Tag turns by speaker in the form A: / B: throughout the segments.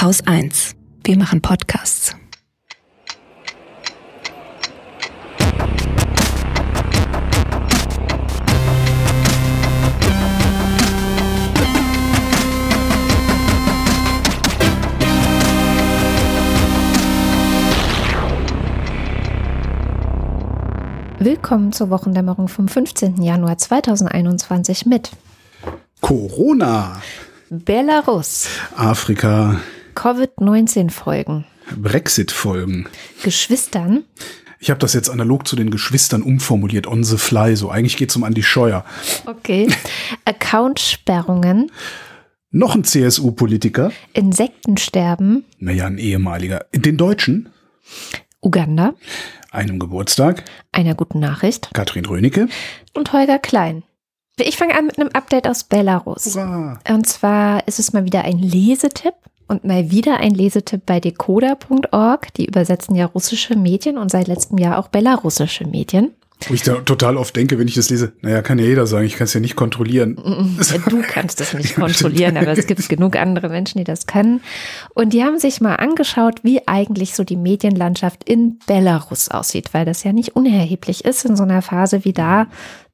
A: Haus 1. Wir machen Podcasts.
B: Willkommen zur Wochendämmerung vom 15. Januar 2021 mit
C: Corona,
B: Belarus,
C: Afrika,
B: Covid-19-Folgen,
C: Brexit-Folgen.
B: Geschwistern,
C: Ich habe das jetzt analog zu den Geschwistern umformuliert, on the fly. So, eigentlich geht's um Andi Scheuer.
B: okay, Accountsperrungen,
C: Noch ein CSU-Politiker,
B: Insektensterben,
C: naja, ein ehemaliger. Den Deutschen,
B: Uganda,
C: einem Geburtstag,
B: einer guten Nachricht
C: Katrin Rönecke.
B: und Holger Klein. Ich fange an mit einem Update aus Belarus.
C: Hurra.
B: Und zwar ist es mal wieder ein Lesetipp und mal wieder ein Lesetipp bei decoder.org. Die übersetzen ja russische Medien und seit letztem Jahr auch belarussische Medien.
C: Wo ich da total oft denke, wenn ich das lese, naja, kann ja jeder sagen, ich kann es ja nicht kontrollieren.
B: Ja, Du kannst das nicht kontrollieren, aber es gibt genug andere Menschen, die das können. Und die haben sich mal angeschaut, wie eigentlich so die Medienlandschaft in Belarus aussieht, weil das ja nicht unerheblich ist. In so einer Phase wie da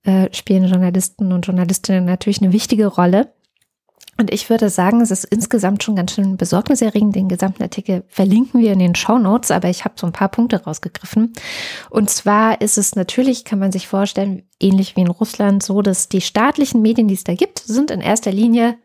B: äh, spielen Journalisten und Journalistinnen natürlich eine wichtige Rolle. Und ich würde sagen, es ist insgesamt schon ganz schön besorgniserregend. Den gesamten Artikel verlinken wir in den Show Notes, aber ich habe so ein paar Punkte rausgegriffen. Und zwar ist es natürlich, kann man sich vorstellen, ähnlich wie in Russland, so, dass die staatlichen Medien, die es da gibt, sind in erster Linie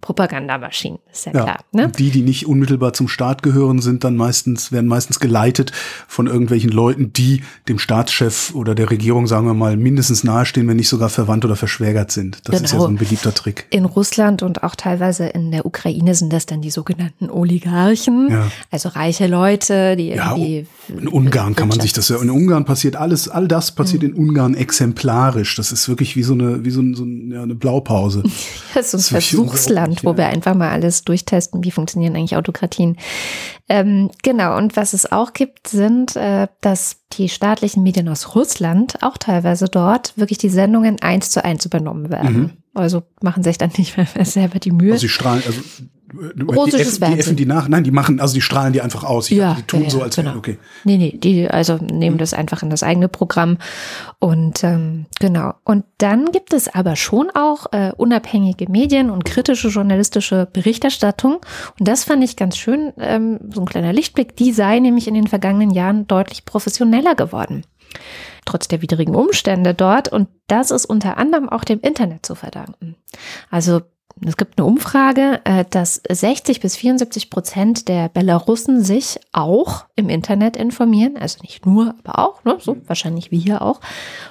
B: Propagandamaschinen, ist ja,
C: Ja,
B: klar. Ne?
C: die, die nicht unmittelbar zum Staat gehören, sind dann meistens, werden meistens geleitet von irgendwelchen Leuten, die dem Staatschef oder der Regierung, sagen wir mal, mindestens nahestehen, wenn nicht sogar verwandt oder verschwägert sind. Das ist ja
B: Genau.
C: so ein beliebter Trick.
B: In Russland und auch teilweise in der Ukraine sind das dann die sogenannten Oligarchen,
C: Ja.
B: also reiche Leute, die
C: Ja,
B: irgendwie.
C: in Ungarn kann man sich das ja, in Ungarn passiert alles, all das passiert
B: Mhm.
C: in Ungarn exemplarisch. Das ist wirklich wie so eine, wie so, ein, so ein, ja, eine Blaupause.
B: Das ist so ein Versuchsland,
C: unglaublich,
B: wo wir einfach mal alles durchtesten, wie funktionieren eigentlich Autokratien. Ähm, genau, und was es auch gibt, sind, äh, dass die staatlichen Medien aus Russland auch teilweise dort wirklich die Sendungen eins zu eins übernommen werden. Also machen sich dann nicht mehr selber die Mühe.
C: Also sie strahlen, also
B: Russisches
C: die, effen, die effen die nach, nein, die machen, also die strahlen die einfach aus. Ich
B: Ja,
C: die tun
B: ja,
C: so, als
B: genau.
C: wäre, okay.
B: Nee, nee, die also nehmen
C: Mhm.
B: das einfach in das eigene Programm. Und ähm, genau. Und dann gibt es aber schon auch äh, unabhängige Medien und kritische journalistische Berichterstattung. Und das fand ich ganz schön, ähm, so ein kleiner Lichtblick. Die sei nämlich in den vergangenen Jahren deutlich professioneller geworden. Trotz der widrigen Umstände dort. Und das ist unter anderem auch dem Internet zu verdanken. Also es gibt eine Umfrage, äh, dass 60 bis 74 Prozent der Belarussen sich auch im Internet informieren. Also nicht nur, aber auch, ne? so wahrscheinlich wie hier auch.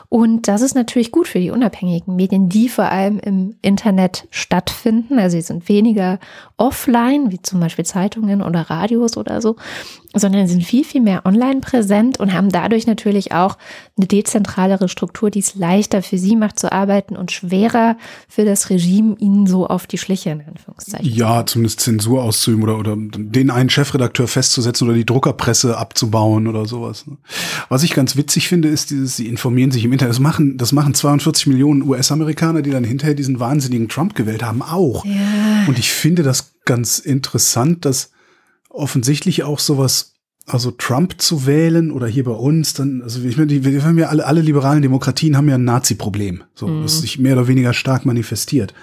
B: Und das ist natürlich gut für die unabhängigen Medien, die vor allem im Internet stattfinden. Also sie sind weniger offline, wie zum Beispiel Zeitungen oder Radios oder so, sondern sind viel, viel mehr online präsent und haben dadurch natürlich auch eine dezentralere Struktur, die es leichter für sie macht zu arbeiten und schwerer für das Regime, ihnen so auf die Schliche, in Anführungszeichen.
C: Ja, zumindest Zensur auszuüben oder, oder den einen Chefredakteur festzusetzen oder die Druckerpresse abzubauen oder sowas. ne. Was ich ganz witzig finde, ist dieses, sie informieren sich im Internet. Das machen, das machen 42 Millionen US-Amerikaner, die dann hinterher diesen wahnsinnigen Trump gewählt haben, auch.
B: Ja.
C: Und ich finde das ganz interessant, dass offensichtlich auch sowas, also Trump zu wählen oder hier bei uns, dann, also ich meine, die, wir haben ja alle, alle liberalen Demokratien haben ja ein Nazi-Problem, so, das sich mehr oder weniger stark manifestiert.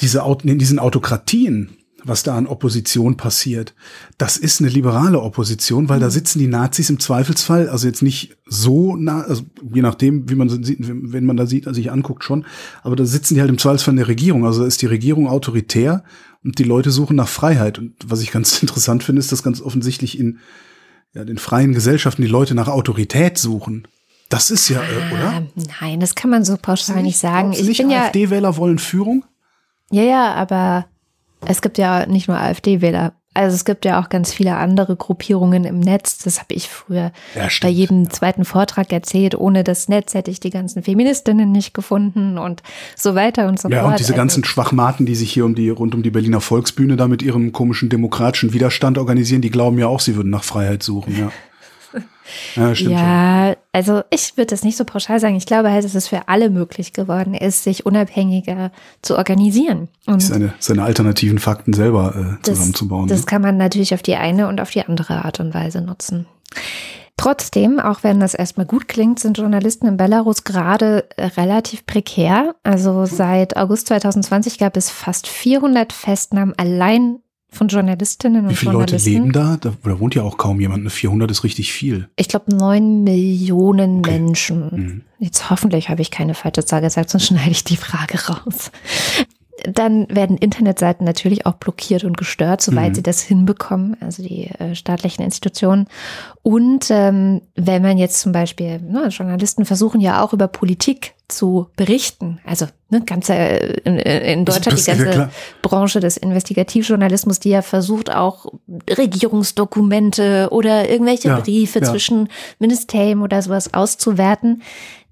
C: Diese, in diesen Autokratien, was da an Opposition passiert, das ist eine liberale Opposition, weil da sitzen die Nazis im Zweifelsfall, also jetzt nicht so nah, also je nachdem, wie man sieht, wenn man da sieht, also sich anguckt schon, aber da sitzen die halt im Zweifelsfall in der Regierung, also da ist die Regierung autoritär und die Leute suchen nach Freiheit. Und was ich ganz interessant finde, ist, dass ganz offensichtlich in ja, den freien Gesellschaften die Leute nach Autorität suchen. Das ist ja, äh, oder?
B: Ah, Nein, das kann man so pauschal nicht sagen.
C: Du
B: Ich
C: nicht,
B: bin ja,
C: AfD-Wähler wollen Führung?
B: ja, ja, aber es gibt ja nicht nur AfD-Wähler. Also es gibt ja auch ganz viele andere Gruppierungen im Netz. Das habe ich früher
C: Ja,
B: bei jedem zweiten Vortrag erzählt. Ohne das Netz hätte ich die ganzen Feministinnen nicht gefunden und so weiter und so
C: Ja,
B: fort.
C: und diese ganzen
B: also,
C: Schwachmaten, die sich hier um die, rund um die Berliner Volksbühne da mit ihrem komischen demokratischen Widerstand organisieren, die glauben ja auch, sie würden nach Freiheit suchen, ja. Ja, stimmt
B: ja also ich würde das nicht so pauschal sagen. Ich glaube halt, dass es für alle möglich geworden ist, sich unabhängiger zu organisieren.
C: Und seine, seine alternativen Fakten selber äh, zusammenzubauen.
B: Das, das
C: ne?
B: kann man natürlich auf die eine und auf die andere Art und Weise nutzen. Trotzdem, auch wenn das erstmal gut klingt, sind Journalisten in Belarus gerade äh, relativ prekär. Also seit August 2020 gab es fast 400 Festnahmen allein von Journalistinnen und
C: Wie viele
B: Journalisten.
C: Leute leben da? Da, da wohnt ja auch kaum jemand. 400 ist richtig viel.
B: Ich glaube, neun Millionen
C: Okay.
B: Menschen.
C: Mhm.
B: Jetzt hoffentlich habe ich keine falsche Zahl gesagt, sonst schneide ich die Frage raus. Dann werden Internetseiten natürlich auch blockiert und gestört, soweit
C: Mhm.
B: sie das hinbekommen, also die äh, staatlichen Institutionen. Und ähm, wenn man jetzt zum Beispiel, ne, Journalisten versuchen ja auch über Politik zu berichten, also ne, ganze äh, in, in
C: Das-
B: Deutschland die ganze. Branche des Investigativjournalismus, die ja versucht auch Regierungsdokumente oder irgendwelche
C: Ja,
B: Briefe
C: ja.
B: zwischen Ministerien oder sowas auszuwerten.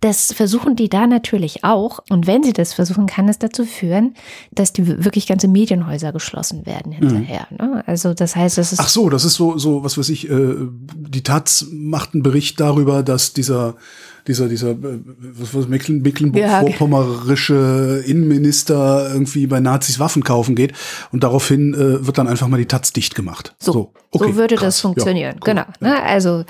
B: Das versuchen die da natürlich auch. Und wenn sie das versuchen, kann es dazu führen, dass die wirklich ganze Medienhäuser geschlossen werden hinterher. Ne? Also das heißt, es ist
C: Mhm. Ach so, das ist so, so, was weiß ich, äh, die Taz macht einen Bericht darüber, dass dieser, dieser, dieser, äh, was Mecklen, Mecklenburg-Vorpommerische Innenminister irgendwie bei Nazis Waffen kaufen geht und daraufhin äh, wird dann einfach mal die Taz dicht gemacht.
B: So,
C: okay,
B: so würde
C: krass.
B: das funktionieren.
C: Ja, cool.
B: Genau. Ne? Also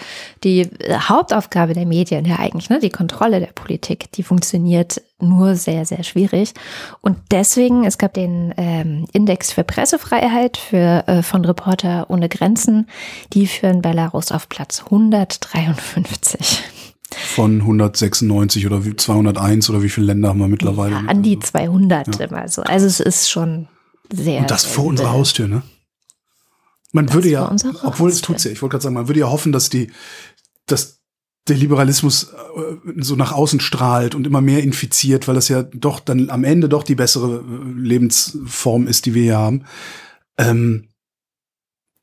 B: die äh, Hauptaufgabe der Medien ja eigentlich, ne? die Kontrolle der Politik, die funktioniert nur sehr, sehr schwierig. Und deswegen, es gab den ähm, Index für Pressefreiheit für, äh, von Reporter ohne Grenzen, die führen Belarus auf Platz 153.
C: Von 196 oder wie 201 oder wie viele Länder haben wir mittlerweile?
B: Ja, an die 200 immer so. Also es ist schon sehr.
C: Und das vor unserer. Haustür, ne? Man
B: Das
C: würde ja, obwohl es tut's ja, ich wollte gerade sagen, man würde ja hoffen, dass die, dass der Liberalismus äh, so nach außen strahlt und immer mehr infiziert, weil das ja doch dann am Ende doch die bessere äh, Lebensform ist, die wir hier haben. Ähm,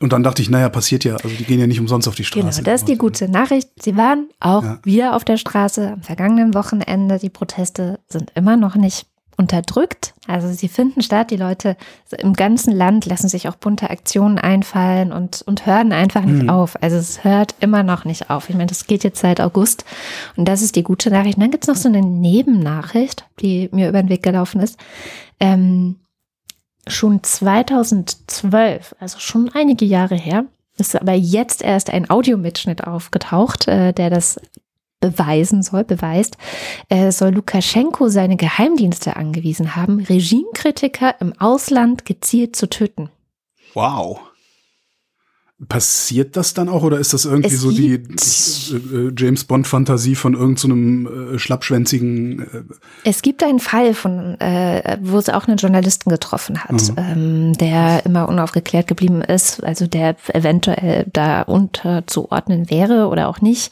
C: und dann dachte ich, naja, passiert ja, also die gehen ja nicht umsonst auf die
B: Genau,
C: Straße.
B: das ist die gute Nachricht. Sie waren auch
C: Ja.
B: wieder auf der Straße am vergangenen Wochenende. Die Proteste sind immer noch nicht unterdrückt. Also sie finden statt. Die Leute im ganzen Land lassen sich auch bunte Aktionen einfallen und, und hören einfach nicht
C: Mhm.
B: auf. Also es hört immer noch nicht auf. Ich meine, das geht jetzt seit August und das ist die gute Nachricht. Und dann gibt's noch so eine Nebennachricht, die mir über den Weg gelaufen ist. Ähm, schon 2012, also schon einige Jahre her, ist aber jetzt erst ein Audiomitschnitt aufgetaucht, äh, der das beweisen soll, beweist, äh, soll Lukaschenko seine Geheimdienste angewiesen haben, Regimekritiker im Ausland gezielt zu töten.
C: Wow. Passiert das dann auch oder ist das irgendwie
B: Es
C: so die äh, äh, James Bond Fantasie von irgendeinem so äh, schlappschwänzigen äh,
B: Es gibt einen Fall von, äh, wo es auch einen Journalisten getroffen hat,
C: Mhm.
B: ähm, der immer unaufgeklärt geblieben ist, also der eventuell da unterzuordnen wäre oder auch nicht.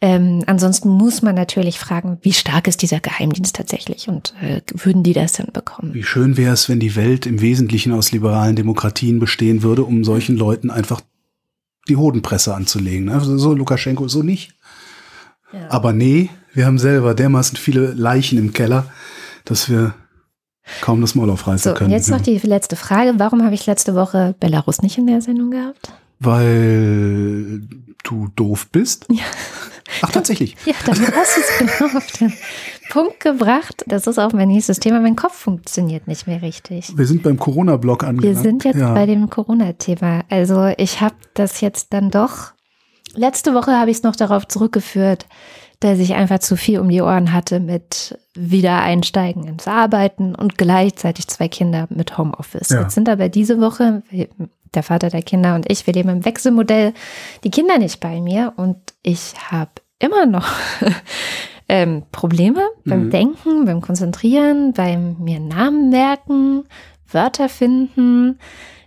B: Ähm, ansonsten muss man natürlich fragen, wie stark ist dieser Geheimdienst tatsächlich und äh, würden die das denn bekommen?
C: Wie schön wäre es, wenn die Welt im Wesentlichen aus liberalen Demokratien bestehen würde, um solchen Leuten einfach die Hodenpresse anzulegen. ne? Also so Lukaschenko so nicht.
B: Ja.
C: Aber nee, wir haben selber dermaßen viele Leichen im Keller, dass wir kaum das Maul aufreißen
B: So, und
C: können.
B: jetzt noch die letzte Frage. Warum habe ich letzte Woche Belarus nicht in der Sendung gehabt?
C: Weil du doof bist?
B: Ja.
C: Ach, tatsächlich.
B: Ja, dann hast du es genau auf den Punkt gebracht. Das ist auch mein nächstes Thema. Mein Kopf funktioniert nicht mehr richtig.
C: Wir sind beim Corona-Blog
B: Wir
C: angelangt.
B: sind jetzt
C: ja.
B: bei dem Corona-Thema. Also ich habe das jetzt dann doch. Letzte Woche habe ich es noch darauf zurückgeführt, dass ich einfach zu viel um die Ohren hatte mit Wiedereinsteigen ins Arbeiten und gleichzeitig zwei Kinder mit Homeoffice.
C: Ja.
B: Jetzt sind aber diese Woche wir- der Vater der Kinder und ich, wir leben im Wechselmodell, die Kinder nicht bei mir und ich habe immer noch ähm, Probleme beim
C: Mhm.
B: Denken, beim Konzentrieren, beim mir Namen merken, Wörter finden.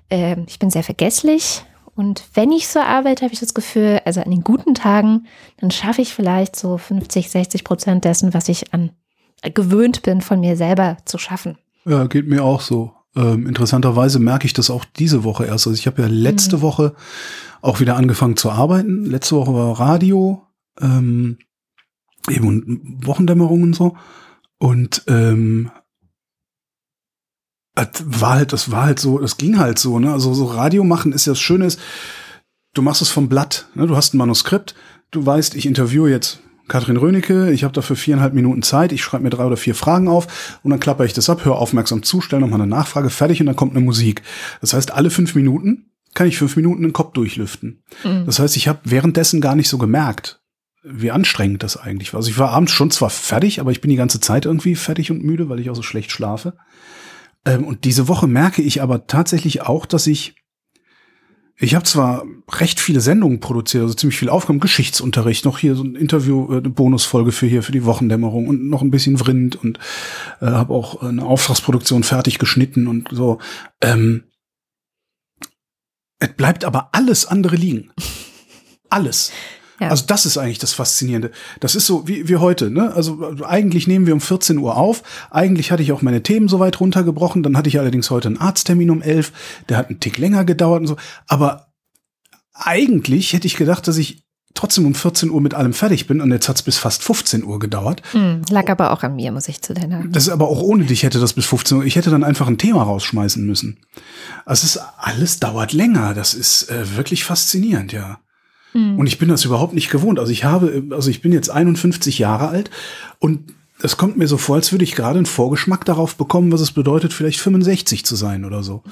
B: Ähm, ich bin sehr vergesslich. Und wenn ich so arbeite, habe ich das Gefühl, also an den guten Tagen, dann schaffe ich vielleicht so 50, 60 Prozent dessen, was ich an äh, gewöhnt bin, von mir selber zu schaffen.
C: Ja, geht mir auch so. Ähm, interessanterweise merke ich das auch diese Woche erst. Also ich habe ja letzte
B: Mhm.
C: Woche auch wieder angefangen zu arbeiten. Letzte Woche war Radio, ähm, eben und Wochendämmerung und so. Und ähm, das war halt, das war halt so, das ging halt so, ne? Also so Radio machen ist ja das Schöne ist, du machst es vom Blatt. Ne? Du hast ein Manuskript, du weißt, ich interviewe jetzt Katrin Rönecke, ich habe dafür viereinhalb Minuten Zeit, ich schreibe mir drei oder vier Fragen auf und dann klappe ich das ab, höre aufmerksam zu, stelle nochmal eine Nachfrage, fertig und dann kommt eine Musik. Das heißt, alle fünf Minuten kann ich fünf Minuten den Kopf durchlüften. Mhm. Das heißt, ich habe währenddessen gar nicht so gemerkt, wie anstrengend das eigentlich war. Also ich war abends schon zwar fertig, aber ich bin die ganze Zeit irgendwie fertig und müde, weil ich auch so schlecht schlafe. Ähm, und diese Woche merke ich aber tatsächlich auch, dass ich ich habe zwar recht viele Sendungen produziert, also ziemlich viel Aufgaben, Geschichtsunterricht, noch hier so ein Interview, äh, eine Bonusfolge für hier für die Wochendämmerung und noch ein bisschen Vrind und äh, habe auch eine Auftragsproduktion fertig geschnitten und so. Ähm, es bleibt aber alles andere liegen. Alles. Ja. Also das ist eigentlich das Faszinierende. Das ist so wie, wie heute. Ne? Also eigentlich nehmen wir um 14 Uhr auf. Eigentlich hatte ich auch meine Themen soweit runtergebrochen. Dann hatte ich allerdings heute einen Arzttermin um 11. Der hat einen Tick länger gedauert und so. Aber eigentlich hätte ich gedacht, dass ich trotzdem um 14 Uhr mit allem fertig bin und jetzt hat's bis fast 15 Uhr gedauert.
B: Hm, lag aber auch an mir, muss ich zu deiner.
C: Das ist aber auch ohne dich hätte das bis 15 Uhr. Ich hätte dann einfach ein Thema rausschmeißen müssen. Also es ist alles dauert länger. Das ist äh, wirklich faszinierend, ja. Mhm. Und ich bin das überhaupt nicht gewohnt. Also ich habe, also ich bin jetzt 51 Jahre alt und es kommt mir so vor, als würde ich gerade einen Vorgeschmack darauf bekommen, was es bedeutet, vielleicht 65 zu sein oder so.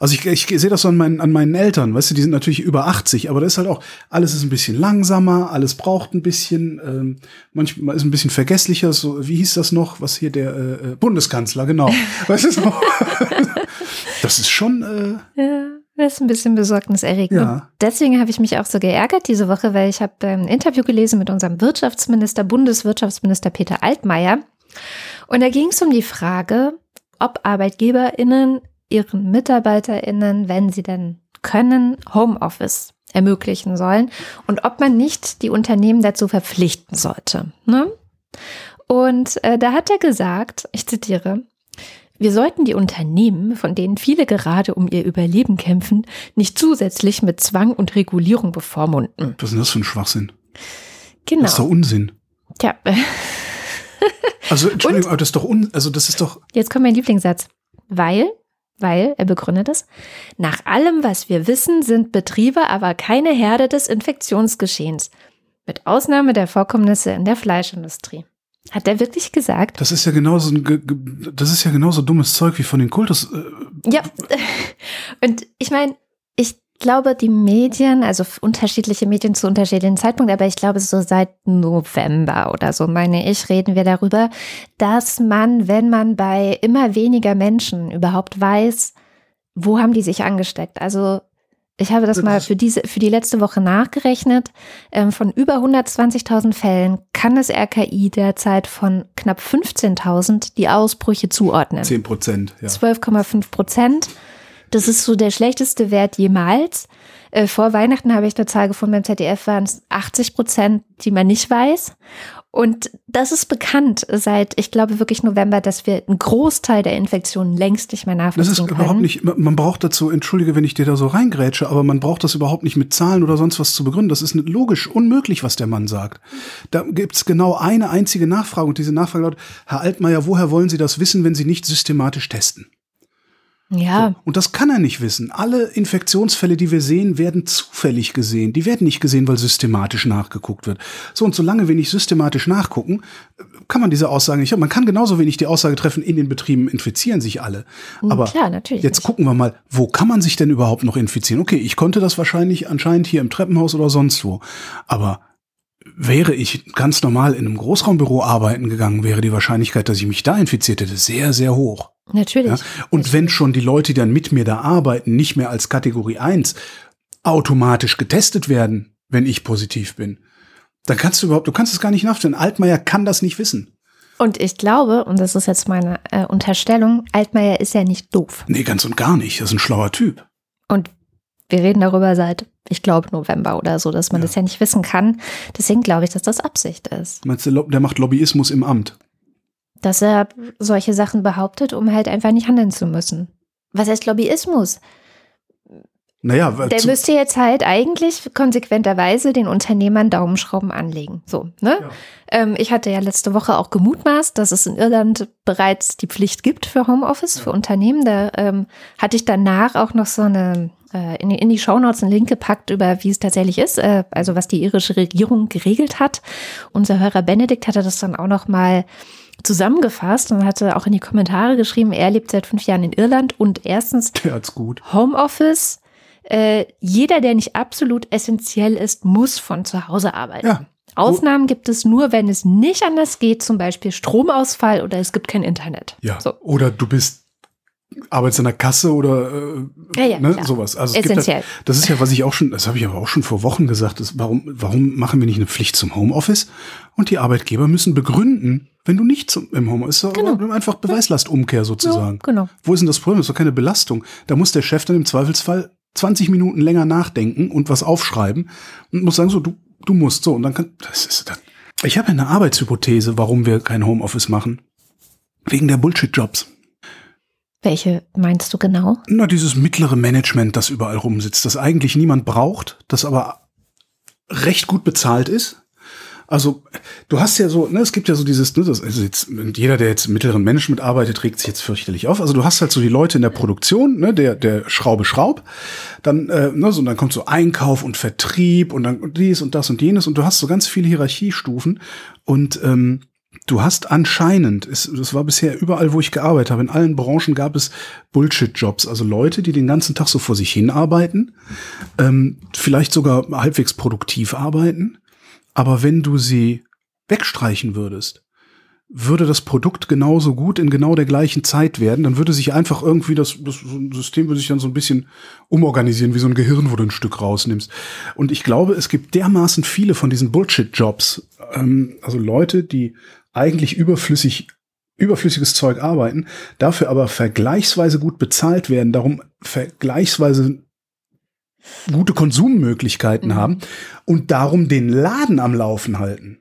C: Also ich, ich sehe das so an meinen, an meinen Eltern, weißt du, die sind natürlich über 80, aber da ist halt auch, alles ist ein bisschen langsamer, alles braucht ein bisschen, ähm, manchmal ist ein bisschen vergesslicher, so, wie hieß das noch, was hier der äh, äh Bundeskanzler, genau. weißt du so? das ist schon. Äh,
B: ja. Das ist ein bisschen besorgniserregend. Ja. Deswegen habe ich mich auch so geärgert diese Woche, weil ich habe ein Interview gelesen mit unserem Wirtschaftsminister, Bundeswirtschaftsminister Peter Altmaier. Und da ging es um die Frage, ob ArbeitgeberInnen ihren MitarbeiterInnen, wenn sie denn können, Homeoffice ermöglichen sollen und ob man nicht die Unternehmen dazu verpflichten sollte. Ne? Und äh, da hat er gesagt, ich zitiere, wir sollten die Unternehmen, von denen viele gerade um ihr Überleben kämpfen, nicht zusätzlich mit Zwang und Regulierung bevormunden.
C: Was ist denn das für ein Schwachsinn?
B: Genau.
C: Das ist doch Unsinn.
B: Tja.
C: also, Entschuldigung, aber das ist doch un, also das ist doch.
B: Jetzt kommt mein Lieblingssatz. Weil, weil, er begründet es, nach allem, was wir wissen, sind Betriebe aber keine Herde des Infektionsgeschehens. Mit Ausnahme der Vorkommnisse in der Fleischindustrie. Hat er wirklich gesagt?
C: Das ist ja genauso, das ist ja genauso dummes Zeug wie von den Kultus.
B: Äh, ja, und ich meine, ich glaube, die Medien, also unterschiedliche Medien zu unterschiedlichen Zeitpunkten, aber ich glaube, so seit November oder so, meine ich, reden wir darüber, dass man, wenn man bei immer weniger Menschen überhaupt weiß, wo haben die sich angesteckt? Also ich habe das mal für diese, für die letzte Woche nachgerechnet. Ähm, von über 120.000 Fällen kann das RKI derzeit von knapp 15.000 die Ausbrüche zuordnen.
C: 10 Prozent,
B: ja. 12,5 Prozent. Das ist so der schlechteste Wert jemals. Äh, vor Weihnachten habe ich eine Zahl gefunden beim ZDF waren es 80 Prozent, die man nicht weiß. Und das ist bekannt seit, ich glaube, wirklich November, dass wir einen Großteil der Infektionen längst nicht mehr nachvollziehen
C: Das ist
B: können.
C: überhaupt nicht, man braucht dazu, entschuldige, wenn ich dir da so reingrätsche, aber man braucht das überhaupt nicht mit Zahlen oder sonst was zu begründen. Das ist logisch unmöglich, was der Mann sagt. Da gibt's genau eine einzige Nachfrage und diese Nachfrage lautet, Herr Altmaier, woher wollen Sie das wissen, wenn Sie nicht systematisch testen?
B: Ja. So.
C: Und das kann er nicht wissen. Alle Infektionsfälle, die wir sehen, werden zufällig gesehen. Die werden nicht gesehen, weil systematisch nachgeguckt wird. So, und solange wir nicht systematisch nachgucken, kann man diese Aussage nicht. Man kann genauso wenig die Aussage treffen, in den Betrieben infizieren sich alle. Hm, Aber Klar, natürlich jetzt nicht. gucken wir mal, wo kann man sich denn überhaupt noch infizieren? Okay, ich konnte das wahrscheinlich anscheinend hier im Treppenhaus oder sonst wo. Aber wäre ich ganz normal in einem Großraumbüro arbeiten gegangen, wäre die Wahrscheinlichkeit, dass ich mich da infiziert hätte, sehr, sehr hoch.
B: Natürlich. Ja?
C: Und
B: Natürlich.
C: wenn schon die Leute, die dann mit mir da arbeiten, nicht mehr als Kategorie 1 automatisch getestet werden, wenn ich positiv bin, dann kannst du überhaupt, du kannst es gar nicht nachstellen. Altmaier kann das nicht wissen.
B: Und ich glaube, und das ist jetzt meine äh, Unterstellung, Altmaier ist ja nicht doof.
C: Nee, ganz und gar nicht. Das ist ein schlauer Typ.
B: Und wir reden darüber seit, ich glaube, November oder so, dass man ja. das ja nicht wissen kann. Deswegen glaube ich, dass das Absicht ist.
C: Meinst du, der macht Lobbyismus im Amt?
B: Dass er solche Sachen behauptet, um halt einfach nicht handeln zu müssen. Was heißt Lobbyismus?
C: Naja,
B: der müsste jetzt halt eigentlich konsequenterweise den Unternehmern Daumenschrauben anlegen. So, ne? Ja. Ähm, ich hatte ja letzte Woche auch gemutmaßt, dass es in Irland bereits die Pflicht gibt für Homeoffice, ja. für Unternehmen. Da ähm, hatte ich danach auch noch so eine äh, in, die, in die Shownotes einen Link gepackt über, wie es tatsächlich ist, äh, also was die irische Regierung geregelt hat. Unser Hörer Benedikt hatte das dann auch noch mal zusammengefasst und hatte auch in die Kommentare geschrieben, er lebt seit fünf Jahren in Irland und erstens. Homeoffice. Äh, jeder, der nicht absolut essentiell ist, muss von zu Hause arbeiten.
C: Ja.
B: Ausnahmen gibt es nur, wenn es nicht anders geht, zum Beispiel Stromausfall oder es gibt kein Internet.
C: Ja.
B: So.
C: Oder du bist arbeitest in der Kasse oder äh,
B: Ja, ja,
C: ne,
B: klar.
C: sowas. Also es
B: Essentiell.
C: Halt, das ist ja, was ich auch schon, das habe ich aber auch schon vor Wochen gesagt, ist, warum, warum machen wir nicht eine Pflicht zum Homeoffice? Und die Arbeitgeber müssen begründen, wenn du nicht zum, im Homeoffice, ist
B: Genau.
C: einfach Beweislastumkehr sozusagen.
B: Ja, genau.
C: Wo ist denn das Problem? Das ist doch keine Belastung. Da muss der Chef dann im Zweifelsfall 20 Minuten länger nachdenken und was aufschreiben und muss sagen, so, du, du musst so. Und dann kann, das ist, das. ich habe ja eine Arbeitshypothese, warum wir kein Homeoffice machen. Wegen der Bullshit-Jobs.
B: Welche meinst du genau?
C: Na, dieses mittlere Management, das überall rumsitzt, das eigentlich niemand braucht, das aber recht gut bezahlt ist. Also, du hast ja so, ne, es gibt ja so dieses, ne, das, also jetzt, jeder, der jetzt im mittleren Management arbeitet, regt sich jetzt fürchterlich auf. Also du hast halt so die Leute in der Produktion, ne, der, der Schraube Schraub, dann, äh, ne, so, und dann kommt so Einkauf und Vertrieb und dann dies und das und jenes und du hast so ganz viele Hierarchiestufen und ähm, Du hast anscheinend, es, das war bisher überall, wo ich gearbeitet habe, in allen Branchen gab es Bullshit-Jobs, also Leute, die den ganzen Tag so vor sich hin arbeiten, ähm, vielleicht sogar halbwegs produktiv arbeiten, aber wenn du sie wegstreichen würdest, würde das Produkt genauso gut in genau der gleichen Zeit werden, dann würde sich einfach irgendwie das, das System würde sich dann so ein bisschen umorganisieren, wie so ein Gehirn, wo du ein Stück rausnimmst. Und ich glaube, es gibt dermaßen viele von diesen Bullshit-Jobs, ähm, also Leute, die eigentlich überflüssig überflüssiges Zeug arbeiten, dafür aber vergleichsweise gut bezahlt werden, darum vergleichsweise gute Konsummöglichkeiten
B: Mhm.
C: haben und darum den Laden am Laufen halten.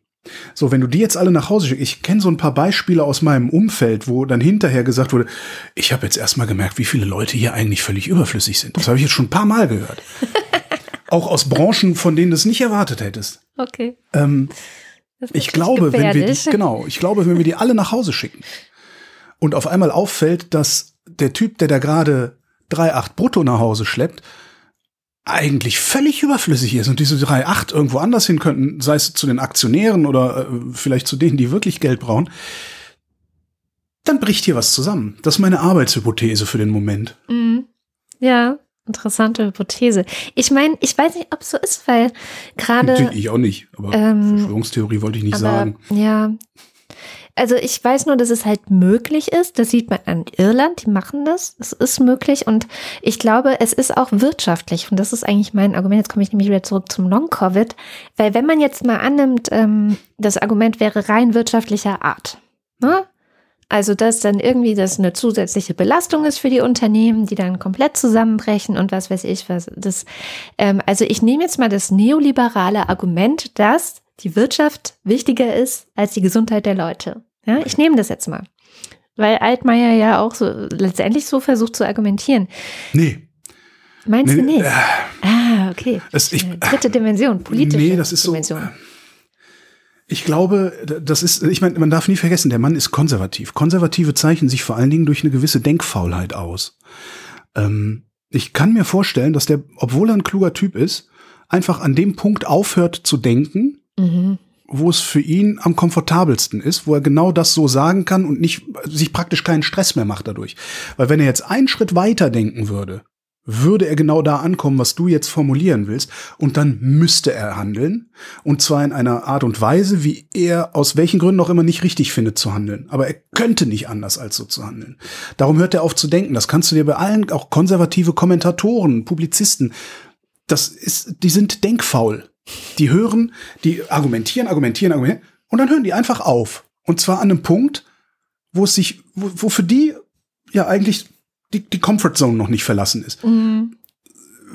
C: So, wenn du die jetzt alle nach Hause schickst, ich kenne so ein paar Beispiele aus meinem Umfeld, wo dann hinterher gesagt wurde, ich habe jetzt erstmal gemerkt, wie viele Leute hier eigentlich völlig überflüssig sind. Das habe ich jetzt schon ein paar Mal gehört. Auch aus Branchen, von denen du es nicht erwartet hättest.
B: Okay.
C: Ähm, ich glaube, wenn wir die, genau, ich glaube, wenn wir die alle nach Hause schicken und auf einmal auffällt, dass der Typ, der da gerade 3,8 brutto nach Hause schleppt, eigentlich völlig überflüssig ist und diese 3,8 irgendwo anders hin könnten, sei es zu den Aktionären oder äh, vielleicht zu denen, die wirklich Geld brauchen, dann bricht hier was zusammen. Das ist meine Arbeitshypothese für den Moment.
B: Mhm. Ja, interessante Hypothese. Ich meine, ich weiß nicht, ob es so ist, weil gerade.
C: ich auch nicht, aber
B: ähm,
C: Verschwörungstheorie wollte ich nicht
B: aber,
C: sagen.
B: Ja. Also ich weiß nur, dass es halt möglich ist. Das sieht man an Irland, die machen das. Es ist möglich und ich glaube, es ist auch wirtschaftlich. Und das ist eigentlich mein Argument. Jetzt komme ich nämlich wieder zurück zum Long-Covid. Weil wenn man jetzt mal annimmt, ähm, das Argument wäre rein wirtschaftlicher Art. Ne? Also, dass dann irgendwie das eine zusätzliche Belastung ist für die Unternehmen, die dann komplett zusammenbrechen und was weiß ich was. Das, ähm, also ich nehme jetzt mal das neoliberale Argument, dass die Wirtschaft wichtiger ist als die Gesundheit der Leute. Ja, ich nehme das jetzt mal. Weil Altmaier ja auch so letztendlich so versucht zu argumentieren.
C: Nee,
B: Meinst
C: Nee,
B: du nicht?
C: äh,
B: ah, okay.
C: es- ich-
B: Dritte Dimension, politische
C: Nee, das ist so-
B: Dimension.
C: Ich glaube, das ist, ich meine, man darf nie vergessen, der Mann ist konservativ. Konservative zeichnen sich vor allen Dingen durch eine gewisse Denkfaulheit aus. Ähm, ich kann mir vorstellen, dass der, obwohl er ein kluger Typ ist, einfach an dem Punkt aufhört zu denken,
B: Mhm.
C: wo es für ihn am komfortabelsten ist, wo er genau das so sagen kann und nicht sich praktisch keinen Stress mehr macht dadurch. Weil wenn er jetzt einen Schritt weiter denken würde, würde er genau da ankommen, was du jetzt formulieren willst, und dann müsste er handeln, und zwar in einer Art und Weise, wie er aus welchen Gründen auch immer nicht richtig findet zu handeln. Aber er könnte nicht anders als so zu handeln. Darum hört er auf zu denken. Das kannst du dir bei allen, auch konservative Kommentatoren, Publizisten, das ist, die sind denkfaul. Die hören, die argumentieren, argumentieren, argumentieren, und dann hören die einfach auf. Und zwar an einem Punkt, wo es sich, wo, wo für die ja eigentlich die, die Comfortzone noch nicht verlassen ist.
B: Mhm.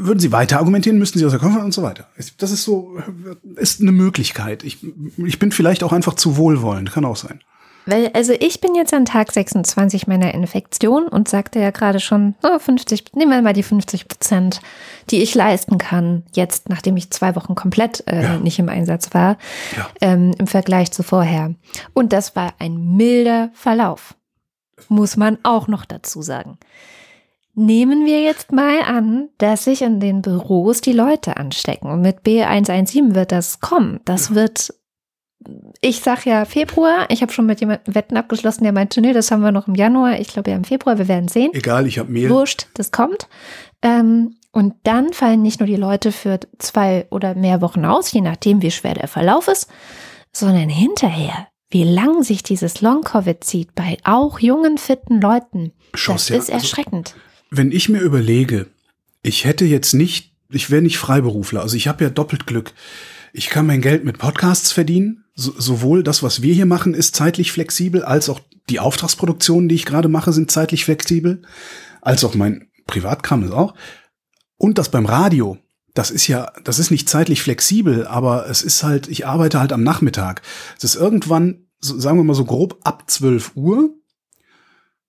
C: Würden sie weiter argumentieren, müssten sie aus der Comfort und so weiter. Das ist so, ist eine Möglichkeit. Ich, ich bin vielleicht auch einfach zu wohlwollend, kann auch sein.
B: Weil, also ich bin jetzt an Tag 26 meiner Infektion und sagte ja gerade schon, oh, 50, nehmen wir mal die 50 Prozent, die ich leisten kann, jetzt, nachdem ich zwei Wochen komplett äh,
C: Ja.
B: nicht im Einsatz war,
C: Ja.
B: ähm, im Vergleich zu vorher. Und das war ein milder Verlauf. Muss man auch noch dazu sagen. Nehmen wir jetzt mal an, dass sich in den Büros die Leute anstecken. Und mit B117 wird das kommen. Das wird, ich sag ja Februar. Ich habe schon mit jemandem Wetten abgeschlossen, der meinte, nee, das haben wir noch im Januar. Ich glaube ja im Februar, wir werden sehen.
C: Egal, ich habe Mehl.
B: Wurscht, das kommt. Ähm, und dann fallen nicht nur die Leute für zwei oder mehr Wochen aus, je nachdem, wie schwer der Verlauf ist, sondern hinterher, wie lang sich dieses Long-Covid zieht bei auch jungen, fitten Leuten.
C: Schuss,
B: das
C: ja.
B: ist
C: Also-
B: erschreckend.
C: Wenn ich mir überlege, ich hätte jetzt nicht, ich wäre nicht Freiberufler, also ich habe ja doppelt Glück. Ich kann mein Geld mit Podcasts verdienen. So, sowohl das, was wir hier machen, ist zeitlich flexibel, als auch die Auftragsproduktionen, die ich gerade mache, sind zeitlich flexibel, als auch mein Privatkram ist auch. Und das beim Radio, das ist ja, das ist nicht zeitlich flexibel, aber es ist halt, ich arbeite halt am Nachmittag. Es ist irgendwann, so, sagen wir mal so grob ab 12 Uhr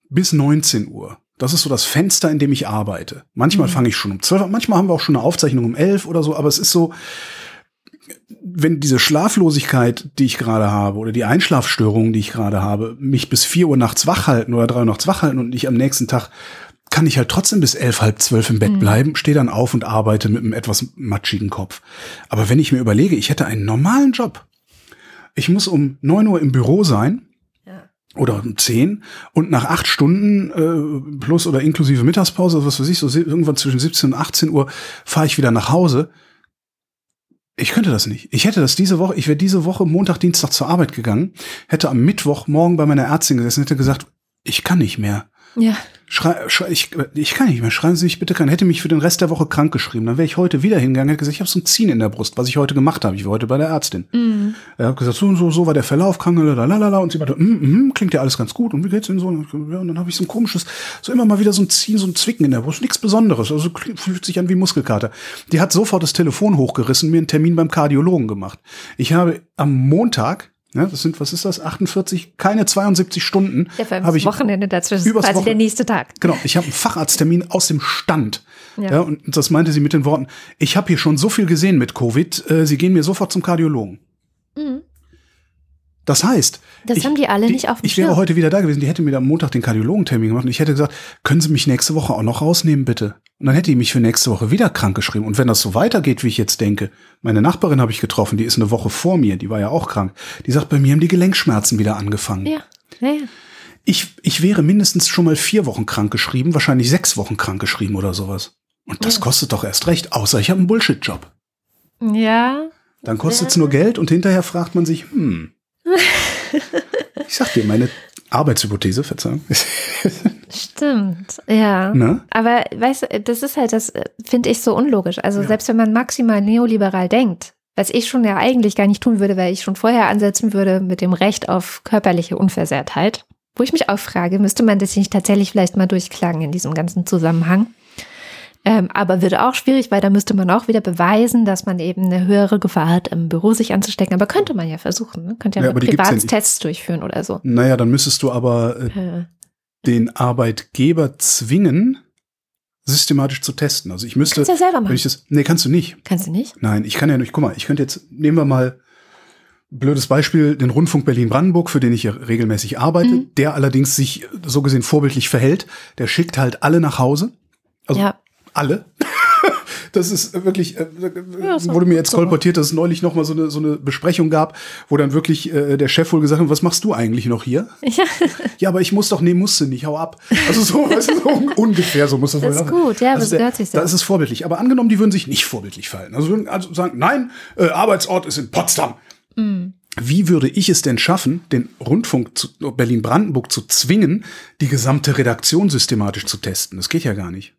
C: bis 19 Uhr. Das ist so das Fenster, in dem ich arbeite. Manchmal fange ich schon um 12, Uhr, manchmal haben wir auch schon eine Aufzeichnung um 11 oder so, aber es ist so, wenn diese Schlaflosigkeit, die ich gerade habe, oder die Einschlafstörungen, die ich gerade habe, mich bis 4 Uhr nachts wach halten oder 3 Uhr nachts wach halten und nicht am nächsten Tag kann ich halt trotzdem bis elf, halb zwölf im Bett bleiben, stehe dann auf und arbeite mit einem etwas matschigen Kopf. Aber wenn ich mir überlege, ich hätte einen normalen Job. Ich muss um 9 Uhr im Büro sein, oder um 10 und nach acht Stunden äh, plus oder inklusive Mittagspause, also was weiß ich, so irgendwann zwischen 17 und 18 Uhr fahre ich wieder nach Hause. Ich könnte das nicht. Ich hätte das diese Woche, ich wäre diese Woche Montag, Dienstag zur Arbeit gegangen, hätte am Mittwoch morgen bei meiner Ärztin gesessen, hätte gesagt, ich kann nicht mehr.
B: Ja.
C: Schrei, schrei, ich, ich kann nicht mehr. Schreiben Sie mich bitte krank. Hätte mich für den Rest der Woche krank geschrieben. Dann wäre ich heute wieder hingegangen, hätte gesagt, ich habe so ein Ziehen in der Brust, was ich heute gemacht habe. Ich war heute bei der Ärztin.
B: Mhm.
C: Er hat gesagt, so und so, so war der Verlauf, krank, lalalala. Und sie meinte, mm, mm, klingt ja alles ganz gut. Und wie geht's denn so? Und dann habe ich so ein komisches, so immer mal wieder so ein Ziehen, so ein Zwicken in der Brust. Nichts Besonderes. Also fühlt sich an wie Muskelkater. Die hat sofort das Telefon hochgerissen, mir einen Termin beim Kardiologen gemacht. Ich habe am Montag, ja, das sind, was ist das, 48, keine 72 Stunden,
B: Ja,
C: habe ich
B: Wochenende dazwischen ist
C: übers
B: quasi
C: Wochen-
B: der nächste Tag.
C: Genau, ich habe einen Facharzttermin aus dem Stand. Ja.
B: Ja.
C: und das meinte sie mit den Worten, ich habe hier schon so viel gesehen mit Covid, äh, Sie gehen mir sofort zum Kardiologen.
B: Mhm.
C: Das heißt,
B: Das
C: ich,
B: haben die alle nicht auf
C: Ich wäre heute wieder da gewesen, die hätte mir am Montag den Kardiologentermin gemacht und ich hätte gesagt, können Sie mich nächste Woche auch noch rausnehmen, bitte? Und dann hätte die mich für nächste Woche wieder krank geschrieben. Und wenn das so weitergeht, wie ich jetzt denke, meine Nachbarin habe ich getroffen, die ist eine Woche vor mir, die war ja auch krank. Die sagt, bei mir haben die Gelenkschmerzen wieder angefangen.
B: Ja. Ja, ja.
C: Ich, ich wäre mindestens schon mal vier Wochen krank geschrieben, wahrscheinlich sechs Wochen krank geschrieben oder sowas. Und das kostet doch erst recht, außer ich habe einen Bullshit-Job.
B: ja.
C: Dann kostet es nur Geld und hinterher fragt man sich, hm. Ich sag dir, meine Arbeitshypothese, Verzeihung.
B: Stimmt, ja.
C: Ne?
B: Aber weißt du, das ist halt, das äh, finde ich so unlogisch. Also selbst wenn man maximal neoliberal denkt, was ich schon ja eigentlich gar nicht tun würde, weil ich schon vorher ansetzen würde mit dem Recht auf körperliche Unversehrtheit, wo ich mich auch frage, müsste man das nicht tatsächlich vielleicht mal durchklagen in diesem ganzen Zusammenhang? Ähm, aber wird auch schwierig, weil da müsste man auch wieder beweisen, dass man eben eine höhere Gefahr hat, im Büro sich anzustecken. Aber könnte man ja versuchen. Ne? Könnte ja,
C: Ja,
B: ja
C: gibt's ja.
B: Privattests durchführen oder so.
C: Naja, dann müsstest du aber äh,
B: Äh,
C: den Arbeitgeber zwingen, systematisch zu testen. Also ich müsste,
B: Kannst ja selber machen.
C: das, nee, kannst du nicht.
B: Kannst du nicht?
C: Nein, ich kann ja nicht, guck mal, ich könnte jetzt, nehmen wir mal, blödes Beispiel, den Rundfunk Berlin-Brandenburg, für den ich ja regelmäßig arbeite,
B: Mhm.
C: der allerdings sich so gesehen vorbildlich verhält, der schickt halt alle nach Hause. Also
B: ja.
C: Alle. Das ist wirklich, äh,
B: Ja, so-
C: wurde mir jetzt
B: so.
C: kolportiert, dass es neulich noch mal so eine, so eine Besprechung gab, wo dann wirklich äh, der Chef wohl gesagt hat, was machst du eigentlich noch hier?
B: Ja,
C: Ja, aber ich muss doch, nee, musste nicht, hau ab. Also so, weißt du, so un- ungefähr, so muss das wohl
B: Das ist gut, ja,
C: also
B: so
C: der,
B: hört sich's
C: Da ist es vorbildlich. Aber angenommen, die würden sich nicht vorbildlich verhalten. Also würden also sagen, nein, äh, Arbeitsort ist in Potsdam.
B: Mhm.
C: Wie würde ich es denn schaffen, den Rundfunk zu Berlin-Brandenburg zu zwingen, die gesamte Redaktion systematisch zu testen? Das geht ja gar nicht.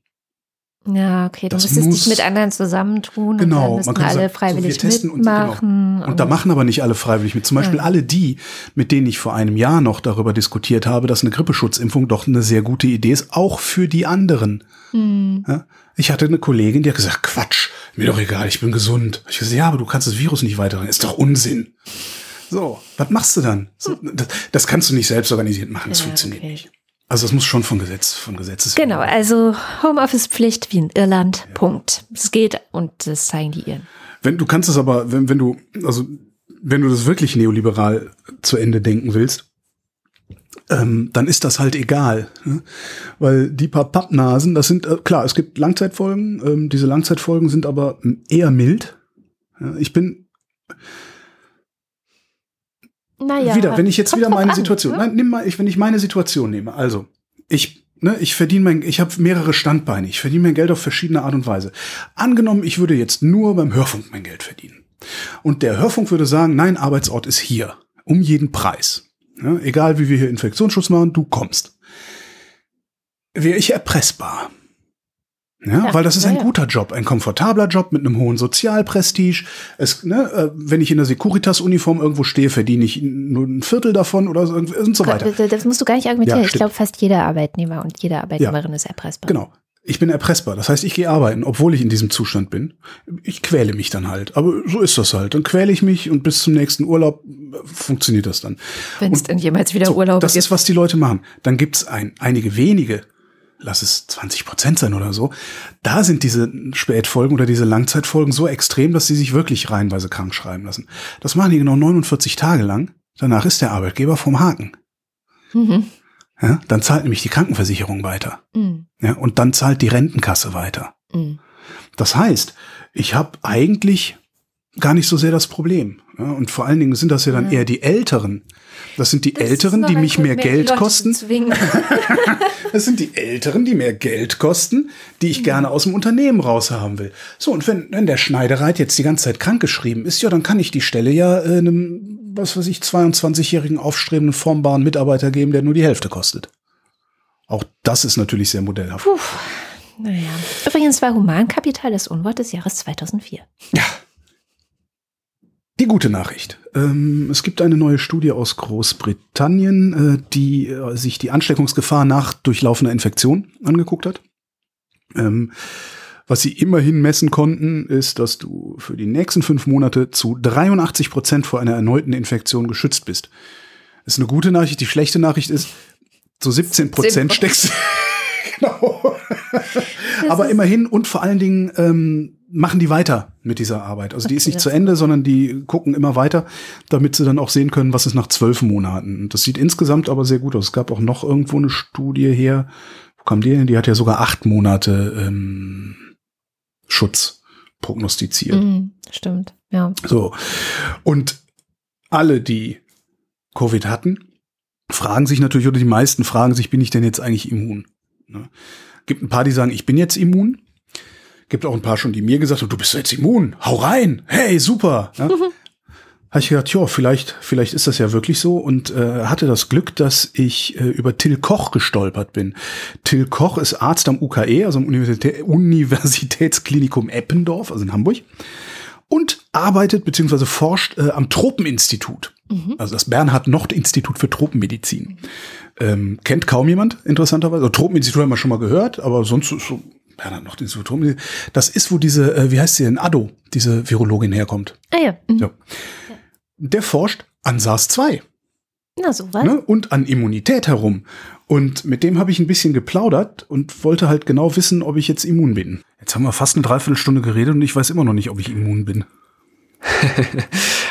B: Ja, okay. Du
C: Das
B: müsstest
C: muss-
B: dich mit anderen zusammentun
C: Genau,
B: und dann
C: man kann
B: alle
C: sagen, so,
B: freiwillig
C: wir testen und- genau.
B: mitmachen.
C: Und da machen aber nicht alle freiwillig mit. Zum Beispiel alle die, mit denen ich vor einem Jahr noch darüber diskutiert habe, dass eine Grippeschutzimpfung doch eine sehr gute Idee ist, auch für die anderen.
B: Hm.
C: Ja? Ich hatte eine Kollegin, die hat gesagt, Quatsch, mir doch egal, ich bin gesund. Ich gesagt, ja, aber du kannst das Virus nicht weiterhin. Ist doch Unsinn. So, was machst du dann? So, das, das kannst du nicht selbst organisiert machen, das
B: Ja,
C: funktioniert
B: okay.
C: nicht. Also es muss schon von Gesetz, von Gesetzes.
B: Genau, also Homeoffice-Pflicht wie in Irland. Punkt. Es geht und das zeigen die ihren.
C: Wenn du kannst es aber, wenn, wenn du, also wenn du das wirklich neoliberal zu Ende denken willst, ähm, dann ist das halt egal. Ne? Weil die paar Pappnasen, das sind, äh, klar, es gibt Langzeitfolgen, ähm, diese Langzeitfolgen sind aber eher mild. Ja, ich bin
B: naja,
C: wieder, wenn ich jetzt wieder meine
B: an,
C: Situation,
B: ne?
C: nein, nimm mal, ich, wenn ich meine Situation nehme, also ich Ne, ich verdiene mein, ich habe mehrere Standbeine, ich verdiene mein Geld auf verschiedene Art und Weise. Angenommen, ich würde jetzt nur beim Hörfunk mein Geld verdienen. Und der Hörfunk würde sagen, nein, Arbeitsort ist hier, um jeden Preis. Ja, egal wie wir hier Infektionsschutz machen, du kommst. Wäre ich erpressbar. Ja,
B: Ja,
C: weil das ist ein
B: ja.
C: guter Job, ein komfortabler Job mit einem hohen Sozialprestige. Es, ne, äh, wenn ich in der Securitas-Uniform irgendwo stehe, verdiene ich nur ein Viertel davon oder so, und so weiter.
B: Das, musst du gar nicht argumentieren. Ich glaube, fast jeder Arbeitnehmer und jede Arbeitnehmerin ist erpressbar.
C: Genau. Ich bin erpressbar. Das heißt, ich gehe arbeiten, obwohl ich in diesem Zustand bin. Ich quäle mich dann halt. Aber so ist das halt. Dann quäle ich mich und bis zum nächsten Urlaub äh, funktioniert das dann.
B: Wenn es denn jemals wieder
C: So,
B: Urlaub
C: das
B: gibt.
C: ist, was die Leute machen. Dann gibt's ein, einige wenige, lass es 20 Prozent sein oder so. Da sind diese Spätfolgen oder diese Langzeitfolgen so extrem, dass sie sich wirklich reihenweise krank schreiben lassen. Das machen die genau 49 Tage lang. Danach ist der Arbeitgeber vom Haken.
B: Mhm.
C: Ja, dann zahlt nämlich die Krankenversicherung weiter.
B: Mhm.
C: Ja, und dann zahlt die Rentenkasse weiter.
B: Mhm.
C: Das heißt, ich habe eigentlich gar nicht so sehr das Problem. Ja, und vor allen Dingen sind das ja dann eher die Älteren. Das sind die Älteren, die mich mehr Geld kosten. Das sind die Älteren, die mehr Geld kosten, die ich gerne aus dem Unternehmen raushaben will. So, und wenn, wenn der Schneidereit jetzt die ganze Zeit krankgeschrieben ist, ja, dann kann ich die Stelle ja äh, einem, was weiß ich, 22-jährigen aufstrebenden, formbaren Mitarbeiter geben, der nur die Hälfte kostet. Auch das ist natürlich sehr modellhaft.
B: Puh. Naja. Übrigens war Humankapital das Unwort des Jahres 2004.
C: Die gute Nachricht. Ähm, es gibt eine neue Studie aus Großbritannien, äh, die äh, sich die Ansteckungsgefahr nach durchlaufender Infektion angeguckt hat. Ähm, was sie immerhin messen konnten, ist, dass du für die nächsten fünf Monate zu 83 Prozent vor einer erneuten Infektion geschützt bist. Das ist eine gute Nachricht. Die schlechte Nachricht ist, zu 17 Prozent steckst Genau. Aber immerhin und vor allen Dingen ähm, machen die weiter mit dieser Arbeit. Also die ist nicht zu Ende, sondern die gucken immer weiter, damit sie dann auch sehen können, was ist nach zwölf Monaten. Und das sieht insgesamt aber sehr gut aus. Es gab auch noch irgendwo eine Studie her. Wo kam die hin? Die hat ja sogar acht Monate ähm, Schutz prognostiziert.
B: Mhm. Stimmt, ja.
C: So. Und alle, die Covid hatten, fragen sich natürlich, oder die meisten fragen sich, bin ich denn jetzt eigentlich immun? Ne? Gibt ein paar, die sagen, ich bin jetzt immun. Gibt auch ein paar schon, die mir gesagt haben, du bist jetzt immun, hau rein, hey, super. Ja? Habe ich gedacht, ja, vielleicht, vielleicht ist das ja wirklich so und äh, hatte das Glück, dass ich äh, über Till Koch gestolpert bin. Till Koch ist Arzt am UKE, also am Universitä Universitätsklinikum Eppendorf, also in Hamburg, und arbeitet bzw. forscht äh, am Tropeninstitut. Also das Bernhard-Nocht-Institut für Tropenmedizin. Ähm, kennt kaum jemand, interessanterweise. Also Tropeninstitut haben wir schon mal gehört, aber sonst ist so Bernhard-Nocht-Institut. Tropenmedizin. Das ist, wo diese, äh, wie heißt sie denn, Addo, diese Virologin herkommt.
B: Ah ja. Mhm.
C: Ja. Der forscht an SARS-2
B: Na, sowas.
C: ne, und an Immunität herum. Und mit dem habe ich ein bisschen geplaudert und wollte halt genau wissen, ob ich jetzt immun bin. Jetzt haben wir fast eine Dreiviertelstunde geredet und ich weiß immer noch nicht, ob ich immun bin.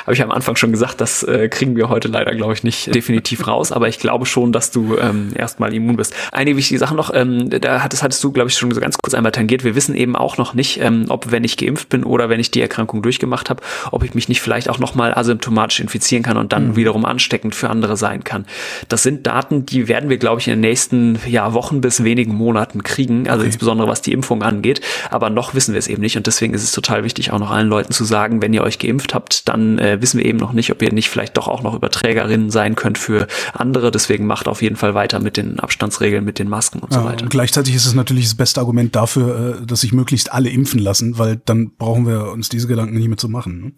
D: Habe ich am Anfang schon gesagt, das äh, kriegen wir heute leider, glaube ich, nicht definitiv raus. Aber ich glaube schon, dass du ähm, erstmal immun bist. Eine wichtige Sache noch, ähm, da hattest, hattest du, glaube ich, schon so ganz kurz einmal tangiert. Wir wissen eben auch noch nicht, ähm, ob wenn ich geimpft bin oder wenn ich die Erkrankung durchgemacht habe, ob ich mich nicht vielleicht auch nochmal asymptomatisch infizieren kann und dann wiederum ansteckend für andere sein kann. Das sind Daten, die werden wir, glaube ich, in den nächsten ja, Wochen bis wenigen Monaten kriegen. Also insbesondere was die Impfung angeht. Aber noch wissen wir es eben nicht. Und deswegen ist es total wichtig, auch noch allen Leuten zu sagen, wenn ihr euch geimpft habt, dann äh, wissen wir eben noch nicht, ob ihr nicht vielleicht doch auch noch Überträgerinnen sein könnt für andere. Deswegen macht auf jeden Fall weiter mit den Abstandsregeln, mit den Masken und so
C: Ja,
D: weiter.
C: und gleichzeitig ist es natürlich das beste Argument dafür, äh, dass sich möglichst alle impfen lassen, weil dann brauchen wir uns diese Gedanken nicht mehr zu machen. Ne?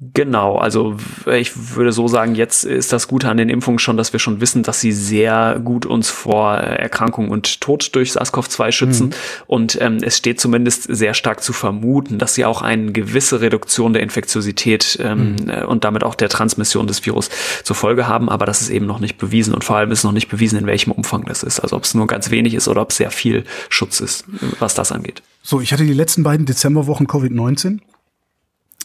D: Genau, also ich würde so sagen, jetzt ist das Gute an den Impfungen schon, dass wir schon wissen, dass sie sehr gut uns vor äh, Erkrankung und Tod durch SARS-CoV-2 schützen. Und ähm, es steht zumindest sehr stark zu vermuten, dass sie auch eine gewisse Reduktion der Infektiosität ähm, äh, und damit auch der Transmission des Virus zur Folge haben. Aber das ist eben noch nicht bewiesen und vor allem ist noch nicht bewiesen, in welchem Umfang das ist. Also ob es nur ganz wenig ist oder ob es sehr viel Schutz ist, was das angeht.
C: So, ich hatte die letzten beiden Dezemberwochen Covid-19.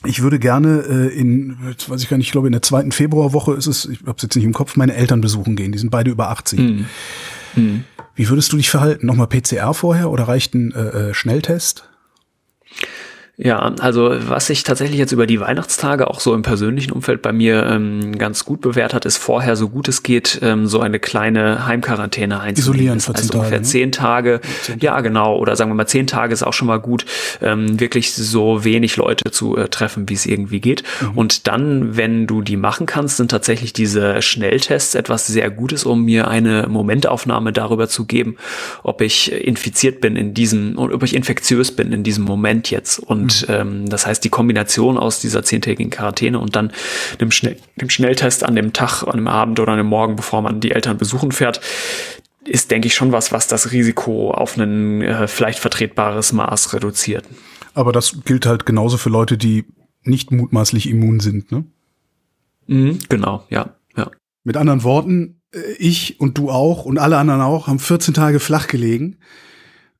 C: Ich würde gerne äh, in, jetzt weiß ich gar nicht, ich glaube in der zweiten Februarwoche ist es, ich habe es jetzt nicht im Kopf, meine Eltern besuchen gehen. Die sind beide über 80.
D: Hm. Hm.
C: Wie würdest du dich verhalten? Nochmal PCR vorher oder reicht ein äh, äh Schnelltest?
D: Ja, also was sich tatsächlich jetzt über die Weihnachtstage auch so im persönlichen Umfeld bei mir ähm, ganz gut bewährt hat, ist vorher, so gut es geht, ähm, so eine kleine Heimquarantäne einzunehmen.
C: Isolieren 14
D: also
C: Tage,
D: ungefähr
C: ne?
D: zehn Tage. Ja, genau. Oder sagen wir mal zehn Tage ist auch schon mal gut, ähm, wirklich so wenig Leute zu äh, treffen, wie es irgendwie geht.
C: Mhm.
D: Und dann, wenn du die machen kannst, sind tatsächlich diese Schnelltests etwas sehr Gutes, um mir eine Momentaufnahme darüber zu geben, ob ich infiziert bin in diesem und ob ich infektiös bin in diesem Moment jetzt. Und und ähm, das heißt, die Kombination aus dieser zehntägigen Quarantäne und dann dem, Schnell dem Schnelltest an dem Tag, an dem Abend oder an dem Morgen, bevor man die Eltern besuchen fährt, ist, denke ich, schon was, was das Risiko auf ein äh, vielleicht vertretbares Maß reduziert.
C: Aber das gilt halt genauso für Leute, die nicht mutmaßlich immun sind, ne?
D: Mhm, genau, ja, ja.
C: Mit anderen Worten, äh, ich und du auch und alle anderen auch haben 14 Tage flach gelegen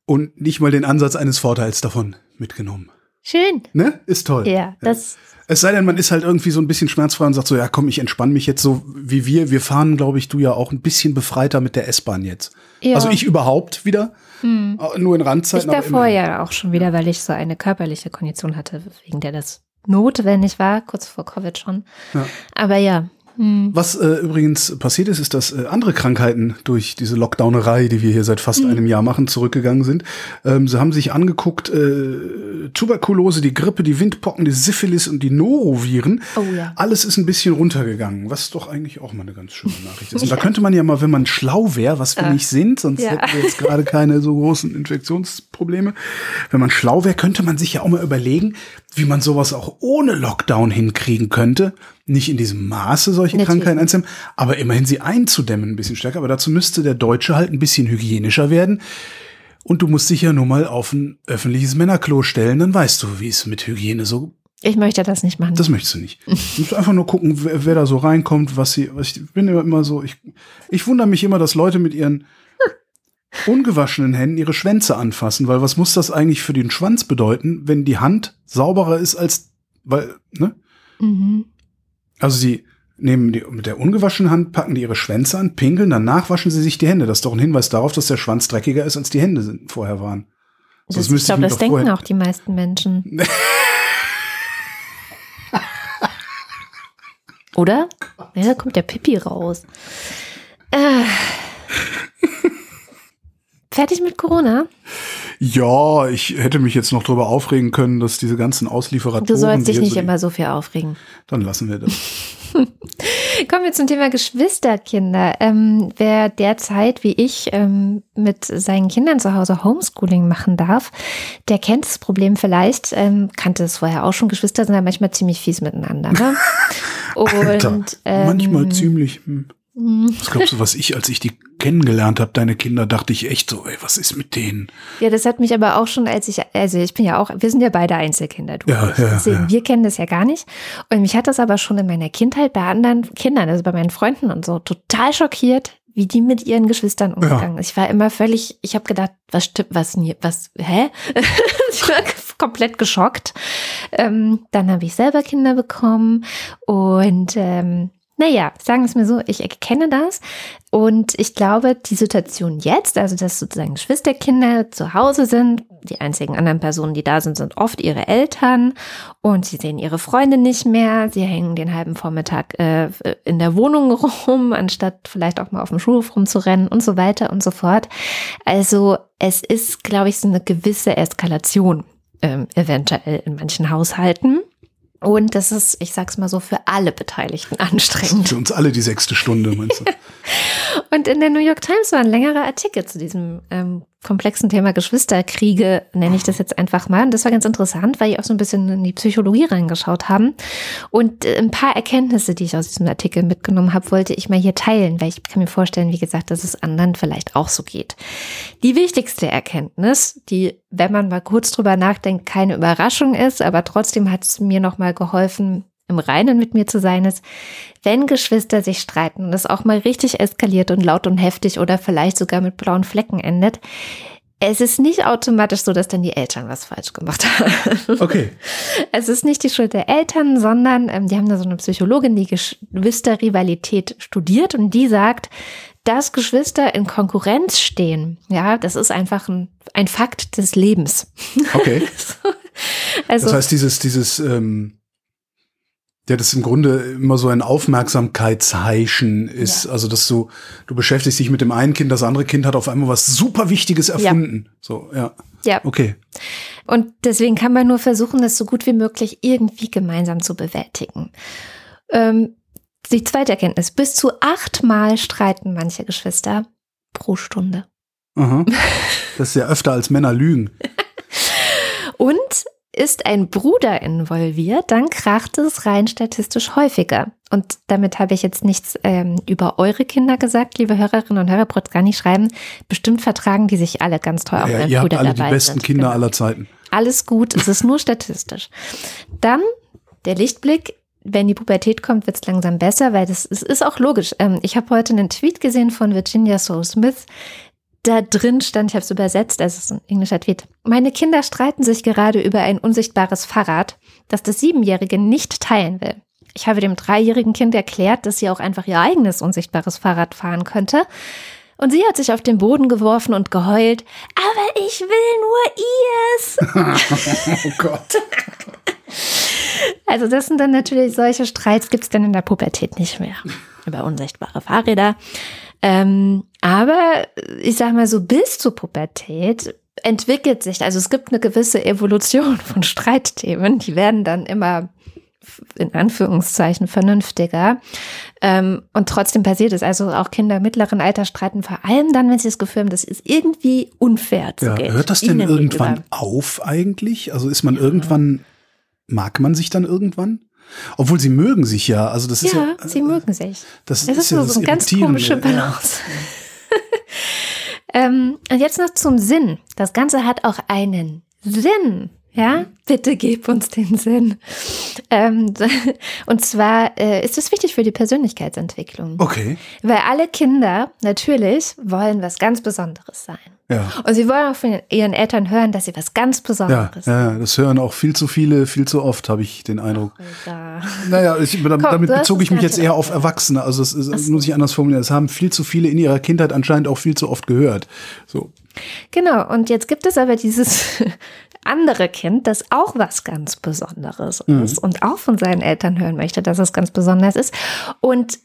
C: und nicht mal den Ansatz eines Vorteils davon mitgenommen.
B: Schön.
C: Ne? Ist toll.
B: Ja, das.
C: Es sei denn, man ist halt irgendwie so ein bisschen schmerzfrei und sagt so, ja komm, ich entspanne mich jetzt so wie wir. Wir fahren, glaube ich, du ja auch ein bisschen befreiter mit der S-Bahn jetzt.
B: Ja.
C: Also ich überhaupt wieder.
B: Hm.
C: Nur in
B: Ich
C: Randzeiten. aber
B: davor ja auch schon wieder, weil ich so eine körperliche Kondition hatte, wegen der das notwendig war, kurz vor Covid schon.
C: Ja.
B: Aber ja. Hm.
C: Was äh, übrigens passiert ist, ist, dass äh, andere Krankheiten durch diese Lockdownerei, die wir hier seit fast
B: Mhm.
C: einem Jahr machen, zurückgegangen sind. Ähm, sie haben sich angeguckt, äh, Tuberkulose, die Grippe, die Windpocken, die Syphilis und die Noroviren.
B: Oh ja.
C: Alles ist ein bisschen runtergegangen, was doch eigentlich auch mal eine ganz schöne Nachricht ist. Und da könnte man ja mal, wenn man schlau wäre, was wir nicht sind, sonst
B: Ja.
C: hätten wir jetzt gerade keine so großen Infektionsprobleme. Wenn man schlau wäre, könnte man sich ja auch mal überlegen, wie man sowas auch ohne Lockdown hinkriegen könnte. Nicht in diesem Maße solche
B: Natürlich.
C: Krankheiten einzudämmen, aber immerhin sie einzudämmen ein bisschen stärker. Aber dazu müsste der Deutsche halt ein bisschen hygienischer werden. Und du musst dich ja nur mal auf ein öffentliches Männerklo stellen, dann weißt du, wie es mit Hygiene so
B: Ich möchte das nicht machen.
C: das möchtest du nicht. Du musst einfach nur gucken, wer, wer da so reinkommt, was sie, was ich bin immer, immer so, ich, ich wundere mich immer, dass Leute mit ihren ungewaschenen Händen ihre Schwänze anfassen, weil was muss das eigentlich für den Schwanz bedeuten, wenn die Hand sauberer ist als, weil, ne?
B: mhm.
C: Also sie nehmen die, mit der ungewaschenen Hand, packen die ihre Schwänze an, pinkeln, danach waschen sie sich die Hände. Das ist doch ein Hinweis darauf, dass der Schwanz dreckiger ist, als die Hände sind, vorher waren.
B: Das, ich glaube, das denken auch die meisten Menschen. Oder? Ja, da kommt der Pipi raus. Äh. Fertig mit Corona?
C: Ja, ich hätte mich jetzt noch drüber aufregen können, dass diese ganzen Auslieferatoren.
B: Du sollst dich nicht
C: so-
B: immer so viel aufregen.
C: Dann lassen wir das.
B: Kommen wir zum Thema Geschwisterkinder. Ähm, wer derzeit, wie ich, ähm, mit seinen Kindern zu Hause Homeschooling machen darf, der kennt das Problem vielleicht, ähm, kannte es vorher auch schon. Geschwister sind ja manchmal ziemlich fies miteinander. Ne? Und,
C: Alter,
B: ähm,
C: manchmal ziemlich. Hm.
B: Mh,
C: Was glaubst du, was ich, als ich die kennengelernt habe, deine Kinder, dachte ich echt so, ey, was ist mit denen?
B: Ja, das hat mich aber auch schon, als ich, also ich bin ja auch, wir sind ja beide Einzelkinder, du
C: Ja, ja,
B: Deswegen,
C: ja.
B: wir kennen das ja gar nicht. Und mich hat das aber schon in meiner Kindheit bei anderen Kindern, also bei meinen Freunden und so, total schockiert, wie die mit ihren Geschwistern umgegangen ist. Ich war immer völlig, ich habe gedacht, was stimmt, was, was, hä? ich war komplett geschockt. Ähm, dann habe ich selber Kinder bekommen und ähm, naja, sagen es mir so, ich erkenne das und ich glaube, die Situation jetzt, also dass sozusagen Geschwisterkinder zu Hause sind, die einzigen anderen Personen, die da sind, sind oft ihre Eltern und sie sehen ihre Freunde nicht mehr. Sie hängen den halben Vormittag äh, in der Wohnung rum, anstatt vielleicht auch mal auf dem Schulhof rumzurennen und so weiter und so fort. Also es ist, glaube ich, so eine gewisse Eskalation ähm, eventuell in manchen Haushalten. Und das ist, ich sag's mal so, für alle Beteiligten anstrengend.
C: Für uns alle die sechste Stunde, meinst du?
B: Und in der New York Times war ein längerer Artikel zu diesem ähm, komplexen Thema Geschwisterkriege, nenne ich das jetzt einfach mal. Und das war ganz interessant, weil die auch so ein bisschen in die Psychologie reingeschaut haben. Und äh, ein paar Erkenntnisse, die ich aus diesem Artikel mitgenommen habe, wollte ich mal hier teilen, weil ich kann mir vorstellen, wie gesagt, dass es anderen vielleicht auch so geht. Die wichtigste Erkenntnis, die, wenn man mal kurz drüber nachdenkt, keine Überraschung ist, aber trotzdem hat es mir nochmal geholfen, im Reinen mit mir zu sein, ist, wenn Geschwister sich streiten und es auch mal richtig eskaliert und laut und heftig oder vielleicht sogar mit blauen Flecken endet, es ist nicht automatisch so, dass dann die Eltern was falsch gemacht haben.
C: Okay.
B: Es ist nicht die Schuld der Eltern, sondern ähm, die haben da so eine Psychologin, die Geschwisterrivalität studiert und die sagt, dass Geschwister in Konkurrenz stehen. Ja, das ist einfach ein, ein Fakt des Lebens.
C: Okay.
B: Also,
C: Das heißt, dieses, dieses, ähm, ja, das im Grunde immer so ein Aufmerksamkeitsheischen ist. Also, dass du, du beschäftigst dich mit dem einen Kind, das andere Kind hat auf einmal was super Wichtiges erfunden. So, ja.
B: ja.
C: Okay.
B: Und deswegen kann man nur versuchen, das so gut wie möglich irgendwie gemeinsam zu bewältigen. Ähm, die zweite Erkenntnis. Bis zu achtmal streiten manche Geschwister pro Stunde.
C: Aha. Das ist ja öfter als Männer lügen.
B: Und ist ein Bruder involviert, dann kracht es rein statistisch häufiger. Und damit habe ich jetzt nichts ähm, über eure Kinder gesagt, liebe Hörerinnen und Hörer, braucht gar nicht schreiben. Bestimmt vertragen die sich alle ganz toll, auch
C: Ja,
B: wenn
C: ihr habt
B: Brüder
C: alle die
B: dabei
C: besten
B: sind.
C: Kinder
B: Genau.
C: aller Zeiten.
B: Alles gut, es ist nur statistisch. Dann der Lichtblick. Wenn die Pubertät kommt, wird es langsam besser, weil das es ist auch logisch. Ähm, ich habe heute einen Tweet gesehen von Virginia So Smith. Da drin stand, ich habe es übersetzt, also es ist ein englischer Tweet. Meine Kinder streiten sich gerade über ein unsichtbares Fahrrad, das das Siebenjährige nicht teilen will. Ich habe dem dreijährigen Kind erklärt, dass sie auch einfach ihr eigenes unsichtbares Fahrrad fahren könnte. Und sie hat sich auf den Boden geworfen und geheult. Aber ich will nur ihrs.
C: Oh Gott.
B: Also das sind dann natürlich solche Streits, gibt's dann in der Pubertät nicht mehr. Über unsichtbare Fahrräder. Ähm, aber ich sag mal so, bis zur Pubertät entwickelt sich, also es gibt eine gewisse Evolution von Streitthemen, die werden dann immer in Anführungszeichen vernünftiger. Ähm, und trotzdem passiert es. Also auch Kinder mittleren Alters streiten vor allem dann, wenn sie das Gefühl haben, das ist irgendwie unfair zu
C: Ja,
B: gehen.
C: hört das denn irgendwann
B: gegenüber.
C: auf eigentlich? Also ist man irgendwann, mag man sich dann irgendwann? Obwohl sie mögen sich ja. Also das ist ja,
B: Ja, sie mögen sich.
C: das
B: Es ist
C: ja
B: nur
C: das
B: so eine ganz komische
C: Ja.
B: Ähm, und jetzt noch zum Sinn. Das Ganze hat auch einen Sinn. Ja, bitte gib uns den Sinn. Ähm, und zwar äh, ist es wichtig für die Persönlichkeitsentwicklung.
C: Okay.
B: Weil alle Kinder natürlich wollen was ganz Besonderes sein.
C: Ja.
B: Und sie wollen auch von ihren Eltern hören, dass sie was ganz
C: Ja,
B: Besonderes
C: ja, das hören auch viel zu viele, viel zu oft, habe ich den Eindruck.
B: Da.
C: Naja, ich, damit,
B: Komm,
C: damit bezog ich mich jetzt eher auf Erwachsene. Also es ist, muss ich anders formulieren. Es haben viel zu viele in ihrer Kindheit anscheinend auch viel zu oft gehört. So.
B: Genau, und jetzt gibt es aber dieses andere Kind, das auch was ganz Besonderes ist und auch von seinen Eltern hören möchte, dass es ganz besonders ist. Und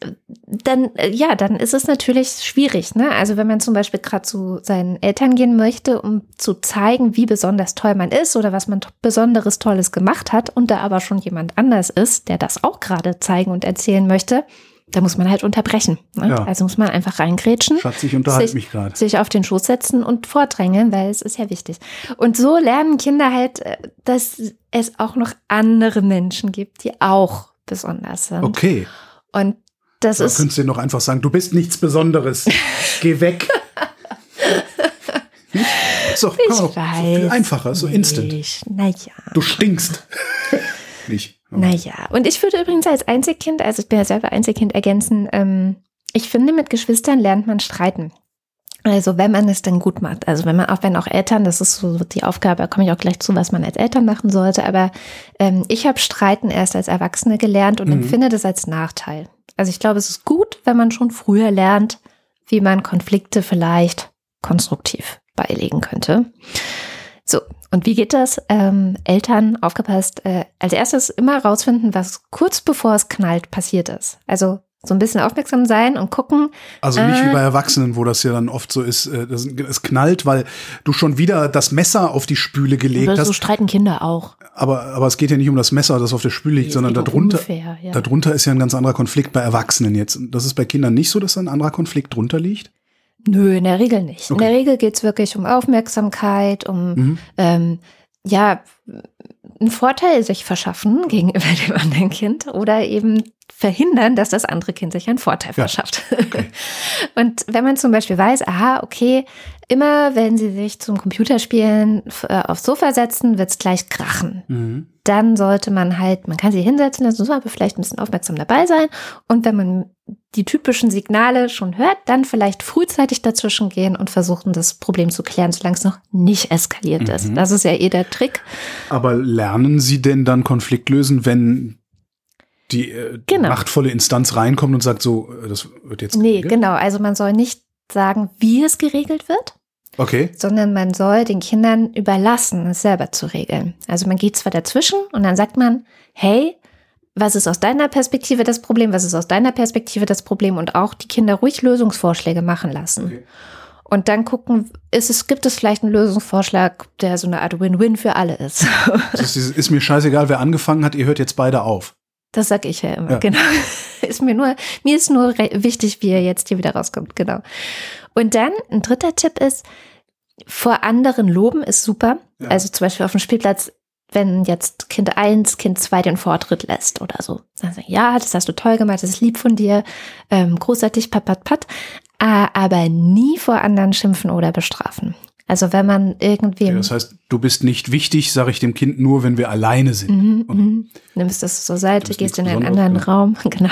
B: dann, äh, ja, dann ist es natürlich schwierig. Ne? Also wenn man zum Beispiel gerade zu seinen Eltern gehen möchte, um zu zeigen, wie besonders toll man ist oder was man Besonderes Tolles gemacht hat und da aber schon jemand anders ist, der das auch gerade zeigen und erzählen möchte, da muss man halt unterbrechen. Ne?
C: Ja.
B: Also muss man einfach reingrätschen
C: Schatz, ich unterhalte
B: sich,
C: mich gerade.
B: sich auf den Schoß setzen und vordrängeln, weil es ist ja wichtig. Und so lernen Kinder halt, äh, dass es auch noch andere Menschen gibt, die auch besonders sind.
C: Okay.
B: Und das
C: Da
B: ist,
C: könntest du dir noch einfach sagen, du bist nichts Besonderes. Geh weg. So, kann man doch, so viel einfacher, so instant.
B: Naja.
C: Du stinkst. Nicht.
B: Naja. Und ich würde übrigens als Einzelkind, also ich bin ja selber Einzelkind, ergänzen, ähm, ich finde, mit Geschwistern lernt man streiten. Also wenn man es dann gut macht. Also wenn man, auch wenn auch Eltern, das ist so die Aufgabe, da komme ich auch gleich zu, was man als Eltern machen sollte. Aber ähm, ich habe Streiten erst als Erwachsene gelernt und
C: Mhm.
B: empfinde das als Nachteil. Also ich glaube, es ist gut, wenn man schon früher lernt, wie man Konflikte vielleicht konstruktiv beilegen könnte. So, und wie geht das? Ähm, Eltern, aufgepasst, äh, als erstes immer rausfinden, was kurz bevor es knallt passiert ist. Also so ein bisschen aufmerksam sein und gucken,
C: Also nicht
B: Äh.
C: wie bei Erwachsenen, wo das ja dann oft so ist, äh, das, es knallt, weil du schon wieder das Messer auf die Spüle gelegt
B: oder so
C: hast.
B: streiten Kinder auch.
C: Aber, aber es geht ja nicht um das Messer, das auf der Spüle liegt, sondern
B: Eher
C: darunter,
B: unfair, ja.
C: darunter ist ja ein ganz anderer Konflikt bei Erwachsenen jetzt. Das ist bei Kindern nicht so, dass da ein anderer Konflikt drunter liegt.
B: Nö, in der Regel nicht. In
C: Okay.
B: der Regel geht's wirklich um Aufmerksamkeit, um
C: Mhm.
B: ähm, ja, einen Vorteil sich verschaffen gegenüber dem anderen Kind oder eben verhindern, dass das andere Kind sich einen Vorteil
C: Ja,
B: verschafft. Und wenn man zum Beispiel weiß, aha, okay, immer wenn sie sich zum Computerspielen äh, aufs Sofa setzen, wird's gleich krachen.
C: Mhm.
B: Dann sollte man halt, man kann sie hinsetzen lassen, so, aber vielleicht ein bisschen aufmerksam dabei sein. Und wenn man die typischen Signale schon hört, dann vielleicht frühzeitig dazwischen gehen und versuchen, das Problem zu klären, solange es noch nicht eskaliert ist.
C: Mhm.
B: Das ist ja eh der Trick.
C: Aber lernen Sie denn dann Konflikt lösen, wenn die äh,
B: Genau.
C: machtvolle Instanz reinkommt und sagt so, äh, das wird jetzt
B: Nee,
C: geregelt?
B: genau. Also man soll nicht sagen, wie es geregelt wird,
C: Okay.
B: sondern man soll den Kindern überlassen, es selber zu regeln. Also man geht zwar dazwischen und dann sagt man, hey, was ist aus deiner Perspektive das Problem, was ist aus deiner Perspektive das Problem und auch die Kinder ruhig Lösungsvorschläge machen lassen.
C: Okay.
B: Und dann gucken, ist es, gibt es vielleicht einen Lösungsvorschlag, der so eine Art Win-Win für alle ist.
C: Das ist, ist mir scheißegal, wer angefangen hat, ihr hört jetzt beide auf.
B: Das sag ich ja immer,
C: Ja.
B: genau. Ist mir nur, mir ist nur wichtig, wie er jetzt hier wieder rauskommt, genau. Und dann ein dritter Tipp ist, vor anderen loben ist super.
C: Ja.
B: Also zum Beispiel auf dem Spielplatz, wenn jetzt Kind 1, Kind 2 den Vortritt lässt oder so. Sagen, ja, das hast du toll gemacht, das ist lieb von dir, ähm, großartig, pat, pat, pat. Äh, aber nie vor anderen schimpfen oder bestrafen. Also wenn man irgendwem
C: Ja, das heißt, du bist nicht wichtig, sage ich dem Kind nur, wenn wir alleine sind.
B: Mhm,
C: Und-
B: mhm. Nimmst das zur Seite, gehst in einen anderen
C: genau.
B: Raum. Genau.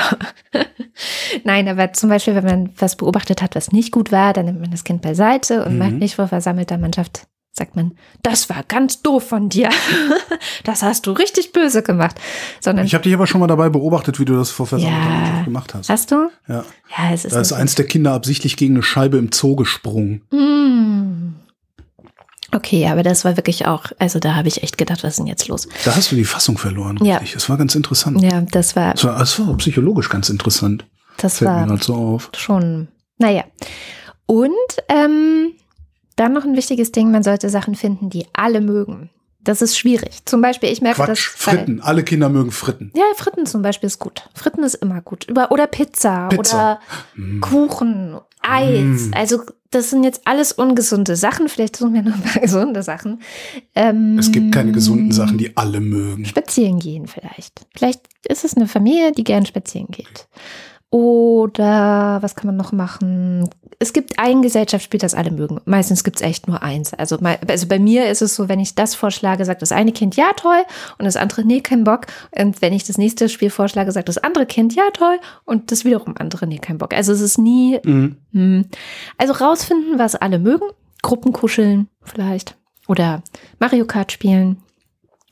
B: Nein, aber zum Beispiel, wenn man was beobachtet hat, was nicht gut war, dann nimmt man das Kind beiseite und
C: Mhm.
B: macht nicht vor versammelter Mannschaft, sagt man, das war ganz doof von dir. Das hast du richtig böse gemacht. Sondern,
C: Ich habe dich aber schon mal dabei beobachtet, wie du das vor versammelter
B: Ja.
C: Gemacht hast.
B: hast du?
C: Ja.
B: Ja, es ist.
C: Da ist eins der Kinder absichtlich gegen eine Scheibe im Zoo gesprungen.
B: Hm. Okay, aber das war wirklich auch, also da habe ich echt gedacht, was ist denn jetzt los?
C: Da hast du die Fassung verloren,
B: Ja.
C: richtig. Das war ganz interessant.
B: Ja, das war,
C: Das, war, das war psychologisch ganz interessant.
B: das
C: Fällt
B: war.
C: mir gerade so auf.
B: schon, naja. Und ähm, dann noch ein wichtiges Ding, man sollte Sachen finden, die alle mögen. Das ist schwierig. Zum Beispiel, ich merke das. bei-
C: Fritten. Alle Kinder mögen Fritten.
B: Ja, Fritten zum Beispiel ist gut. Fritten ist immer gut. Über, oder Pizza,
C: Pizza.
B: oder Kuchen, Eis.
C: Mm.
B: Also das sind jetzt alles ungesunde Sachen. Vielleicht suchen wir noch ein paar gesunde Sachen. Ähm,
C: Es gibt keine gesunden Sachen, die alle mögen.
B: Spazieren gehen vielleicht. Vielleicht ist es eine Familie, die gern spazieren geht. Oder was kann man noch machen? Es gibt ein Gesellschaftsspiel, das alle mögen. Meistens gibt es echt nur eins. Also, also bei mir ist es so, wenn ich das vorschlage, sagt das eine Kind ja toll und das andere nee, kein Bock. Und wenn ich das nächste Spiel vorschlage, sagt das andere Kind ja toll und das wiederum andere nee, kein Bock. Also es ist nie.
C: Mhm.
B: Hm. Also rausfinden, was alle mögen. Gruppenkuscheln vielleicht. Oder Mario Kart spielen.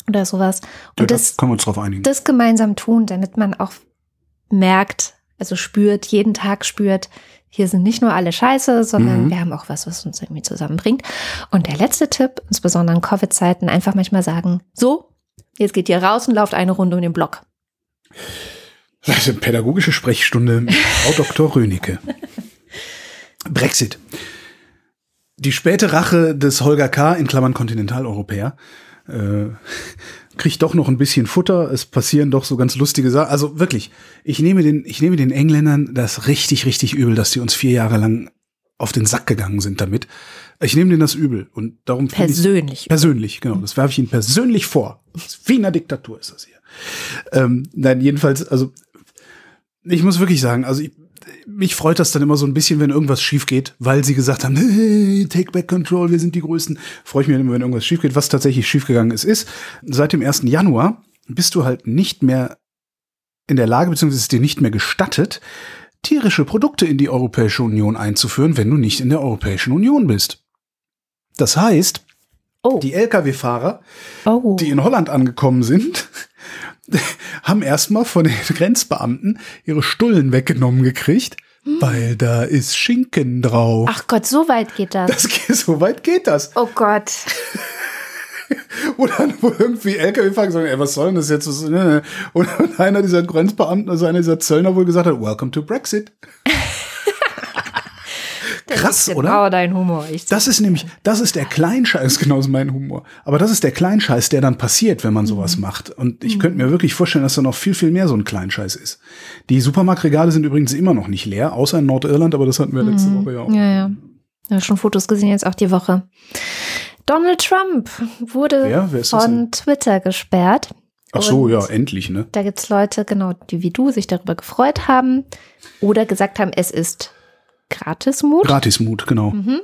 B: Oder sowas.
C: Ja,
B: Und
C: da
B: das
C: können wir uns drauf einigen.
B: das gemeinsam tun, damit man auch merkt, also spürt, jeden Tag spürt, hier sind nicht nur alle scheiße, sondern
C: Mhm.
B: wir haben auch was, was uns irgendwie zusammenbringt. Und der letzte Tipp, insbesondere in Covid-Zeiten, einfach manchmal sagen, so, jetzt geht ihr raus und lauft eine Runde um den Block.
C: Das ist eine pädagogische Sprechstunde mit Frau Dr. Rönecke. Brexit. Die späte Rache des Holger K. in Klammern Kontinentaleuropäer äh, kriegt doch noch ein bisschen Futter. Es passieren doch so ganz lustige Sachen. Also wirklich, ich nehme den, ich nehme den Engländern das richtig, richtig übel, dass die uns vier Jahre lang auf den Sack gegangen sind damit. Ich nehme denen das übel und darum
B: Persönlich.
C: Persönlich, genau. Das werfe ich Ihnen persönlich vor. Wie in einer Diktatur ist das hier. Ähm, nein, jedenfalls, also ich muss wirklich sagen, also ich, mich freut das dann immer so ein bisschen, wenn irgendwas schief geht, weil sie gesagt haben, hey, take back control, wir sind die Größten. Freue ich mich immer, wenn irgendwas schief geht. Was tatsächlich schiefgegangen ist, ist, seit dem 1. Januar bist du halt nicht mehr in der Lage, beziehungsweise es ist dir nicht mehr gestattet, tierische Produkte in die Europäische Union einzuführen, wenn du nicht in der Europäischen Union bist. Das heißt,
B: Oh,
C: die Lkw-Fahrer,
B: oh.
C: die in Holland angekommen sind, haben erstmal von den Grenzbeamten ihre Stullen weggenommen gekriegt, weil da ist Schinken drauf.
B: Ach Gott, so weit geht das.
C: Das geht, so weit geht das.
B: Oh Gott.
C: Dann wo irgendwie LKW-Fahrer sagen, ey, was soll denn das jetzt? Ne, und einer dieser Grenzbeamten, also einer dieser Zöllner wohl gesagt hat, welcome to Brexit. Krass,
B: Genau
C: oder?
B: dein Humor. Ich
C: Das ist nämlich, das ist der Kleinscheiß, genauso mein Humor. Aber das ist der Kleinscheiß, der dann passiert, wenn man sowas macht. Und ich könnte mir wirklich vorstellen, dass da noch viel, viel mehr so ein Kleinscheiß ist. Die Supermarktregale sind übrigens immer noch nicht leer, außer in Nordirland, aber das hatten wir letzte Woche ja auch.
B: Ja, ja. Ja, schon Fotos gesehen jetzt auch die Woche. Donald Trump wurde
C: ist das
B: von Twitter gesperrt.
C: Ach so, ja, endlich, ne?
B: Da gibt's Leute, genau, die wie du sich darüber gefreut haben oder gesagt haben, es ist Gratismut.
C: Gratismut, genau.
B: Mhm.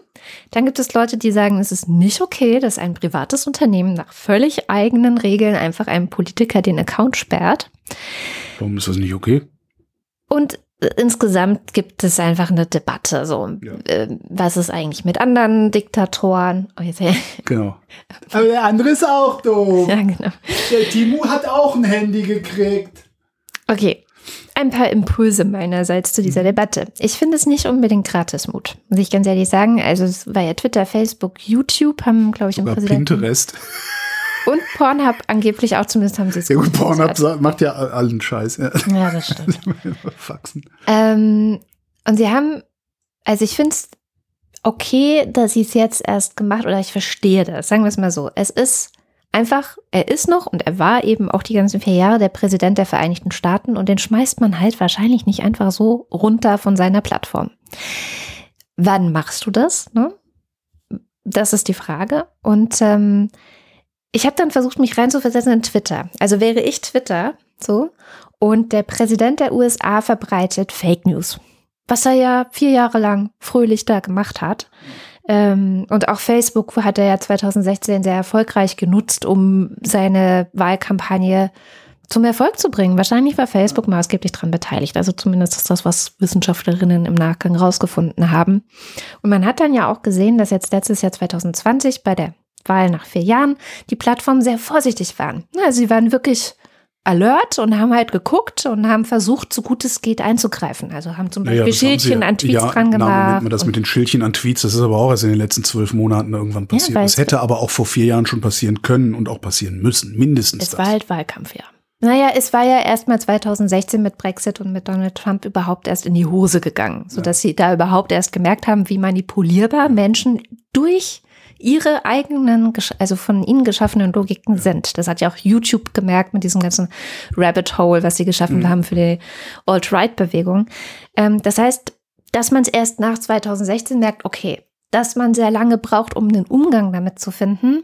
B: Dann gibt es Leute, die sagen, es ist nicht okay, dass ein privates Unternehmen nach völlig eigenen Regeln einfach einem Politiker den Account sperrt.
C: Warum ist das nicht okay?
B: Und insgesamt gibt es einfach eine Debatte. So,
C: Ja.
B: äh, was ist eigentlich mit anderen Diktatoren? Oh, jetzt, ja,
C: Genau. Aber der andere ist auch doof.
B: genau.
C: Der Timo hat auch ein Handy gekriegt.
B: Okay. Ein paar Impulse meinerseits zu
C: Mhm.
B: dieser Debatte. Ich finde es nicht unbedingt Gratismut, muss ich ganz ehrlich sagen. Also es war ja Twitter, Facebook, YouTube haben, glaube ich, im Präsidenten
C: Pinterest.
B: und Pornhub angeblich auch, zumindest haben sie es
C: Ja gut,
B: gut
C: Pornhub
B: gesagt.
C: sa- macht ja allen Scheiß. Ja.
B: Ja, das stimmt.
C: Faxen.
B: Ähm, und sie haben, also ich finde es okay, dass sie es jetzt erst gemacht oder ich verstehe das. Sagen wir es mal so. Es ist einfach, er ist noch und er war eben auch die ganzen vier Jahre der Präsident der Vereinigten Staaten und den schmeißt man halt wahrscheinlich nicht einfach so runter von seiner Plattform. Wann machst du das? Ne? Das ist die Frage. Und ähm, ich habe dann versucht, mich reinzuversetzen in Twitter. Also wäre ich Twitter, so, und der Präsident der USA verbreitet Fake News. Was er ja vier Jahre lang fröhlich da gemacht hat. Ähm, und auch Facebook hat er ja 2016 sehr erfolgreich genutzt, um seine Wahlkampagne zum Erfolg zu bringen. Wahrscheinlich war Facebook maßgeblich daran beteiligt. Also zumindest ist das, was Wissenschaftlerinnen im Nachgang rausgefunden haben. Und man hat dann ja auch gesehen, dass jetzt letztes Jahr 2020 bei der Wahl nach vier Jahren die Plattformen sehr vorsichtig waren. Also sie waren wirklich alert und haben halt geguckt und haben versucht, so gut es geht einzugreifen. Also haben zum Beispiel
C: sie
B: Schildchen
C: ja-
B: an Tweets
C: ja,
B: dran
C: na,
B: gemacht.
C: Moment mal, das mit den Schildchen an Tweets, das ist aber auch erst in den letzten zwölf Monaten irgendwann passiert.
B: weil
C: das
B: es-
C: hätte aber auch vor vier Jahren schon passieren können und auch passieren müssen. Mindestens
B: Es
C: das.
B: war halt Wahlkampf, ja. Naja, es war ja erst mal 2016 mit Brexit und mit Donald Trump überhaupt erst in die Hose gegangen, sodass sie da überhaupt erst gemerkt haben, wie manipulierbar Menschen durch ihre eigenen, also von ihnen geschaffenen Logiken sind. Das hat ja auch YouTube gemerkt mit diesem ganzen Rabbit Hole, was sie geschaffen haben für die Alt-Right-Bewegung. Ähm, das heißt, dass man es erst nach 2016 merkt, okay, dass man sehr lange braucht, um einen Umgang damit zu finden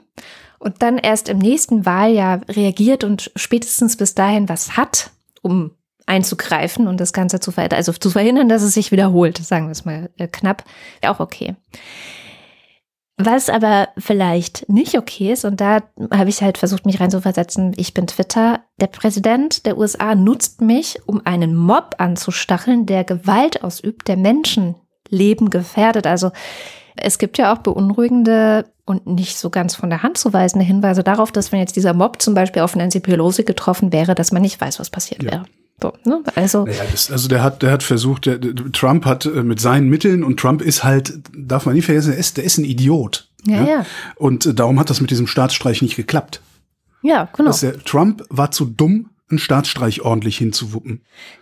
B: und dann erst im nächsten Wahljahr reagiert und spätestens bis dahin was hat, um einzugreifen und das Ganze zu verhindern, also zu verhindern, dass es sich wiederholt, sagen wir es mal äh, knapp, auch okay. Was aber vielleicht nicht okay ist, und da habe ich halt versucht, mich reinzuversetzen, ich bin Twitter, der Präsident der USA nutzt mich, um einen Mob anzustacheln, der Gewalt ausübt, der Menschenleben gefährdet. Also es gibt ja auch beunruhigende und nicht so ganz von der Hand zu weisende Hinweise darauf, dass wenn jetzt dieser Mob zum Beispiel auf Nancy Pelosi getroffen wäre, dass man nicht weiß, was passiert
C: Ja.
B: wäre. So, ne? Also
C: Naja, das, also der hat, der hat versucht, der, Trump hat äh, mit seinen Mitteln und Trump ist halt, darf man nicht vergessen, der ist, der ist ein Idiot.
B: Ja, ja.
C: Und äh, darum hat das mit diesem Staatsstreich nicht geklappt.
B: ja, genau,
C: der Trump war zu dumm, einen Staatsstreich ordentlich hinzuwuppen.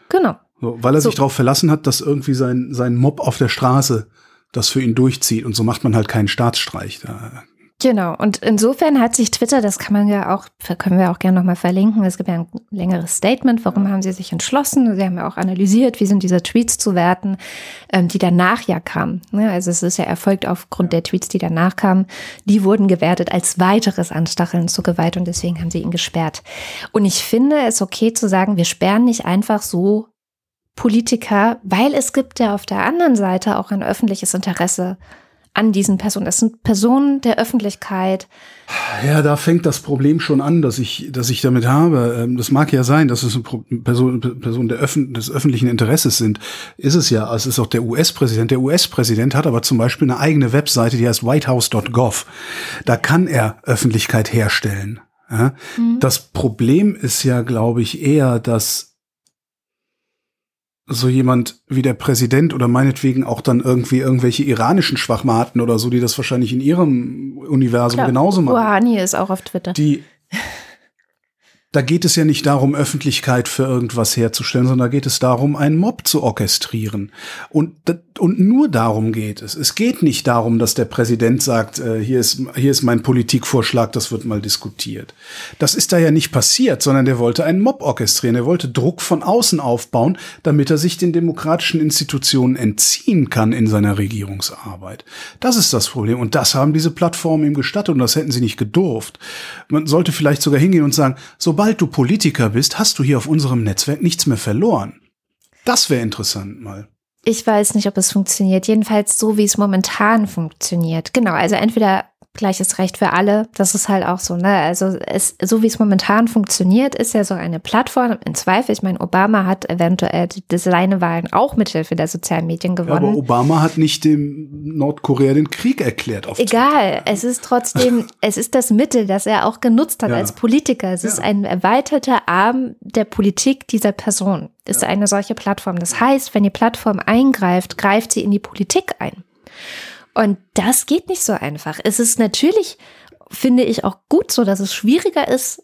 B: genau.
C: So, weil er
B: So.
C: sich darauf verlassen hat, dass irgendwie sein, sein Mob auf der Straße das für ihn durchzieht. Und so macht man halt keinen Staatsstreich. Da,
B: Genau, und insofern hat sich Twitter, das kann man ja auch, können wir auch gerne nochmal verlinken, es gibt ja ein längeres Statement, warum haben sie sich entschlossen. Sie haben ja auch analysiert, wie sind diese Tweets zu werten, ähm, die danach ja kamen. Ne, Also es ist ja erfolgt aufgrund der Tweets, die danach kamen. Die wurden gewertet als weiteres Anstacheln zur Gewalt und deswegen haben sie ihn gesperrt. Und ich finde es okay zu sagen, wir sperren nicht einfach so Politiker, weil es gibt ja auf der anderen Seite auch ein öffentliches Interesse an diesen Personen. Das sind Personen der Öffentlichkeit.
C: Ja, da fängt das Problem schon an, dass ich, dass ich damit habe. Ähm, Das mag ja sein, dass es eine Pro- Person, Person der Öffn des öffentlichen Interesses sind. Ist es ja. Es ist auch der US-Präsident. Der US-Präsident hat aber zum Beispiel eine eigene Webseite, die heißt whitehouse.gov. Da kann er Öffentlichkeit herstellen. Ja? Das Problem ist ja, glaube ich, eher, dass so jemand wie der Präsident oder meinetwegen auch dann irgendwie irgendwelche iranischen Schwachmaten oder so, die das wahrscheinlich in ihrem Universum
B: Klar,
C: genauso machen.
B: Rouhani ist auch auf Twitter.
C: Die, da geht es ja nicht darum, Öffentlichkeit für irgendwas herzustellen, sondern da geht es darum, einen Mob zu orchestrieren. Und, und nur darum geht es. Es geht nicht darum, dass der Präsident sagt, äh, hier, ist, hier ist mein Politikvorschlag, das wird mal diskutiert. Das ist da ja nicht passiert, sondern der wollte einen Mob orchestrieren. Er wollte Druck von außen aufbauen, damit er sich den demokratischen Institutionen entziehen kann in seiner Regierungsarbeit. Das ist das Problem. Und das haben diese Plattformen ihm gestattet und das hätten sie nicht gedurft. Man sollte vielleicht sogar hingehen und sagen, sobald du Politiker bist, hast du hier auf unserem Netzwerk nichts mehr verloren. Das wäre interessant mal.
B: Ich weiß nicht, ob es funktioniert. Jedenfalls so, wie es momentan funktioniert. Genau, also entweder gleiches Recht für alle. Das ist halt auch so, ne? Also es, so wie es momentan funktioniert, ist ja so eine Plattform in Zweifel. Ich meine, Obama hat eventuell seine Wahlen auch mithilfe der sozialen Medien gewonnen.
C: Ja, aber Obama hat nicht dem Nordkorea den Krieg erklärt.
B: Egal, Twitter. es ist trotzdem, es ist das Mittel, das er auch genutzt hat ja. als Politiker. Es ja. ist ein erweiterter Arm der Politik dieser Person. Ist eine solche Plattform. Das heißt, wenn die Plattform eingreift, greift sie in die Politik ein. Und das geht nicht so einfach. Es ist natürlich, finde ich, auch gut so, dass es schwieriger ist,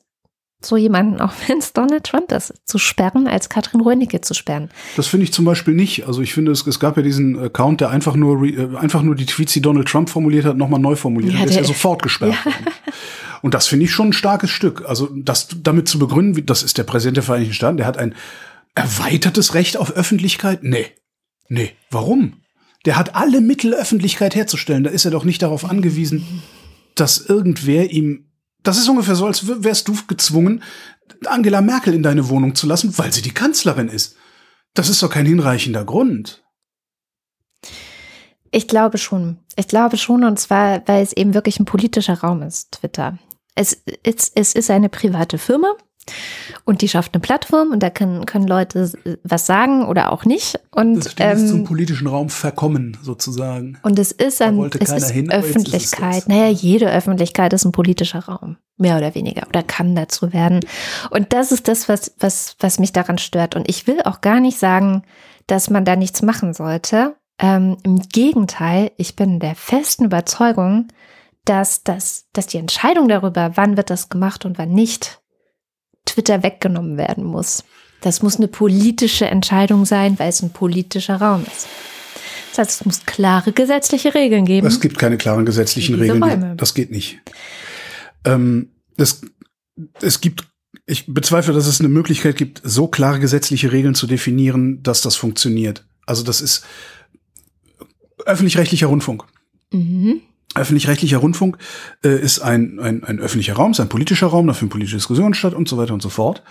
B: so jemanden, auch wenn es Donald Trump ist, zu sperren, als Katrin Rönicke zu sperren.
C: Das finde ich zum Beispiel nicht. Also ich finde, es, es gab ja diesen Account, der einfach nur, äh, einfach nur die Tweets, die Donald Trump formuliert hat, nochmal neu formuliert ja, hat. Der ist ja sofort gesperrt ja. Und das finde ich schon ein starkes Stück. Also das damit zu begründen, das ist der Präsident der Vereinigten Staaten, der hat ein erweitertes Recht auf Öffentlichkeit? Nee. Nee. Warum? Der hat alle Mittel, Öffentlichkeit herzustellen. Da ist er doch nicht darauf angewiesen, dass irgendwer ihm das ist ungefähr so, als wärst du gezwungen, Angela Merkel in deine Wohnung zu lassen, weil sie die Kanzlerin ist. Das ist doch kein hinreichender Grund.
B: Ich glaube schon. Ich glaube schon, und zwar, weil es eben wirklich ein politischer Raum ist, Twitter. Es, es, es ist eine private Firma und die schafft eine Plattform und da können, können Leute was sagen oder auch nicht. Und
C: das ähm, zum politischen Raum verkommen, sozusagen.
B: Und es ist ein es ist hin, Öffentlichkeit. Ist naja, jede Öffentlichkeit ist ein politischer Raum. Mehr oder weniger. Oder kann dazu werden. Und das ist das, was, was, was mich daran stört. Und ich will auch gar nicht sagen, dass man da nichts machen sollte. Ähm, Im Gegenteil, ich bin der festen Überzeugung, dass, dass, dass die Entscheidung darüber, wann wird das gemacht und wann nicht, Twitter weggenommen werden muss. Das muss eine politische Entscheidung sein, weil es ein politischer Raum ist. Das heißt, es muss klare gesetzliche Regeln geben.
C: Es gibt keine klaren gesetzlichen Regeln. Räume. Das geht nicht. Ähm, es, es gibt, ich bezweifle, dass es eine Möglichkeit gibt, so klare gesetzliche Regeln zu definieren, dass das funktioniert. Also das ist öffentlich-rechtlicher Rundfunk. Mhm. Öffentlich-rechtlicher Rundfunk äh, ist ein, ein, ein öffentlicher Raum, ist ein politischer Raum, da finden politische Diskussionen statt und so weiter und so fort.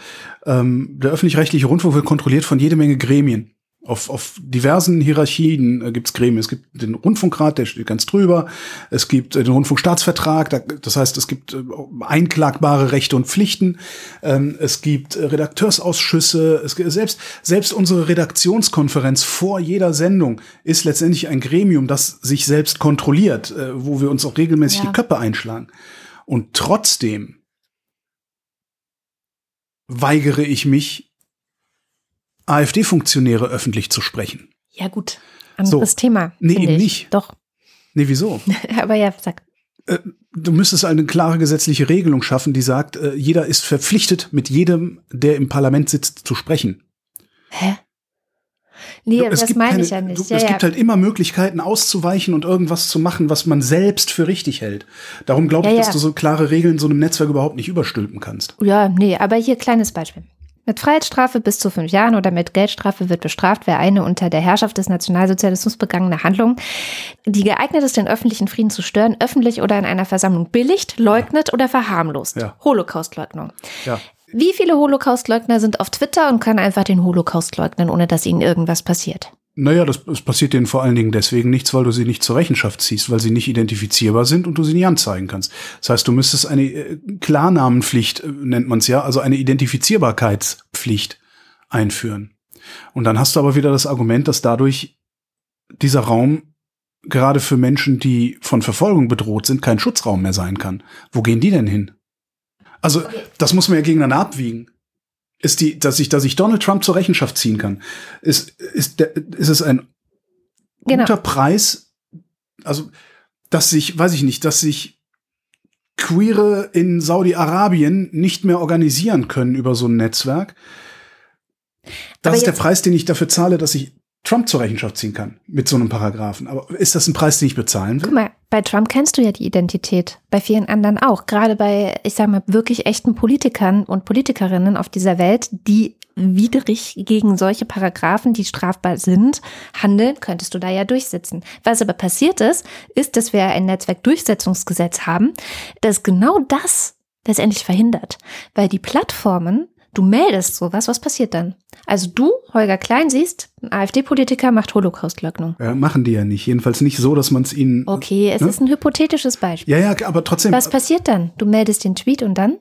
C: Ähm, der öffentlich-rechtliche Rundfunk wird kontrolliert von jede Menge Gremien. Auf, auf diversen Hierarchien äh, gibt es Gremien. Es gibt den Rundfunkrat, der steht ganz drüber. Es gibt äh, den Rundfunkstaatsvertrag, da, das heißt, es gibt äh, einklagbare Rechte und Pflichten. Ähm, es gibt äh, Redakteursausschüsse. Es selbst, selbst unsere Redaktionskonferenz vor jeder Sendung ist letztendlich ein Gremium, das sich selbst kontrolliert, äh, wo wir uns auch regelmäßig ja. die Köpfe einschlagen. Und trotzdem weigere ich mich, AfD-Funktionäre öffentlich zu sprechen.
B: Ja, gut. Anderes so. Thema.
C: Nee, eben ich. nicht.
B: Doch.
C: Nee, wieso?
B: Aber ja, sag.
C: Äh, du müsstest eine klare gesetzliche Regelung schaffen, die sagt, äh, jeder ist verpflichtet, mit jedem, der im Parlament sitzt, zu sprechen.
B: Hä? Nee, es das meine ich ja nicht.
C: Ja, es ja. gibt halt immer Möglichkeiten auszuweichen und irgendwas zu machen, was man selbst für richtig hält. Darum glaube ich, ja, dass du so klare Regeln so einem Netzwerk überhaupt nicht überstülpen kannst.
B: Ja, nee, aber hier kleines Beispiel. Mit Freiheitsstrafe bis zu fünf Jahren oder mit Geldstrafe wird bestraft, wer eine unter der Herrschaft des Nationalsozialismus begangene Handlung, die geeignet ist, den öffentlichen Frieden zu stören, öffentlich oder in einer Versammlung billigt, leugnet oder verharmlost. Ja. Holocaustleugnung. Ja. Wie viele Holocaustleugner sind auf Twitter und können einfach den Holocaust leugnen, ohne dass ihnen irgendwas passiert?
C: Naja, das, das passiert denen vor allen Dingen deswegen nichts, weil du sie nicht zur Rechenschaft ziehst, weil sie nicht identifizierbar sind und du sie nicht anzeigen kannst. Das heißt, du müsstest eine äh, Klarnamenpflicht, äh, nennt man es ja, also eine Identifizierbarkeitspflicht einführen. Und dann hast du aber wieder das Argument, dass dadurch dieser Raum gerade für Menschen, die von Verfolgung bedroht sind, kein Schutzraum mehr sein kann. Wo gehen die denn hin? Also, das muss man ja gegeneinander abwiegen ist die, dass ich, dass ich Donald Trump zur Rechenschaft ziehen kann, ist, ist, der, ist es ein genau. guter Preis, also, dass sich, weiß ich nicht, dass sich Queere in Saudi-Arabien nicht mehr organisieren können über so ein Netzwerk. Das Aber ist der Preis, den ich dafür zahle, dass ich Trump zur Rechenschaft ziehen kann mit so einem Paragraphen. Aber ist das ein Preis, den ich bezahlen will?
B: Guck mal, bei Trump kennst du ja die Identität, bei vielen anderen auch. Gerade bei, ich sag mal, wirklich echten Politikern und Politikerinnen auf dieser Welt, die widrig gegen solche Paragraphen, die strafbar sind, handeln, könntest du da ja durchsetzen. Was aber passiert ist, ist, dass wir ein Netzwerkdurchsetzungsgesetz haben, das genau das letztendlich verhindert, weil die Plattformen du meldest sowas, was passiert dann? Also du, Holger Klein, siehst, ein AfD-Politiker macht Holocaustleugnung.
C: Ja, machen die ja nicht. Jedenfalls nicht so, dass man es ihnen.
B: Okay, es
C: ne?
B: ist ein hypothetisches Beispiel.
C: Ja, ja, aber trotzdem.
B: Was passiert dann? Du meldest den Tweet und dann?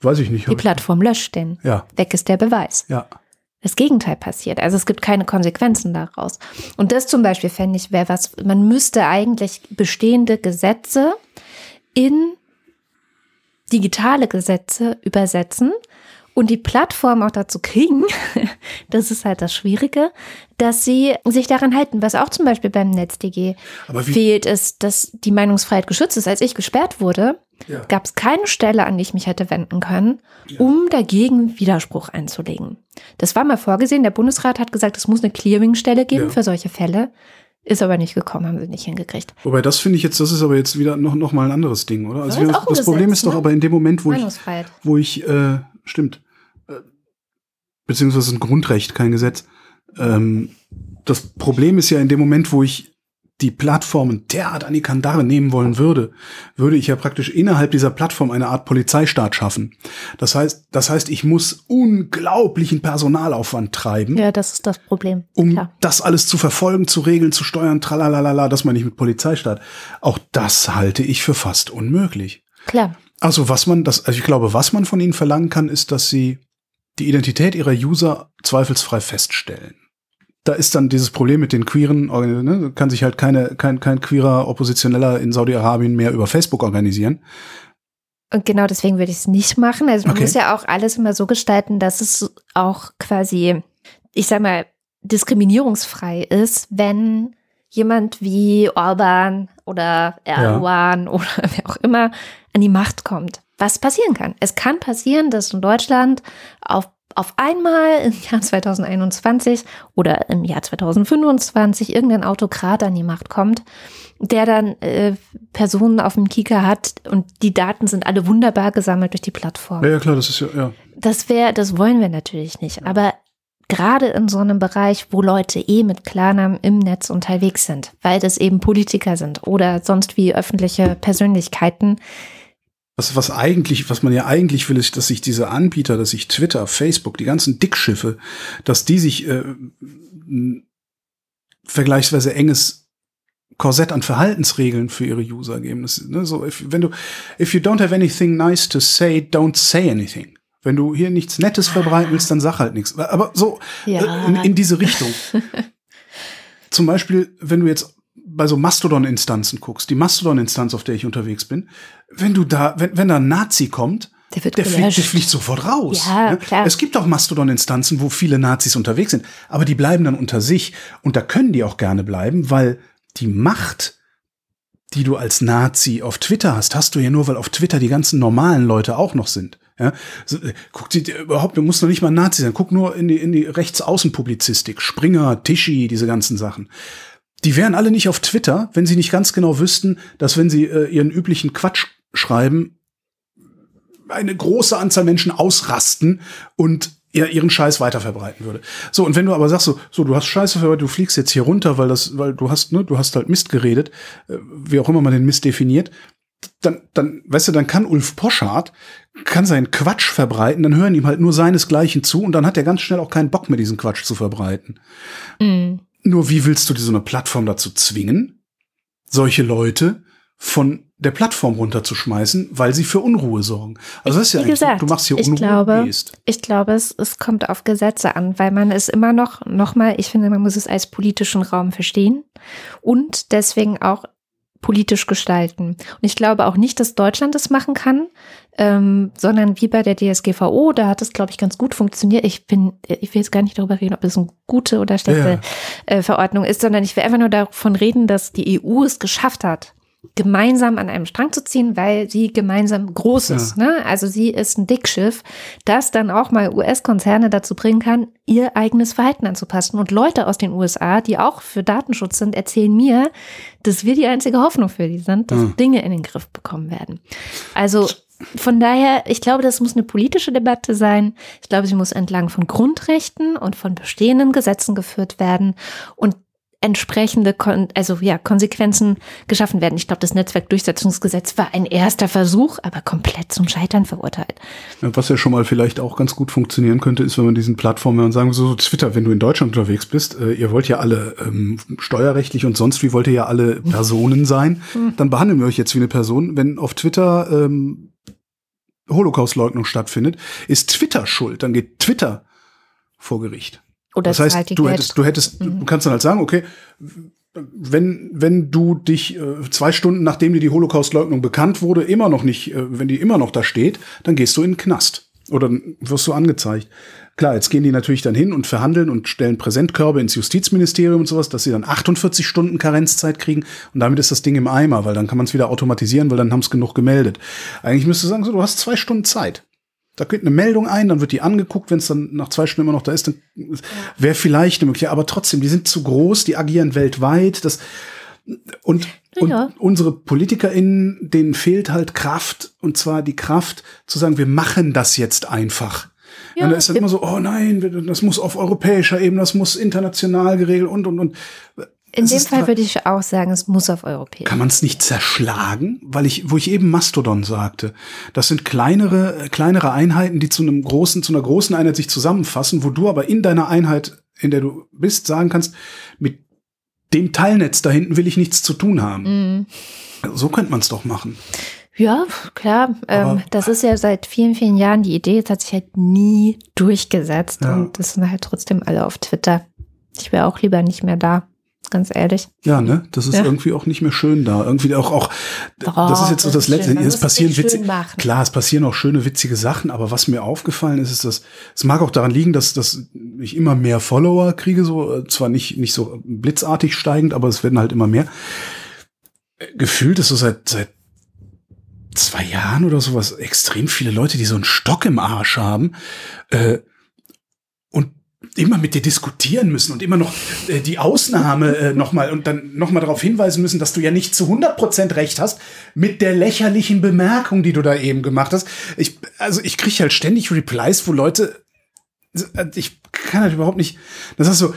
C: Weiß ich nicht.
B: Die Plattform löscht den.
C: Ja.
B: Weg ist der Beweis.
C: Ja.
B: Das Gegenteil passiert. Also es gibt keine Konsequenzen daraus. Und das zum Beispiel fände ich wäre was, man müsste eigentlich bestehende Gesetze in digitale Gesetze übersetzen und die Plattform auch dazu kriegen, das ist halt das Schwierige, dass sie sich daran halten. Was auch zum Beispiel beim NetzDG fehlt, ist, dass die Meinungsfreiheit geschützt ist. Als ich gesperrt wurde,
C: Ja.
B: gab es keine Stelle, an die ich mich hätte wenden können, um dagegen Widerspruch einzulegen. Das war mal vorgesehen. Der Bundesrat hat gesagt, es muss eine Clearingstelle geben
C: Ja.
B: für solche Fälle. Ist aber nicht gekommen, haben sie nicht hingekriegt.
C: Wobei das finde ich jetzt, das ist aber jetzt wieder noch, noch mal ein anderes Ding, oder? Also
B: ist
C: wir, das Problem ist doch
B: ne?
C: aber in dem Moment, wo ich, wo ich, äh, stimmt, beziehungsweise ein Grundrecht, kein Gesetz. Ähm, das Problem ist ja in dem Moment, wo ich die Plattformen derart an die Kandare nehmen wollen würde, würde ich ja praktisch innerhalb dieser Plattform eine Art Polizeistaat schaffen. Das heißt, das heißt, ich muss unglaublichen Personalaufwand treiben,
B: Ja, das ist das Problem.
C: um
B: Klar.
C: das alles zu verfolgen, zu regeln, zu steuern, tralalala, das meine ich mit Polizeistaat. Auch das halte ich für fast unmöglich.
B: Klar.
C: Also was man, das, also ich glaube, was man von ihnen verlangen kann, ist, dass sie die Identität ihrer User zweifelsfrei feststellen. Da ist dann dieses Problem mit den queeren, ne, kann sich halt keine, kein, kein queerer Oppositioneller in Saudi-Arabien mehr über Facebook organisieren.
B: Und genau deswegen würde ich es nicht machen. Also man
C: Okay.
B: muss ja auch alles immer so gestalten, dass es auch quasi, ich sag mal, diskriminierungsfrei ist, wenn jemand wie Orban oder Erdogan oder wer auch immer an die Macht kommt. Was passieren kann? Es kann passieren, dass in Deutschland auf, auf einmal im Jahr 2021 oder im Jahr 2025 irgendein Autokrat an die Macht kommt, der dann äh, Personen auf dem Kika hat und die Daten sind alle wunderbar gesammelt durch die Plattform.
C: Ja, ja, klar, das ist ja, ja.
B: Das wäre, das wollen wir natürlich nicht. Aber gerade in so einem Bereich, wo Leute eh mit Klarnamen im Netz unterwegs sind, weil das eben Politiker sind oder sonst wie öffentliche Persönlichkeiten,
C: Was, was eigentlich, was man ja eigentlich will, ist, dass sich diese Anbieter, dass sich Twitter, Facebook, die ganzen Dickschiffe, dass die sich äh, ein vergleichsweise enges Korsett an Verhaltensregeln für ihre User geben. Das, ne, so, if, wenn du, if you don't have anything nice to say, don't say anything. Wenn du hier nichts Nettes verbreiten willst, dann sag halt nichts. Aber so
B: Ja.
C: äh, in, in diese Richtung. Zum Beispiel, wenn du jetzt bei so Mastodon-Instanzen guckst, die Mastodon-Instanz, auf der ich unterwegs bin, wenn du da, wenn, wenn da ein Nazi kommt,
B: der wird
C: der fliegt, der fliegt sofort raus.
B: Ja,
C: ne?
B: klar.
C: Es gibt auch Mastodon-Instanzen, wo viele Nazis unterwegs sind, aber die bleiben dann unter sich und da können die auch gerne bleiben, weil die Macht, die du als Nazi auf Twitter hast, hast du ja nur, weil auf Twitter die ganzen normalen Leute auch noch sind. Ja, so, äh, guck dir dir überhaupt, du musst noch nicht mal Nazi sein. Guck nur in die, in die Rechtsaußenpublizistik. Springer, Tischi, diese ganzen Sachen. Die wären alle nicht auf Twitter, wenn sie nicht ganz genau wüssten, dass wenn sie äh, ihren üblichen Quatsch schreiben, eine große Anzahl Menschen ausrasten und ihr ihren Scheiß weiterverbreiten würde. So, und wenn du aber sagst so, so, du hast Scheiße verbreitet, du fliegst jetzt hier runter, weil das, weil du hast, ne, du hast halt Mist geredet, äh, wie auch immer man den Mist definiert, dann, dann, weißt du, dann kann Ulf Poschardt, kann seinen Quatsch verbreiten, dann hören ihm halt nur seinesgleichen zu und dann hat er ganz schnell auch keinen Bock mehr, diesen Quatsch zu verbreiten.
B: Mhm.
C: Nur wie willst du dir so eine Plattform dazu zwingen, solche Leute von der Plattform runterzuschmeißen, weil sie für Unruhe sorgen? Also das ist ja
B: Wie gesagt,
C: du machst hier
B: ich
C: Unruhe
B: glaube,
C: und gehst.
B: Ich glaube, es, es kommt auf Gesetze an, weil man es immer noch, nochmal, ich finde, man muss es als politischen Raum verstehen und deswegen auch politisch gestalten. Und ich glaube auch nicht, dass Deutschland das machen kann, ähm, sondern wie bei der DSGVO, da hat es, glaube ich, ganz gut funktioniert. Ich bin, ich will jetzt gar nicht darüber reden, ob es eine gute oder schlechte äh, Verordnung ist, sondern ich will einfach nur davon reden, dass die EU es geschafft hat, gemeinsam an einem Strang zu ziehen, weil sie gemeinsam groß ist. Ne? Also sie ist ein Dickschiff, das dann auch mal US-Konzerne dazu bringen kann, ihr eigenes Verhalten anzupassen. Und Leute aus den USA, die auch für Datenschutz sind, erzählen mir, dass wir die einzige Hoffnung für die sind, dass
C: Hm.
B: Dinge in den Griff bekommen werden. Also von daher, ich glaube, das muss eine politische Debatte sein. Ich glaube, sie muss entlang von Grundrechten und von bestehenden Gesetzen geführt werden. Und entsprechende, Kon also ja, Konsequenzen geschaffen werden. Ich glaube, das Netzwerkdurchsetzungsgesetz war ein erster Versuch, aber komplett zum Scheitern verurteilt.
C: Was ja schon mal vielleicht auch ganz gut funktionieren könnte, ist, wenn man diesen Plattformen und sagen so, so Twitter, wenn du in Deutschland unterwegs bist, äh, ihr wollt ja alle ähm, steuerrechtlich und sonst wie wollt ihr ja alle Personen sein, hm. dann behandeln wir euch jetzt wie eine Person. Wenn auf Twitter ähm, Holocaustleugnung stattfindet, ist Twitter schuld. Dann geht Twitter vor Gericht. Oder das heißt, du hättest, du hättest, mhm. du kannst dann halt sagen, okay, wenn, wenn du dich äh, zwei Stunden nachdem dir die Holocaustleugnung bekannt wurde, immer noch nicht, äh, wenn die immer noch da steht, dann gehst du in den Knast. Oder wirst du angezeigt. Klar, jetzt gehen die natürlich dann hin und verhandeln und stellen Präsentkörbe ins Justizministerium und sowas, dass sie dann 48 Stunden Karenzzeit kriegen und damit ist das Ding im Eimer, weil dann kann man es wieder automatisieren, weil dann haben es genug gemeldet. Eigentlich müsste sagen, so, du hast zwei Stunden Zeit. Da geht eine Meldung ein, dann wird die angeguckt, wenn es dann nach zwei Stunden immer noch da ist, dann wäre vielleicht eine Möglichkeit. Aber trotzdem, die sind zu groß, die agieren weltweit. Das, und, ja. und unsere PolitikerInnen, denen fehlt halt Kraft, und zwar die Kraft zu sagen, wir machen das jetzt einfach. Ja, und da ist dann immer so, oh nein, das muss auf europäischer Ebene, das muss international geregelt und, und, und.
B: In dem Fall würde ich auch sagen, es muss auf europäischer.
C: Kann man es nicht zerschlagen? Weil ich, wo ich eben Mastodon sagte, das sind kleinere, kleinere Einheiten, die zu einem großen, zu einer großen Einheit sich zusammenfassen, wo du aber in deiner Einheit, in der du bist, sagen kannst, mit dem Teilnetz da hinten will ich nichts zu tun haben. Mhm. So könnte man es doch machen.
B: Ja, klar. Ähm, das ist ja seit vielen, vielen Jahren die Idee. Es hat sich halt nie durchgesetzt. Ja. Und das sind halt trotzdem alle auf Twitter. Ich wäre auch lieber nicht mehr da. Ganz ehrlich.
C: Ja, ne? Das ist ja. irgendwie auch nicht mehr schön da. Irgendwie auch, auch, oh, das ist jetzt so das, das Letzte. Es passieren witzig, klar, es passieren auch schöne, witzige Sachen, aber was mir aufgefallen ist, ist, dass, es mag auch daran liegen, dass, dass ich immer mehr Follower kriege, so, äh, zwar nicht, nicht so blitzartig steigend, aber es werden halt immer mehr. Gefühlt ist so seit, seit zwei Jahren oder sowas extrem viele Leute, die so einen Stock im Arsch haben äh, und immer mit dir diskutieren müssen und immer noch äh, die Ausnahme äh, nochmal und dann nochmal darauf hinweisen müssen, dass du ja nicht zu 100% recht hast mit der lächerlichen Bemerkung, die du da eben gemacht hast. Ich, also ich kriege halt ständig Replies, wo Leute äh, ich kann halt überhaupt nicht. Das ist so,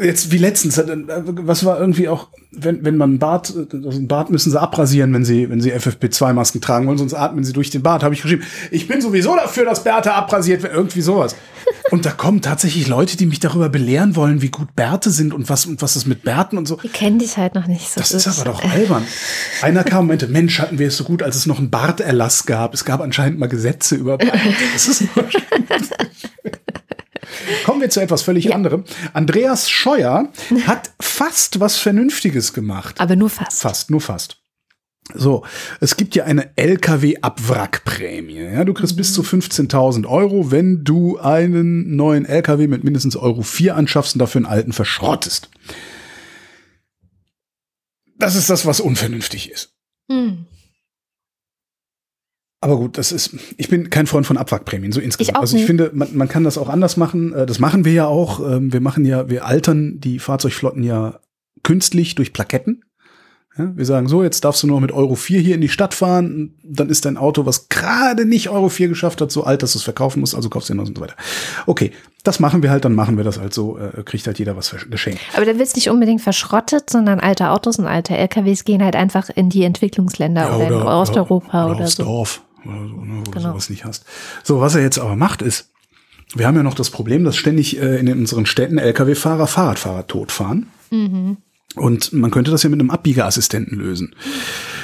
C: jetzt wie letztens, äh, was war irgendwie auch, wenn, wenn man Bart, also ein Bart müssen sie abrasieren, wenn sie, wenn sie FFP2-Masken tragen wollen, sonst atmen sie durch den Bart, habe ich geschrieben. Ich bin sowieso dafür, dass Bärte abrasiert werden, irgendwie sowas. Und da kommen tatsächlich Leute, die mich darüber belehren wollen, wie gut Bärte sind und was, und was ist mit Bärten und so.
B: Ich kenne dich halt noch nicht so.
C: Das ist aber doch albern. Einer kam und meinte, Mensch, hatten wir es so gut, als es noch einen Barterlass gab. Es gab anscheinend mal Gesetze über Bärte. Das ist Kommen wir zu etwas völlig ja. anderem. Andreas Scheuer hat fast was Vernünftiges gemacht.
B: Aber nur fast.
C: Fast, nur fast. So, es gibt ja eine LKW-Abwrackprämie. Ja, du kriegst mhm. bis zu 15.000 Euro, wenn du einen neuen LKW mit mindestens Euro 4 anschaffst und dafür einen alten verschrottest. Das ist das, was unvernünftig ist. Mhm. Aber gut, das ist, ich bin kein Freund von Abwrackprämien, so insgesamt. Ich also ich nicht. finde, man, man kann das auch anders machen. Äh, das machen wir ja auch. Ähm, wir machen ja, wir altern die Fahrzeugflotten ja künstlich durch Plaketten. Ja, wir sagen so, jetzt darfst du nur mit Euro 4 hier in die Stadt fahren, dann ist dein Auto, was gerade nicht Euro 4 geschafft hat, so alt, dass du es verkaufen musst, also kaufst du noch und so weiter. Okay, das machen wir halt, dann machen wir das halt so, äh, kriegt halt jeder was geschenkt.
B: Aber dann wird's nicht unbedingt verschrottet, sondern alte Autos und alte LKWs gehen halt einfach in die Entwicklungsländer ja, oder, oder, in Osteuropa oder, oder, oder so. Dorf
C: oder so, ne, wo genau. du sowas nicht hast. So, was er jetzt aber macht ist, wir haben ja noch das Problem, dass ständig äh, in unseren Städten Lkw-Fahrer Fahrradfahrer totfahren. Mhm. Und man könnte das ja mit einem Abbiegerassistenten lösen.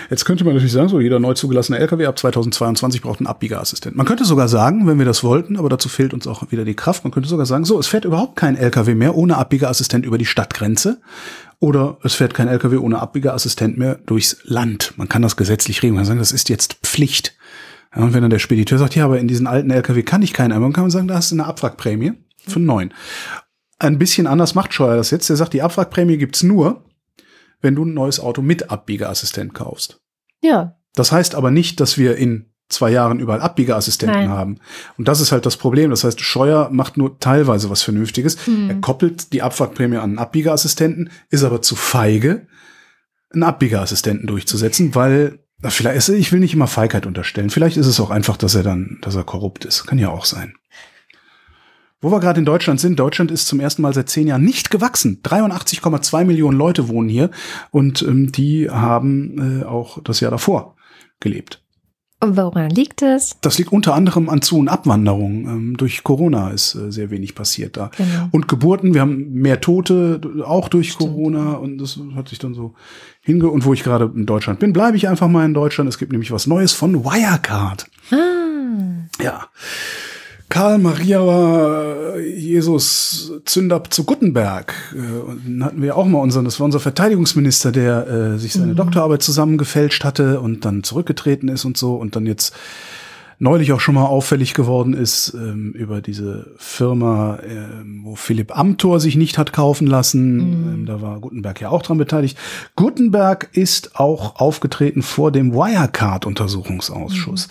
C: Jetzt könnte man natürlich sagen, so jeder neu zugelassene LKW ab 2022 braucht einen Abbiegerassistenten. Man könnte sogar sagen, wenn wir das wollten, aber dazu fehlt uns auch wieder die Kraft, man könnte sogar sagen, so, es fährt überhaupt kein LKW mehr ohne Abbiegerassistent über die Stadtgrenze oder es fährt kein LKW ohne Abbiegerassistent mehr durchs Land. Man kann das gesetzlich regeln. Man kann sagen, das ist jetzt Pflicht. Und wenn dann der Spediteur sagt, ja, aber in diesen alten LKW kann ich keinen einbauen, kann man sagen, da hast du eine Abwrackprämie für einen neuen. Ein bisschen anders macht Scheuer das jetzt. Der sagt, die Abwrackprämie gibt's nur, wenn du ein neues Auto mit Abbiegeassistent kaufst.
B: Ja.
C: Das heißt aber nicht, dass wir in zwei Jahren überall Abbiegeassistenten Nein. haben. Und das ist halt das Problem. Das heißt, Scheuer macht nur teilweise was Vernünftiges. Mhm. Er koppelt die Abwrackprämie an einen Abbiegeassistenten, ist aber zu feige, einen Abbiegeassistenten durchzusetzen, weil Vielleicht, ich will nicht immer Feigheit unterstellen. Vielleicht ist es auch einfach, dass er dann, dass er korrupt ist. Kann ja auch sein. Wo wir gerade in Deutschland sind, Deutschland ist zum ersten Mal seit zehn Jahren nicht gewachsen. 83,2 Millionen Leute wohnen hier und ähm, die haben äh, auch das Jahr davor gelebt.
B: Woran liegt es?
C: Das liegt unter anderem an Zu- und Abwanderung. Ähm, durch Corona ist äh, sehr wenig passiert da.
B: Genau.
C: Und Geburten, wir haben mehr Tote, auch durch Corona. Und das hat sich dann so hinge... Und wo ich gerade in Deutschland bin, bleibe ich einfach mal in Deutschland. Es gibt nämlich was Neues von Wirecard.
B: Ah,
C: Ja. Karl Maria Jesus Zündab zu Gutenberg. Äh, Und dann hatten wir auch mal unseren, das war unser Verteidigungsminister, der äh, sich seine Doktorarbeit zusammengefälscht hatte und dann zurückgetreten ist und so und dann jetzt neulich auch schon mal auffällig geworden ist ähm, über diese Firma, ähm, wo Philipp Amthor sich nicht hat kaufen lassen. Ähm, da war Gutenberg ja auch dran beteiligt. Gutenberg ist auch aufgetreten vor dem Wirecard-Untersuchungsausschuss.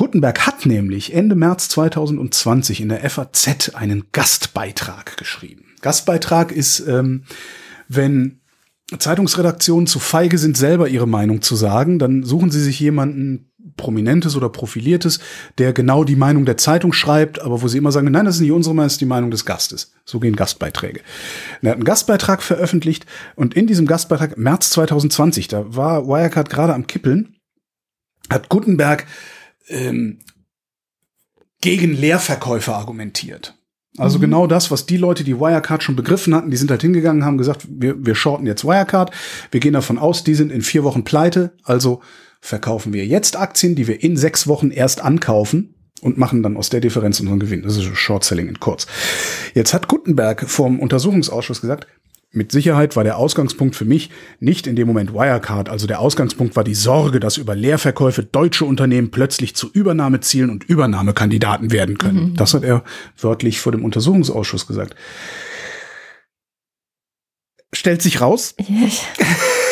C: Gutenberg hat nämlich Ende März 2020 in der FAZ einen Gastbeitrag geschrieben. Gastbeitrag ist, ähm, wenn Zeitungsredaktionen zu feige sind, selber ihre Meinung zu sagen, dann suchen sie sich jemanden Prominentes oder Profiliertes, der genau die Meinung der Zeitung schreibt, aber wo sie immer sagen, nein, das ist nicht unsere Meinung, das ist die Meinung des Gastes. So gehen Gastbeiträge. Und Er hat einen Gastbeitrag veröffentlicht und in diesem Gastbeitrag, März 2020, da war Wirecard gerade am Kippeln, hat Gutenberg ähm, gegen Leerverkäufe argumentiert. Also genau das, was die Leute, die Wirecard schon begriffen hatten, die sind halt hingegangen, haben gesagt, wir, wir shorten jetzt Wirecard. Wir gehen davon aus, die sind in vier Wochen pleite. Also verkaufen wir jetzt Aktien, die wir in sechs Wochen erst ankaufen und machen dann aus der Differenz unseren Gewinn. Das ist Short Selling in kurz. Jetzt hat Gutenberg vom Untersuchungsausschuss gesagt, mit Sicherheit war der Ausgangspunkt für mich nicht in dem Moment Wirecard. Also der Ausgangspunkt war die Sorge, dass über Leerverkäufe deutsche Unternehmen plötzlich zu Übernahmezielen und Übernahmekandidaten werden können. Das hat er wörtlich vor dem Untersuchungsausschuss gesagt. Stellt sich raus,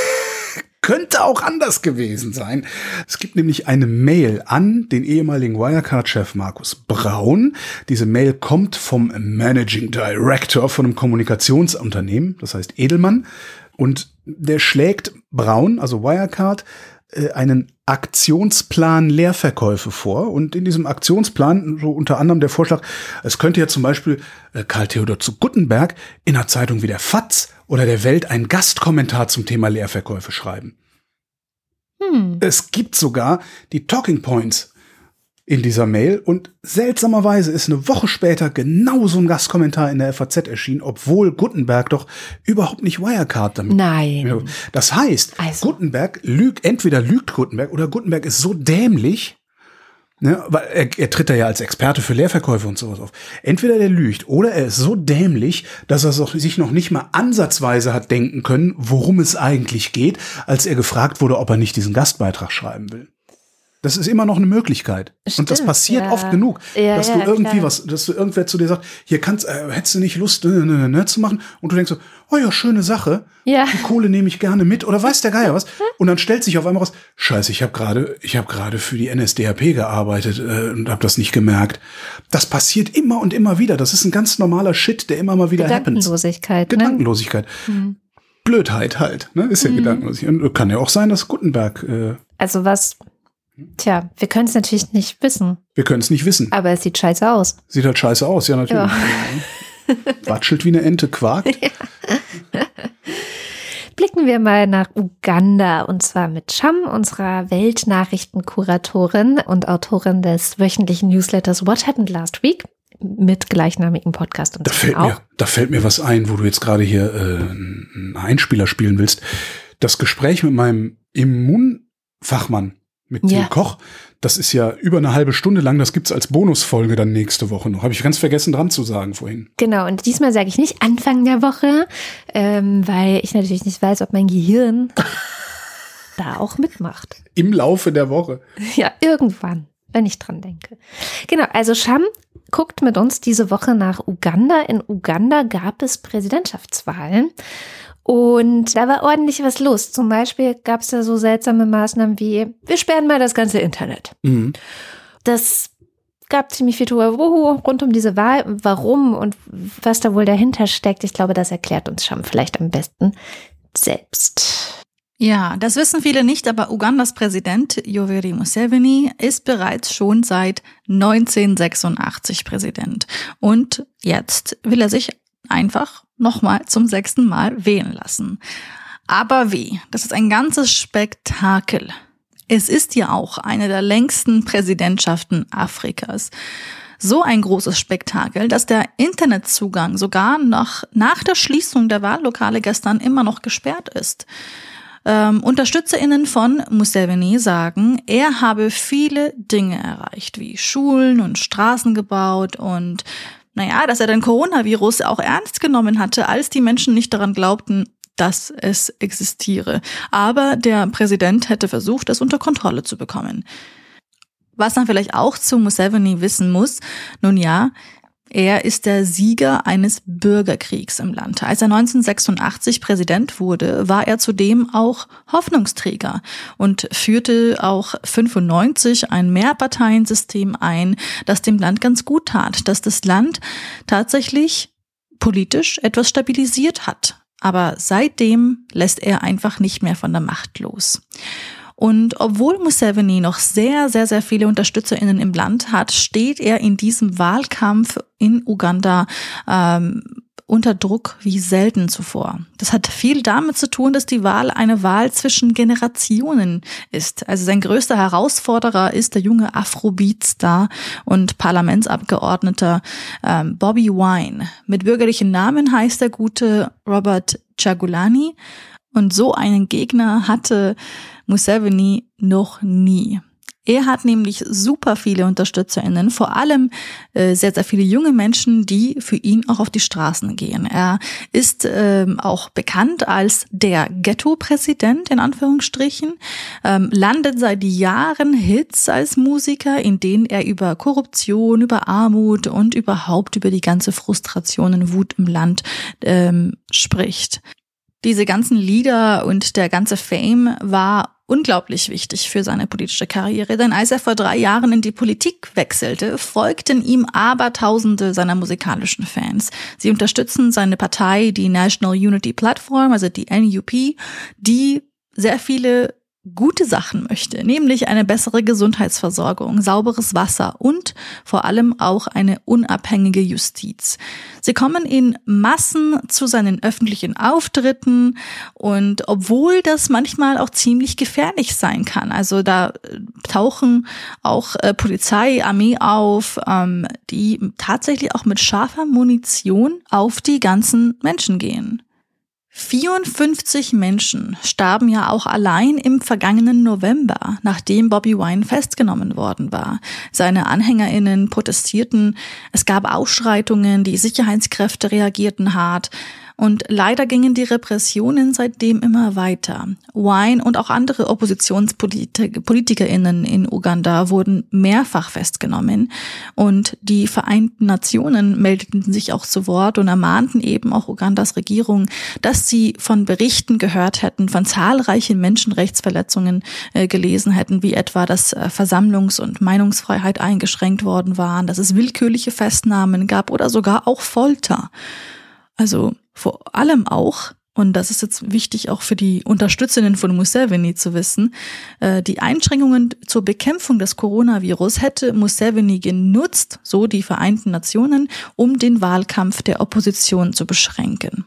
C: könnte auch anders gewesen sein. Es gibt nämlich eine Mail an den ehemaligen Wirecard-Chef Markus Braun. Diese Mail kommt vom Managing Director von einem Kommunikationsunternehmen, das heißt Edelmann. Und der schlägt Braun, also Wirecard, einen Aktionsplan Leerverkäufe vor. Und in diesem Aktionsplan, so unter anderem der Vorschlag, es könnte ja zum Beispiel äh, Karl Theodor zu Guttenberg in einer Zeitung wie der FAZ oder der Welt einen Gastkommentar zum Thema Leerverkäufe schreiben.
B: hm.
C: Es gibt sogar die Talking Points in dieser Mail und seltsamerweise ist eine Woche später genau so ein Gastkommentar in der FAZ erschienen, obwohl Gutenberg doch überhaupt nicht Wirecard damit
B: Nein.
C: Das heißt,
B: Also.
C: Gutenberg lügt, entweder lügt Gutenberg oder Gutenberg ist so dämlich, ne, weil er, er tritt da ja als Experte für Leerverkäufe und sowas auf. Entweder der lügt oder er ist so dämlich, dass er sich noch nicht mal ansatzweise hat denken können, worum es eigentlich geht, als er gefragt wurde, ob er nicht diesen Gastbeitrag schreiben will. Das ist immer noch eine Möglichkeit. und das
B: Stimmt,
C: passiert
B: ja.
C: oft genug,
B: Ja,
C: dass
B: ja,
C: du irgendwie
B: klar.
C: was, dass du irgendwer zu dir sagt, hier kannst, äh, hättest du nicht Lust, ne, ne, ne, ne, zu machen? Und du denkst so, oh ja, schöne Sache.
B: Ja.
C: Die Kohle nehme ich gerne mit oder weiß der Geier was. Und dann stellt sich auf einmal raus, scheiße, ich habe gerade, ich habe gerade für die NSDAP gearbeitet äh, und habe das nicht gemerkt. Das passiert immer und immer wieder. Das ist ein ganz normaler Shit, der immer mal wieder happens.
B: Gedankenlosigkeit. Ne?
C: Gedankenlosigkeit. Blödheit halt, ne? Ist ja Gedankenlosigkeit. Und kann ja auch sein, dass Gutenberg, äh,
B: Also was, tja, wir können es natürlich nicht wissen,
C: wir können es nicht wissen.
B: aber es sieht scheiße aus.
C: Sieht halt scheiße aus, ja natürlich. Watschelt wie eine Ente, quakt.
B: Blicken wir mal nach Uganda und zwar mit Sham, unserer Weltnachrichtenkuratorin und Autorin des wöchentlichen Newsletters What Happened Last Week mit gleichnamigem Podcast und
C: Da fällt,
B: auch.
C: mir, da fällt mir was ein, wo du jetzt gerade hier äh, einen Einspieler spielen willst. Das Gespräch mit meinem Immunfachmann, mit
B: Ja.
C: Till Koch, das ist ja über eine halbe Stunde lang. Das gibt's als Bonusfolge dann nächste Woche noch. Habe ich ganz vergessen dran zu sagen vorhin.
B: Genau, und diesmal sage ich nicht Anfang der Woche, ähm, weil ich natürlich nicht weiß, ob mein Gehirn da auch mitmacht.
C: Im Laufe der Woche.
B: Ja, irgendwann, wenn ich dran denke. Genau, also Sham guckt mit uns diese Woche nach Uganda. In Uganda gab es Präsidentschaftswahlen. Und da war ordentlich was los. Zum Beispiel gab es da so seltsame Maßnahmen wie, wir sperren mal das ganze Internet.
C: Mhm.
B: Das gab ziemlich viel Tohuwabohu rund um diese Wahl. Warum und was da wohl dahinter steckt, ich glaube, das erklärt uns Sham vielleicht am besten selbst.
E: Ja, das wissen viele nicht, aber Ugandas Präsident Yoweri Museveni ist bereits schon seit 1986 Präsident. Und jetzt will er sich einfach nochmal zum sechsten Mal wählen lassen. Aber wie? Das ist ein ganzes Spektakel. Es ist ja auch eine der längsten Präsidentschaften Afrikas. So ein großes Spektakel, dass der Internetzugang sogar noch nach der Schließung der Wahllokale gestern immer noch gesperrt ist. Ähm, UnterstützerInnen von Museveni sagen, er habe viele Dinge erreicht, wie Schulen und Straßen gebaut und naja, dass er den Coronavirus auch ernst genommen hatte, als die Menschen nicht daran glaubten, dass es existiere. Aber der Präsident hätte versucht, es unter Kontrolle zu bekommen. Was man vielleicht auch zu Museveni wissen muss, nun ja, er ist der Sieger eines Bürgerkriegs im Land. Als er 1986 Präsident wurde, war er zudem auch Hoffnungsträger und führte auch 95 ein Mehrparteiensystem ein, das dem Land ganz gut tat, dass das Land tatsächlich politisch etwas stabilisiert hat. Aber seitdem lässt er einfach nicht mehr von der Macht los. Und obwohl Museveni noch sehr, sehr, sehr viele UnterstützerInnen im Land hat, steht er in diesem Wahlkampf in Uganda ähm, unter Druck wie selten zuvor. Das hat viel damit zu tun, dass die Wahl eine Wahl zwischen Generationen ist. Also sein größter Herausforderer ist der junge Afrobeat-Star und Parlamentsabgeordneter ähm, Bobby Wine. Mit bürgerlichen Namen heißt der gute Robert Chagulani. Und so einen Gegner hatte Museveni noch nie. Er hat nämlich super viele UnterstützerInnen, vor allem äh, sehr, sehr viele junge Menschen, die für ihn auch auf die Straßen gehen. Er ist ähm, auch bekannt als der Ghetto-Präsident, in Anführungsstrichen, ähm, landet seit Jahren Hits als Musiker, in denen er über Korruption, über Armut und überhaupt über die ganze Frustration und Wut im Land ähm, spricht. Diese ganzen Lieder und der ganze Fame war unglaublich wichtig für seine politische Karriere, denn als er vor drei Jahren in die Politik wechselte, folgten ihm Abertausende seiner musikalischen Fans. Sie unterstützen seine Partei, die National Unity Platform, also die NUP, die sehr viele gute Sachen möchte, nämlich eine bessere Gesundheitsversorgung, sauberes Wasser und vor allem auch eine unabhängige Justiz. Sie kommen in Massen zu seinen öffentlichen Auftritten und obwohl das manchmal auch ziemlich gefährlich sein kann, also da äh, tauchen auch äh, Polizei, Armee auf, ähm, die tatsächlich auch mit scharfer Munition auf die ganzen Menschen gehen. 54 Menschen starben ja auch allein im vergangenen November, nachdem Bobby Wine festgenommen worden war. Seine Anhängerinnen protestierten, es gab Ausschreitungen, die Sicherheitskräfte reagierten hart. Und leider gingen die Repressionen seitdem immer weiter. Wine und auch andere OppositionspolitikerInnen in Uganda wurden mehrfach festgenommen. Und die Vereinten Nationen meldeten sich auch zu Wort und ermahnten eben auch Ugandas Regierung, dass sie von Berichten gehört hätten, von zahlreichen Menschenrechtsverletzungen äh, gelesen hätten, wie etwa, dass äh, Versammlungs- und Meinungsfreiheit eingeschränkt worden waren, dass es willkürliche Festnahmen gab oder sogar auch Folter. Also vor allem auch, und das ist jetzt wichtig auch für die Unterstützerinnen von Museveni zu wissen, äh, die Einschränkungen zur Bekämpfung des Coronavirus hätte Museveni genutzt, so die Vereinten Nationen, um den Wahlkampf der Opposition zu beschränken.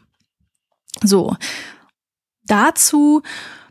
E: So, dazu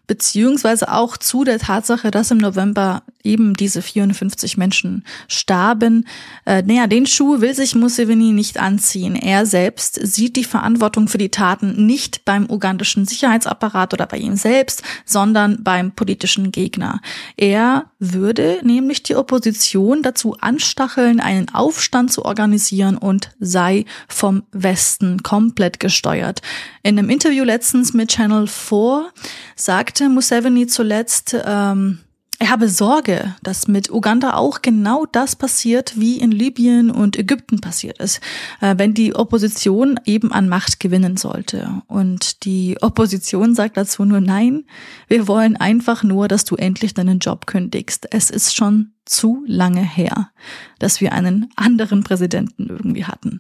E: beziehungsweise auch zu der Tatsache, dass im November eben diese 54 Menschen starben. Äh, naja, den Schuh will sich Museveni nicht anziehen. Er selbst sieht die Verantwortung für die Taten nicht beim ugandischen Sicherheitsapparat oder bei ihm selbst, sondern beim politischen Gegner. Er würde nämlich die Opposition dazu anstacheln, einen Aufstand zu organisieren und sei vom Westen komplett gesteuert. In einem Interview letztens mit Channel 4 sagte Museveni zuletzt, ähm, er habe Sorge, dass mit Uganda auch genau das passiert, wie in Libyen und Ägypten passiert ist, äh, wenn die Opposition eben an Macht gewinnen sollte. Und die Opposition sagt dazu nur nein, wir wollen einfach nur, dass du endlich deinen Job kündigst. Es ist schon zu lange her, dass wir einen anderen Präsidenten irgendwie hatten.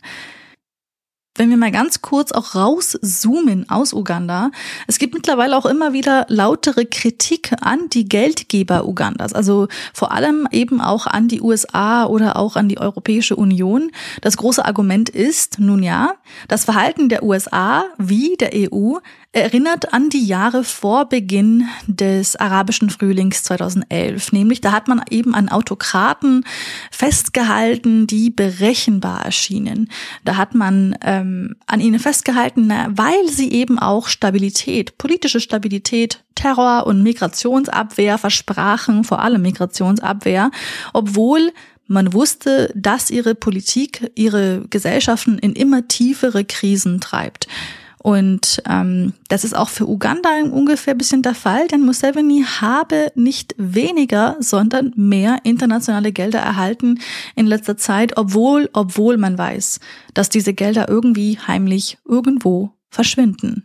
E: Wenn wir mal ganz kurz auch rauszoomen aus Uganda, es gibt mittlerweile auch immer wieder lautere Kritik an die Geldgeber Ugandas, also vor allem eben auch an die USA oder auch an die Europäische Union. Das große Argument ist, nun ja, das Verhalten der USA wie der EU erinnert an die Jahre vor Beginn des arabischen Frühlings 2011. Nämlich, da hat man eben an Autokraten festgehalten, die berechenbar erschienen. Da hat man ähm, an ihnen festgehalten, weil sie eben auch Stabilität, politische Stabilität, Terror und Migrationsabwehr versprachen, vor allem Migrationsabwehr, obwohl man wusste, dass ihre Politik ihre Gesellschaften in immer tiefere Krisen treibt. Und ähm, das ist auch für Uganda ungefähr ein bisschen der Fall, denn Museveni habe nicht weniger, sondern mehr internationale Gelder erhalten in letzter Zeit, obwohl, obwohl man weiß, dass diese Gelder irgendwie heimlich irgendwo verschwinden.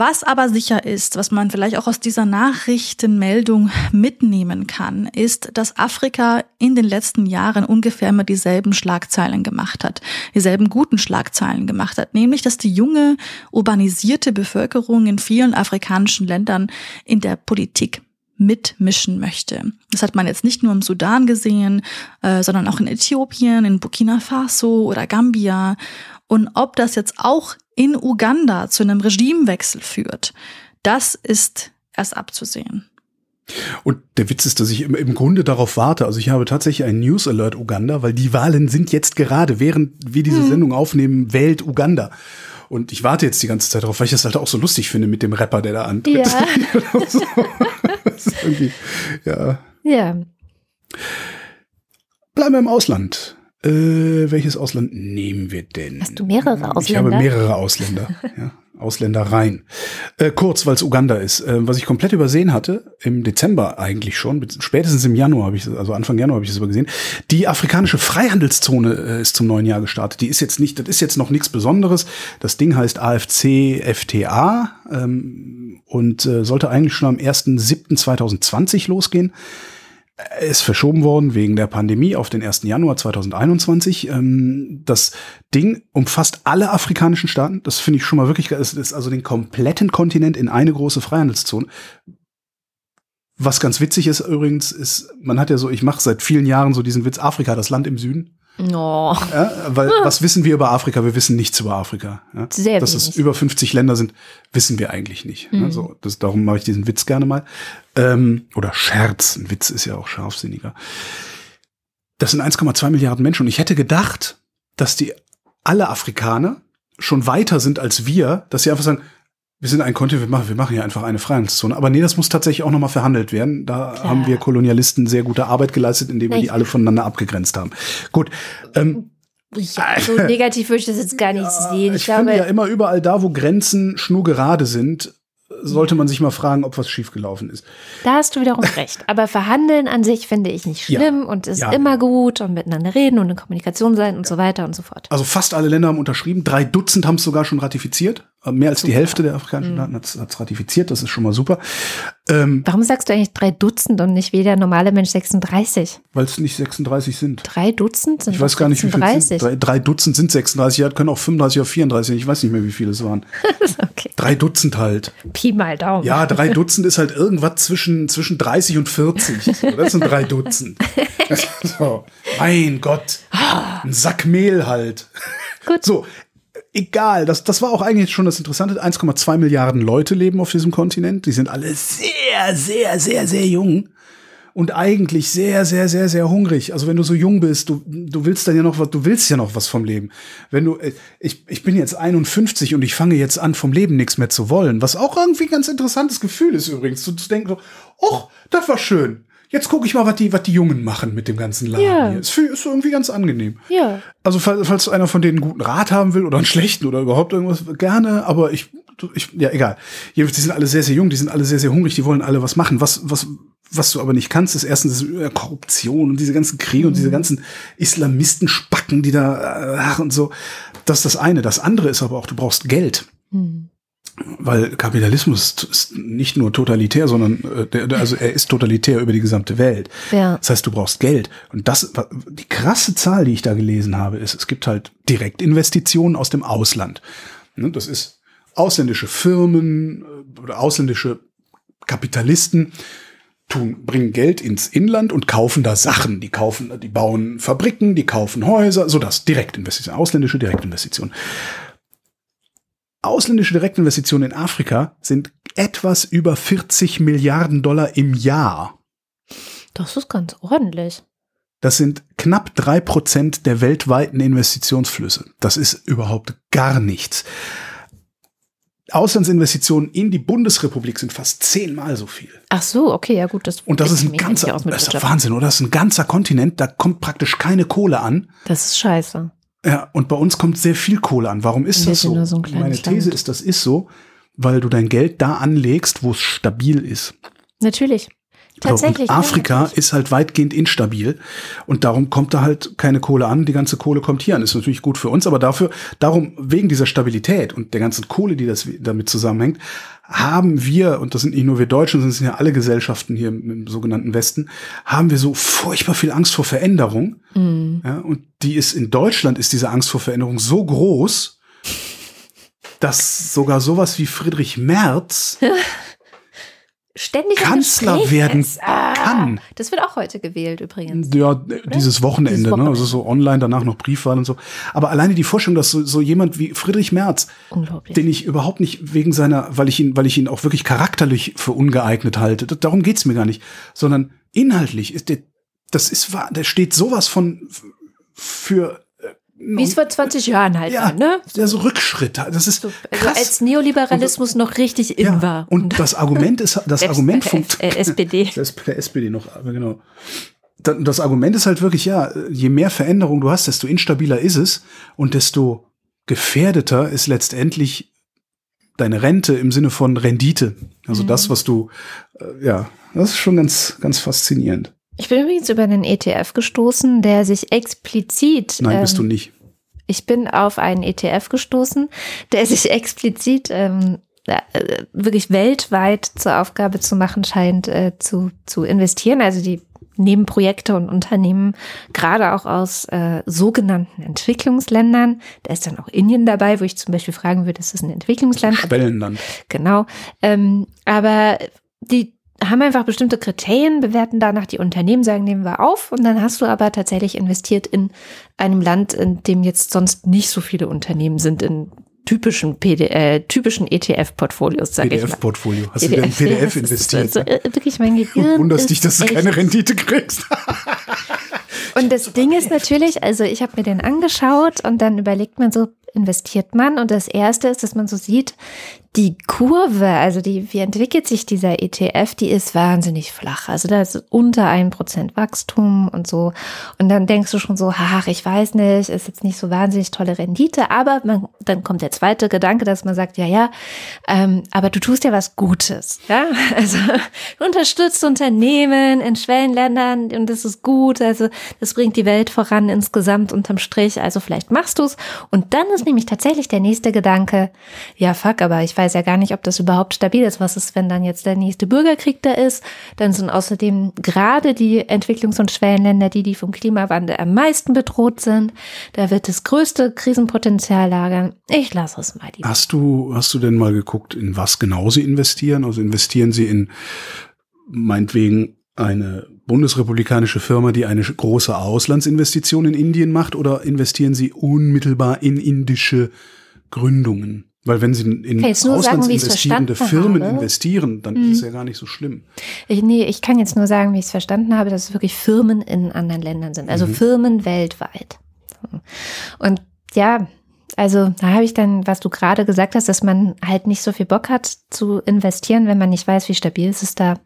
E: Was aber sicher ist, was man vielleicht auch aus dieser Nachrichtenmeldung mitnehmen kann, ist, dass Afrika in den letzten Jahren ungefähr immer dieselben Schlagzeilen gemacht hat, dieselben guten Schlagzeilen gemacht hat, nämlich dass die junge, urbanisierte Bevölkerung in vielen afrikanischen Ländern in der Politik mitmischen möchte. Das hat man jetzt nicht nur im Sudan gesehen, äh, sondern auch in Äthiopien, in Burkina Faso oder Gambia. Und ob das jetzt auch in Uganda zu einem Regimewechsel führt, das ist erst abzusehen.
C: Und der Witz ist, dass ich im, Grunde darauf warte. Also ich habe tatsächlich einen News Alert Uganda, weil die Wahlen sind jetzt gerade, während wir diese hm. Sendung aufnehmen, wählt Uganda. Und ich warte jetzt die ganze Zeit darauf, weil ich das halt auch so lustig finde mit dem Rapper, der da antritt. Ja. ja.
B: ja.
C: Bleiben wir im Ausland. Äh, welches Ausland nehmen wir denn?
B: Hast du mehrere Ausländer?
C: Ich habe mehrere Ausländer. ja, Ausländereien. Äh, kurz, weil es Uganda ist. Äh, was ich komplett übersehen hatte, im Dezember eigentlich schon, spätestens im Januar habe ich also Anfang Januar habe ich das aber gesehen. Die afrikanische Freihandelszone äh, ist zum neuen Jahr gestartet. Die ist jetzt nicht, das ist jetzt noch nichts Besonderes. Das Ding heißt AFC FTA ähm, und äh, sollte eigentlich schon am 1.7.2020 losgehen ist verschoben worden wegen der Pandemie auf den 1. Januar 2021. Ähm, das Ding umfasst alle afrikanischen Staaten. Das finde ich schon mal wirklich geil. Es ist also den kompletten Kontinent in eine große Freihandelszone. Was ganz witzig ist übrigens, ist, man hat ja so, ich mache seit vielen Jahren so diesen Witz, Afrika, das Land im Süden.
B: No.
C: Ja, weil hm. was wissen wir über Afrika? Wir wissen nichts über Afrika. Ja?
B: Sehr
C: Dass es über 50 Länder sind, wissen wir eigentlich nicht. Mhm. Also das, darum mache ich diesen Witz gerne mal. Ähm, oder Scherz. Ein Witz ist ja auch scharfsinniger. Das sind 1,2 Milliarden Menschen. Und ich hätte gedacht, dass die alle Afrikaner schon weiter sind als wir, dass sie einfach sagen, wir sind ein Kontinent, wir machen, wir machen hier einfach eine Freihandelszone. Aber nee, das muss tatsächlich auch nochmal verhandelt werden. Da Klar. haben wir Kolonialisten sehr gute Arbeit geleistet, indem wir Echt? die alle voneinander abgegrenzt haben. Gut. Ähm,
B: ja, so negativ würde ich das jetzt gar nicht ja, sehen.
C: Ich, ich glaube, finde ja immer überall da, wo Grenzen schnurgerade sind, sollte man sich mal fragen, ob was schiefgelaufen ist.
B: Da hast du wiederum recht. Aber verhandeln an sich finde ich nicht schlimm ja. und ist ja. immer gut und miteinander reden und in Kommunikation sein und so weiter und so fort.
C: Also fast alle Länder haben unterschrieben. Drei Dutzend haben es sogar schon ratifiziert. Mehr als super. die Hälfte der afrikanischen Staaten mhm. hat es ratifiziert. Das ist schon mal super.
B: Ähm, Warum sagst du eigentlich drei Dutzend und nicht wie der normale Mensch 36?
C: Weil es nicht 36 sind.
B: Drei Dutzend sind
C: Ich weiß gar nicht, 36. wie viele sind. Drei, drei, Dutzend sind 36. Ja, können auch 35 oder 34. Ich weiß nicht mehr, wie viele es waren. okay. Drei Dutzend halt.
B: Pi mal Daumen.
C: Ja, drei Dutzend ist halt irgendwas zwischen, zwischen 30 und 40. So, das sind drei Dutzend. so. Mein Gott. Ein Sack Mehl halt. Gut. So, egal, das, das war auch eigentlich schon das Interessante. 1,2 Milliarden Leute leben auf diesem Kontinent. Die sind alle sehr, sehr, sehr, sehr jung. Und eigentlich sehr, sehr, sehr, sehr hungrig. Also wenn du so jung bist, du, du willst dann ja noch was, du willst ja noch was vom Leben. Wenn du, äh, ich, ich bin jetzt 51 und ich fange jetzt an, vom Leben nichts mehr zu wollen. Was auch irgendwie ein ganz interessantes Gefühl ist übrigens. Zu, zu denken so, oh, das war schön jetzt gucke ich mal, was die, was die Jungen machen mit dem ganzen Laden ja. hier. Ist, ist irgendwie ganz angenehm.
B: Ja.
C: Also, falls, falls einer von denen einen guten Rat haben will oder einen schlechten oder überhaupt irgendwas, gerne, aber ich, ich ja, egal. Jedenfalls, die sind alle sehr, sehr jung, die sind alle sehr, sehr hungrig, die wollen alle was machen. Was, was, was du aber nicht kannst, ist erstens ist Korruption und diese ganzen Kriege mhm. und diese mhm. ganzen Islamisten-Spacken, die da, ach und so. Das ist das eine. Das andere ist aber auch, du brauchst Geld. Mhm. Weil Kapitalismus ist nicht nur totalitär, sondern äh, also er ist totalitär über die gesamte Welt.
B: Ja.
C: Das heißt, du brauchst Geld. Und das, die krasse Zahl, die ich da gelesen habe, ist, es gibt halt Direktinvestitionen aus dem Ausland. Ne, Das ist ausländische Firmen äh, oder ausländische Kapitalisten tun, bringen Geld ins Inland und kaufen da Sachen. Die kaufen, die bauen Fabriken, die kaufen Häuser, so das Direktinvestition, ausländische Direktinvestitionen. Ausländische Direktinvestitionen in Afrika sind etwas über 40 Milliarden Dollar im Jahr.
B: Das ist ganz ordentlich.
C: Das sind knapp drei Prozent der weltweiten Investitionsflüsse. Das ist überhaupt gar nichts. Auslandsinvestitionen in die Bundesrepublik sind fast zehnmal so viel.
B: Ach so, okay, ja gut. Das
C: Und das ist ein ganzer, das ist. Wahnsinn, oder? Das ist ein ganzer Kontinent, da kommt praktisch keine Kohle an.
B: Das ist scheiße.
C: Ja, und bei uns kommt sehr viel Kohle an. Warum ist
B: Wir
C: das so?
B: so
C: Meine These
B: Land.
C: ist, das ist so, weil du dein Geld da anlegst, wo es stabil ist.
B: Natürlich. Tatsächlich.
C: und
B: ja,
C: Afrika
B: natürlich.
C: ist halt weitgehend instabil und darum kommt da halt keine Kohle an. Die ganze Kohle kommt hier an. Ist natürlich gut für uns, aber dafür, darum, wegen dieser Stabilität und der ganzen Kohle, die das damit zusammenhängt, haben wir, und das sind nicht nur wir Deutschen, sondern es sind ja alle Gesellschaften hier im, im sogenannten Westen, haben wir so furchtbar viel Angst vor Veränderung.
B: Mhm.
C: Ja, und die ist in Deutschland ist diese Angst vor Veränderung so groß, dass sogar sowas wie Friedrich Merz
B: Ständig
C: Kanzler werden.
B: Ah,
C: kann.
B: Das wird auch heute gewählt übrigens.
C: Ja, dieses Wochenende,
B: Dieses
C: ne?
B: Wochenende.
C: Also so online, danach noch Briefwahl und so. Aber alleine die Vorstellung, dass so, so jemand wie Friedrich Merz, den ich überhaupt nicht wegen seiner, weil ich ihn, weil ich ihn auch wirklich charakterlich für ungeeignet halte, da- darum geht's mir gar nicht, sondern inhaltlich ist der, das ist wahr, der steht sowas von für
B: Wie es vor 20 Jahren halt
C: ja,
B: war, ne?
C: der so Rückschritt, das ist
B: Also
C: krass.
B: als Neoliberalismus noch richtig in
C: ja,
B: war.
C: und das Argument ist, das
B: Selbst
C: Argument
B: bei der
C: funkt,
B: F- äh, SPD.
C: Das bei der SPD noch, aber genau. Da- Das Argument ist halt wirklich, ja, je mehr Veränderung du hast, desto instabiler ist es und desto gefährdeter ist letztendlich deine Rente im Sinne von Rendite. Also das, was du, äh, ja, das ist schon ganz, ganz faszinierend.
B: Ich bin übrigens über einen ETF gestoßen, der sich explizit.
C: Nein, bist du
B: ähm,
C: nicht.
B: Ich bin auf einen ETF gestoßen, der sich explizit ähm, äh, wirklich weltweit zur Aufgabe zu machen scheint, äh, zu, zu investieren. Also die nehmen Projekte und Unternehmen gerade auch aus äh, sogenannten Entwicklungsländern. Da ist dann auch Indien dabei, wo ich zum Beispiel fragen würde, ist das ein Entwicklungsland?
C: Schwellenland.
B: Genau. Ähm, aber die haben einfach bestimmte Kriterien, bewerten danach die Unternehmen, sagen, nehmen wir auf. Und dann hast du aber tatsächlich investiert in einem Land, in dem jetzt sonst nicht so viele Unternehmen sind, in typischen, PD, äh, typischen ETF-Portfolios, sage ich mal.
C: PDF-Portfolio. Hast du wieder in
B: ja,
C: PDF
B: ist
C: investiert?
B: Also, äh, wirklich, mein Gehirn.
C: Wunderst
B: ist
C: dich, dass du
B: echt
C: keine Rendite kriegst.
B: und das Ding ist natürlich, also ich habe mir den angeschaut und dann überlegt man so, investiert man? Und das erste ist, dass man so sieht, die Kurve, also die, wie entwickelt sich dieser ETF, die ist wahnsinnig flach. Also da ist unter ein Prozent Wachstum und so. Und dann denkst du schon so, ach, ich weiß nicht, ist jetzt nicht so wahnsinnig tolle Rendite. Aber man, dann kommt der zweite Gedanke, dass man sagt, ja, ja, ähm, aber du tust ja was Gutes. Ja, also du unterstützt Unternehmen in Schwellenländern und das ist gut. Also das bringt die Welt voran insgesamt unterm Strich. Also vielleicht machst du's. Und dann ist nämlich tatsächlich der nächste Gedanke, ja, fuck, aber ich weiß ja gar nicht, ob das überhaupt stabil ist. Was ist, wenn dann jetzt der nächste Bürgerkrieg da ist? Dann sind außerdem gerade die Entwicklungs- und Schwellenländer, die, die vom Klimawandel am meisten bedroht sind. Da wird das größte Krisenpotenzial lagern. Ich lasse es mal. Die
C: Hast du, hast du denn mal geguckt, in was genau sie investieren? Also investieren sie in meinetwegen eine bundesrepublikanische Firma, die eine große Auslandsinvestition in Indien macht, oder investieren sie unmittelbar in indische Gründungen? Weil wenn sie in auslandsinvestierende Firmen
B: habe.
C: investieren, dann ist es ja gar nicht so schlimm.
B: Ich, nee, ich kann jetzt nur sagen, wie ich es verstanden habe, dass es wirklich Firmen in anderen Ländern sind. Also Firmen weltweit. Und ja, also da habe ich dann, was du gerade gesagt hast, dass man halt nicht so viel Bock hat zu investieren, wenn man nicht weiß, wie stabil es ist, da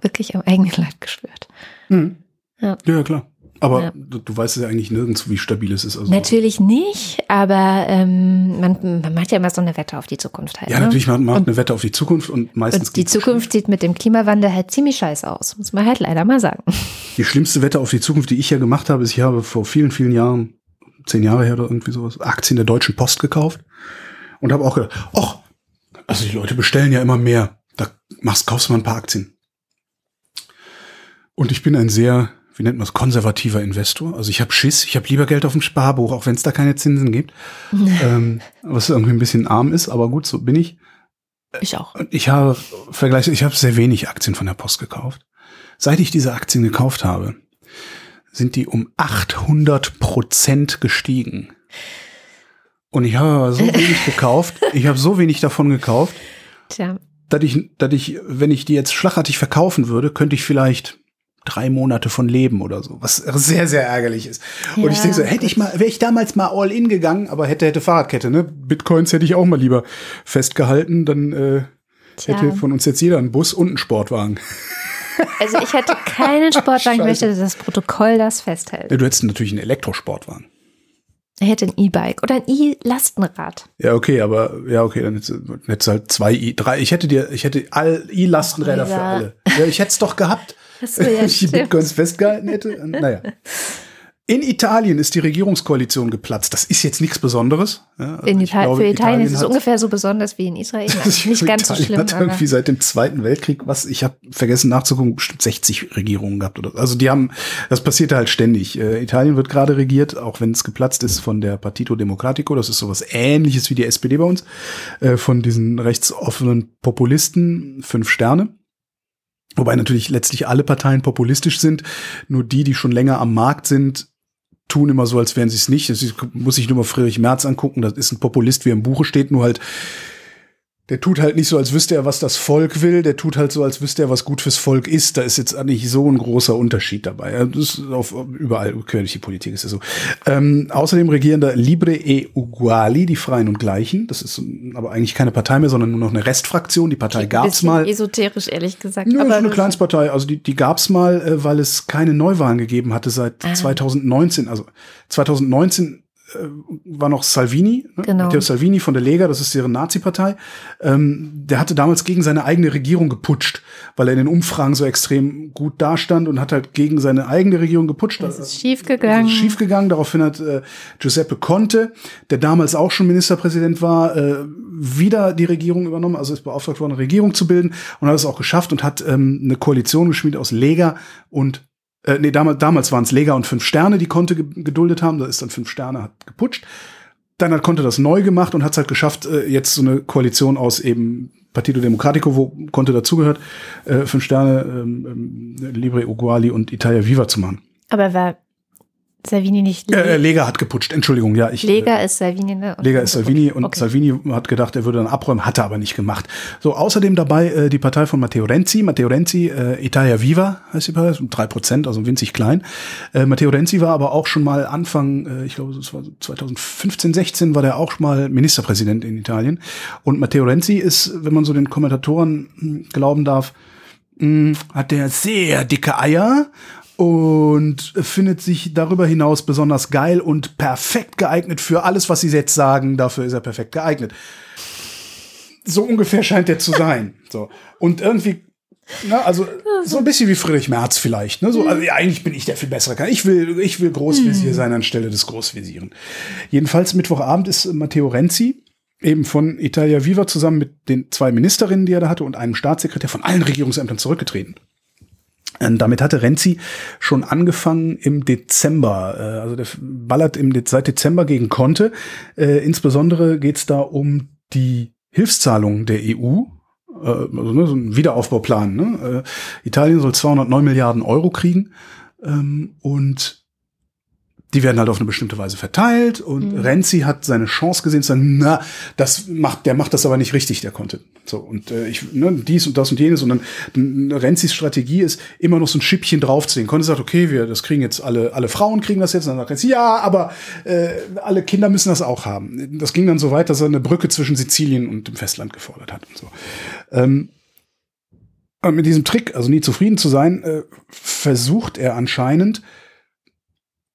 B: wirklich am eigenen Leib gespürt.
C: Mhm.
B: Ja.
C: Ja, klar. Aber
B: Ja.
C: du, du weißt ja eigentlich nirgends, wie stabil es ist. Also,
B: Natürlich nicht, aber ähm, man, man macht ja immer so eine Wette auf die Zukunft halt.
C: ja,
B: ne?
C: natürlich, man macht eine Wette auf die Zukunft und meistens
B: Und die Zukunft sieht mit dem Klimawandel halt ziemlich scheiße aus, muss man halt leider mal sagen.
C: Die schlimmste Wette auf die Zukunft, die ich ja gemacht habe, ist, ich habe vor vielen, vielen Jahren, zehn Jahre her oder irgendwie sowas, Aktien der Deutschen Post gekauft und habe auch gedacht, ach, Also die Leute bestellen ja immer mehr. Da machst, kaufst du mal ein paar Aktien. Und ich bin ein sehr, wie nennt man es, konservativer Investor. Also ich habe Schiss, ich habe lieber Geld auf dem Sparbuch, auch wenn es da keine Zinsen gibt. ähm, was irgendwie ein bisschen arm ist, aber gut, so bin ich.
B: Ich auch.
C: Ich habe Vergleich, ich habe sehr wenig Aktien von der Post gekauft. Seit ich diese Aktien gekauft habe, sind die um 800 Prozent gestiegen. Und ich habe aber so wenig gekauft, ich habe so wenig davon gekauft,
B: Tja.
C: dass ich, dass ich, wenn ich die jetzt schlagartig verkaufen würde, könnte ich vielleicht drei Monate von leben oder so, was sehr, sehr ärgerlich ist. Und
B: Ja,
C: ich denke so, hätte ich mal, wäre ich damals mal all in gegangen, aber hätte, hätte Fahrradkette, ne? Bitcoins hätte ich auch mal lieber festgehalten, dann äh,
B: Tja.
C: hätte von uns jetzt jeder einen Bus und einen Sportwagen.
B: Also ich hätte keinen Sportwagen, ich möchte, dass das Protokoll das festhält.
C: Du hättest natürlich einen Elektrosportwagen.
B: Ich hätte ein E-Bike oder ein E-Lastenrad.
C: Ja, okay, aber ja, okay, dann hättest du halt zwei I, drei. Ich hätte dir, ich hätte all I-Lastenräder für
B: Ja.
C: alle. Ja, ich hätte es doch gehabt,
B: Ach so, ja,
C: die. Bitcoins festgehalten hätte. Naja. In Italien ist die Regierungskoalition geplatzt. Das ist jetzt nichts Besonderes. Ja, also
B: Italien,
C: glaube,
B: für Italien, ist es ungefähr so besonders wie in Israel. Nicht ganz so
C: Italien
B: schlimm,
C: Hat irgendwie seit dem Zweiten Weltkrieg, was ich habe vergessen nachzugucken, bestimmt 60 Regierungen gehabt oder also die haben, das passiert halt ständig. Äh, Italien wird gerade regiert, auch wenn es geplatzt ist von der Partito Democratico, das ist sowas Ähnliches wie die SPD bei uns, äh, von diesen rechtsoffenen Populisten, fünf Sterne. Wobei natürlich letztlich alle Parteien populistisch sind, nur die, die schon länger am Markt sind, tun immer so, als wären sie es nicht. Das muss ich nur mal Friedrich Merz angucken. Das ist ein Populist, wie er im Buche steht, nur halt, der tut halt nicht so, als wüsste er, was das Volk will. Der tut halt so, als wüsste er, was gut fürs Volk ist. Da ist jetzt nicht so ein großer Unterschied dabei. Das ist auf, überall, die Politik ist ja so. Ähm, außerdem regieren da Libre e Uguali, die Freien und Gleichen. Das ist aber eigentlich keine Partei mehr, sondern nur noch eine Restfraktion. Die Partei
B: ein
C: gab's
B: bisschen
C: mal.
B: esoterisch, ehrlich gesagt.
C: Nö,
B: aber
C: so eine Kleinstpartei. Also die, die gab's mal, äh, weil es keine Neuwahlen gegeben hatte seit
B: Ah.
C: 2019. Also 2019 äh, war noch Salvini, ne?
B: Genau.
C: Matteo Salvini von der Lega, das ist deren Nazi-Partei. Ähm, der hatte damals gegen seine eigene Regierung geputscht, weil er in den Umfragen so extrem gut dastand und hat halt gegen seine eigene Regierung geputscht.
B: Das ist schiefgegangen.
C: Das ist schiefgegangen. Daraufhin hat äh, Giuseppe Conte, der damals auch schon Ministerpräsident war, äh, wieder die Regierung übernommen, also ist beauftragt worden, eine Regierung zu bilden und hat es auch geschafft und hat ähm, eine Koalition geschmiedet aus Lega und äh, nee, damals, damals waren es Lega und Fünf Sterne, die ge geduldet haben. Da ist dann Fünf Sterne, hat geputscht. Dann hat Conte das neu gemacht und hat es halt geschafft, äh, jetzt so eine Koalition aus eben Partito Democratico, wo Conte dazugehört, äh, Fünf Sterne, ähm, ähm, Libre Uguali und Italia Viva zu machen.
B: Aber war Salvini nicht
C: Äh, äh,
B: Le
C: Lega hat geputscht, Entschuldigung, ja. Ich,
B: Lega ist Salvini, ne?
C: Lega ist Salvini und
B: Okay.
C: Salvini hat gedacht, er würde dann abräumen, hat er aber nicht gemacht. So, außerdem dabei äh, die Partei von Matteo Renzi. Matteo Renzi, äh, Italia Viva heißt die Partei, drei Prozent, also winzig klein. Äh, Matteo Renzi war aber auch schon mal Anfang, äh, ich glaube, es war so 2015, 16, war der auch schon mal Ministerpräsident in Italien. Und Matteo Renzi ist, wenn man so den Kommentatoren hm, glauben darf, mh, hat der sehr dicke Eier und findet sich darüber hinaus besonders geil und perfekt geeignet für alles, was sie jetzt sagen. Dafür ist er perfekt geeignet. So ungefähr scheint er zu sein. So. Und irgendwie, na, also so ein bisschen wie Friedrich Merz vielleicht. Ne? So, also, ja, eigentlich bin ich der viel bessere. Ich will, ich will Großvisier sein anstelle des Großvisieren. Jedenfalls Mittwochabend ist Matteo Renzi eben von Italia Viva zusammen mit den zwei Ministerinnen, die er da hatte, und einem Staatssekretär von allen Regierungsämtern zurückgetreten. Ähm, damit hatte Renzi schon angefangen im Dezember. Äh, also der ballert im, seit Dezember gegen Conte. Äh, insbesondere geht es da um die Hilfszahlungen der EU. Äh, also ne, so ein Wiederaufbauplan. Ne? Äh, Italien soll 209 Milliarden Euro kriegen. Ähm, und die werden halt auf eine bestimmte Weise verteilt und
B: Mhm.
C: Renzi hat seine Chance gesehen zu sagen, na, das macht, der macht das aber nicht richtig, der konnte. So und äh, ich, ne, dies und das und jenes und dann Renzis Strategie ist immer noch so ein Schippchen draufzuziehen. Conte sagt, okay, wir, das kriegen jetzt alle, alle Frauen kriegen das jetzt. Und dann sagt Renzi, ja, aber äh, alle Kinder müssen das auch haben. Das ging dann so weit, dass er eine Brücke zwischen Sizilien und dem Festland gefordert hat und so. Ähm, und mit diesem Trick, also nie zufrieden zu sein, äh, versucht er anscheinend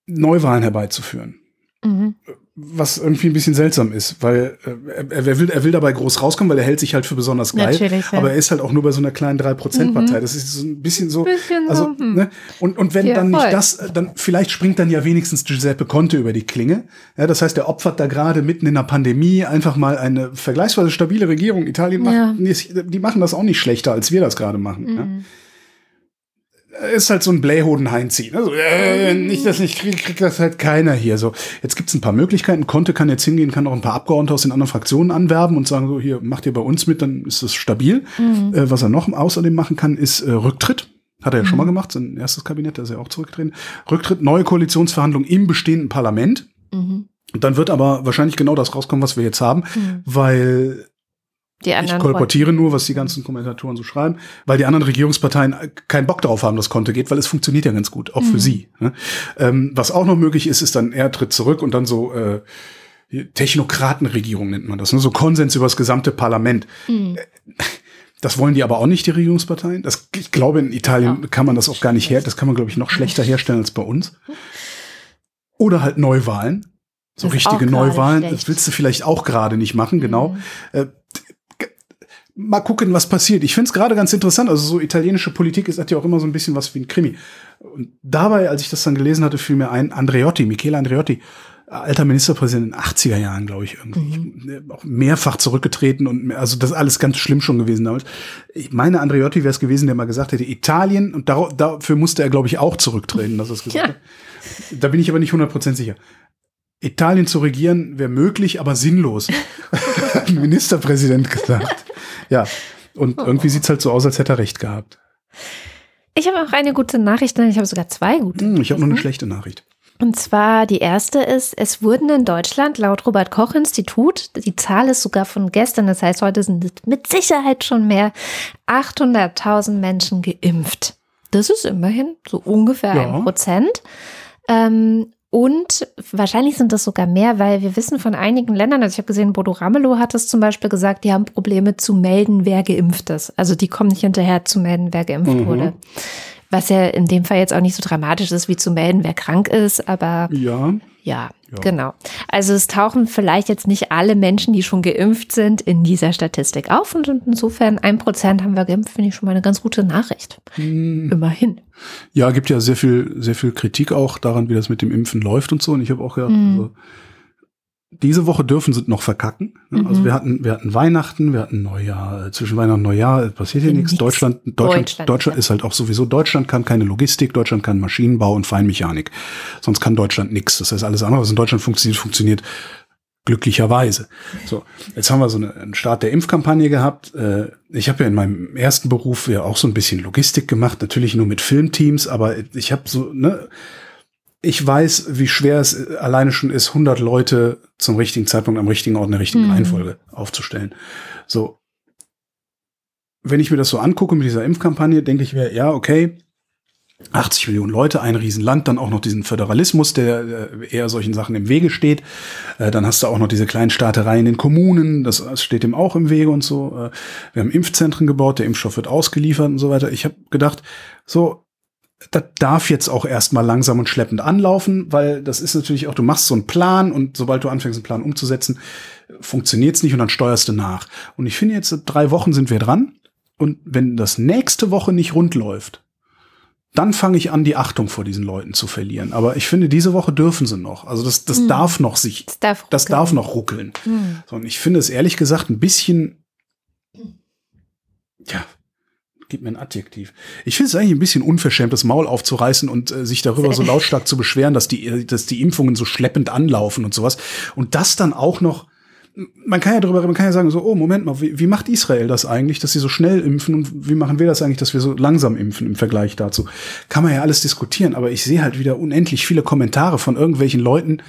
C: Neuwahlen herbeizuführen.
B: Mhm.
C: was irgendwie ein bisschen seltsam ist, weil äh, er, er, will, er will dabei groß rauskommen, weil er hält sich halt für besonders geil.
B: Natürlich, ja.
C: Aber er ist halt auch nur bei so einer kleinen 3%-Partei. Das ist so ein bisschen so.
B: Bisschen so,
C: also,
B: hm.
C: ne? und, und wenn
B: Ja,
C: dann nicht
B: voll.
C: das, äh, dann vielleicht springt dann ja wenigstens Giuseppe Conte über die Klinge. Ja, das heißt, er opfert da gerade mitten in der Pandemie einfach mal eine vergleichsweise stabile Regierung. Italien macht,
B: Ja.
C: die machen das auch nicht schlechter, als wir das gerade machen.
B: Mhm.
C: Ist halt so ein Blähhoden-Heinzi. Ne? So, äh, nicht, dass ich krieg, kriegt das halt keiner hier. So, jetzt gibt's ein paar Möglichkeiten. Conte kann jetzt hingehen, kann auch ein paar Abgeordnete aus den anderen Fraktionen anwerben und sagen so, hier, macht ihr bei uns mit, dann ist das stabil. Äh, was er noch außerdem machen kann, ist äh, Rücktritt. Hat er ja schon mal gemacht, sein erstes Kabinett, da ist er auch zurückgetreten. Rücktritt, neue Koalitionsverhandlungen im bestehenden Parlament.
B: Mhm.
C: Dann wird aber wahrscheinlich genau das rauskommen, was wir jetzt haben,
B: Mhm.
C: weil
B: Die
C: ich
B: anderen
C: kolportiere nur, was die ganzen Kommentatoren so schreiben, weil die anderen Regierungsparteien keinen Bock darauf haben, dass Konto geht, weil es funktioniert ja ganz gut, auch für sie. Ne? Ähm, was auch noch möglich ist, ist dann, er tritt zurück und dann so äh, Technokratenregierung nennt man das, ne? so Konsens über das gesamte Parlament.
B: Mhm.
C: Das wollen die aber auch nicht, die Regierungsparteien. Das, ich glaube, in Italien kann man das auch gar nicht her. Das kann man, glaube ich, noch schlechter herstellen als bei uns. Oder halt Neuwahlen. So richtige Neuwahlen. Das willst du vielleicht auch gerade nicht machen, genau. Äh, mal gucken, was passiert. Ich finde es gerade ganz interessant. Also so italienische Politik ist hat ja auch immer so ein bisschen was wie ein Krimi. Und dabei, als ich das dann gelesen hatte, fiel mir ein, Andreotti, Michele Andreotti, alter Ministerpräsident in den 80er Jahren, glaube ich, irgendwie. Ich- Auch mehrfach zurückgetreten und mehr- also das alles ganz schlimm schon gewesen damals. Ich meine, Andreotti wäre es gewesen, der mal gesagt hätte, Italien, und dafür musste er, glaube ich, auch zurücktreten, dass er es gesagt
B: Ja.
C: hat. Da bin ich aber nicht 100% sicher. Italien zu regieren wäre möglich, aber sinnlos. Ministerpräsident gesagt. Ja. Und irgendwie sieht's halt so aus, als hätte er recht gehabt.
B: Ich habe auch eine gute Nachricht, nein, ich habe sogar zwei gute.
C: Hm, ich habe noch eine schlechte Nachricht.
B: Und zwar die erste ist, es wurden in Deutschland laut Robert Koch Institut, die Zahl ist sogar von gestern, das heißt heute sind es mit Sicherheit schon mehr, 800.000 Menschen geimpft. Das ist immerhin so ungefähr
C: Ja.
B: ein Prozent. Ähm, und wahrscheinlich sind das sogar mehr, weil wir wissen von einigen Ländern, also ich habe gesehen, Bodo Ramelow hat es zum Beispiel gesagt, die haben Probleme zu melden, wer geimpft ist. Also die kommen nicht hinterher zu melden, wer geimpft
C: Mhm.
B: wurde. Was ja in dem Fall jetzt auch nicht so dramatisch ist, wie zu melden, wer krank ist, aber
C: Ja.
B: Ja, genau. Also es tauchen vielleicht jetzt nicht alle Menschen, die schon geimpft sind, in dieser Statistik auf. Und insofern ein Prozent haben wir geimpft, finde ich schon mal eine ganz gute Nachricht.
C: Hm.
B: Immerhin.
C: Ja, gibt ja sehr viel, sehr viel Kritik auch daran, wie das mit dem Impfen läuft und so. Und ich habe auch gedacht,
B: Mhm.
C: also, diese Woche dürfen sie noch verkacken. Ne? Also
B: Mhm.
C: wir hatten, wir hatten Weihnachten, wir hatten Neujahr, äh, zwischen Weihnachten und Neujahr äh, passiert hier nichts.
B: Nichts.
C: Deutschland, Deutschland,
B: Deutschland,
C: Deutschland,
B: ja.
C: ist halt auch sowieso, Deutschland kann keine Logistik, Deutschland kann Maschinenbau und Feinmechanik. Sonst kann Deutschland nichts. Das heißt, alles andere, was in Deutschland funktioniert, funktioniert glücklicherweise. So, jetzt haben wir so eine, einen Start der Impfkampagne gehabt. Äh, Ich habe ja in meinem ersten Beruf ja auch so ein bisschen Logistik gemacht, natürlich nur mit Filmteams, aber ich habe so, ne, ich weiß, wie schwer es äh, alleine schon ist, 100 Leute zum richtigen Zeitpunkt am richtigen Ort in der richtigen
B: Mhm.
C: Reihenfolge aufzustellen. So, wenn ich mir das so angucke mit dieser Impfkampagne, denke ich mir, ja, okay, 80 Millionen Leute, ein Riesenland, dann auch noch diesen Föderalismus, der äh, eher solchen Sachen im Wege steht. Äh, Dann hast du auch noch diese kleinen Staatereien in den Kommunen, das, steht dem auch im Wege und so. Wir haben Impfzentren gebaut, der Impfstoff wird ausgeliefert und so weiter. Ich habe gedacht, so, das darf jetzt auch erstmal langsam und schleppend anlaufen, weil das ist natürlich auch, du machst so einen Plan und sobald du anfängst, einen Plan umzusetzen, funktioniert's nicht und dann steuerst du nach. Und ich finde jetzt, drei Wochen sind wir dran und wenn das nächste Woche nicht rund läuft, dann fange ich an, die Achtung vor diesen Leuten zu verlieren. Aber ich finde, diese Woche dürfen sie noch. Also das, das darf noch sich,
B: Das darf,
C: das darf noch ruckeln.
B: Hm.
C: So, und ich finde es ehrlich gesagt ein bisschen, ja, gib mir ein Adjektiv. Ich finde es eigentlich ein bisschen unverschämt, das Maul aufzureißen und äh, sich darüber so lautstark zu beschweren, dass die, äh, dass die Impfungen so schleppend anlaufen und sowas. Und das dann auch noch, man kann ja darüber, man kann ja sagen, so, oh, Moment mal, wie, wie macht Israel das eigentlich, dass sie so schnell impfen und wie machen wir das eigentlich, dass wir so langsam impfen im Vergleich dazu? Kann man ja alles diskutieren, aber ich sehe halt wieder unendlich viele Kommentare von irgendwelchen Leuten,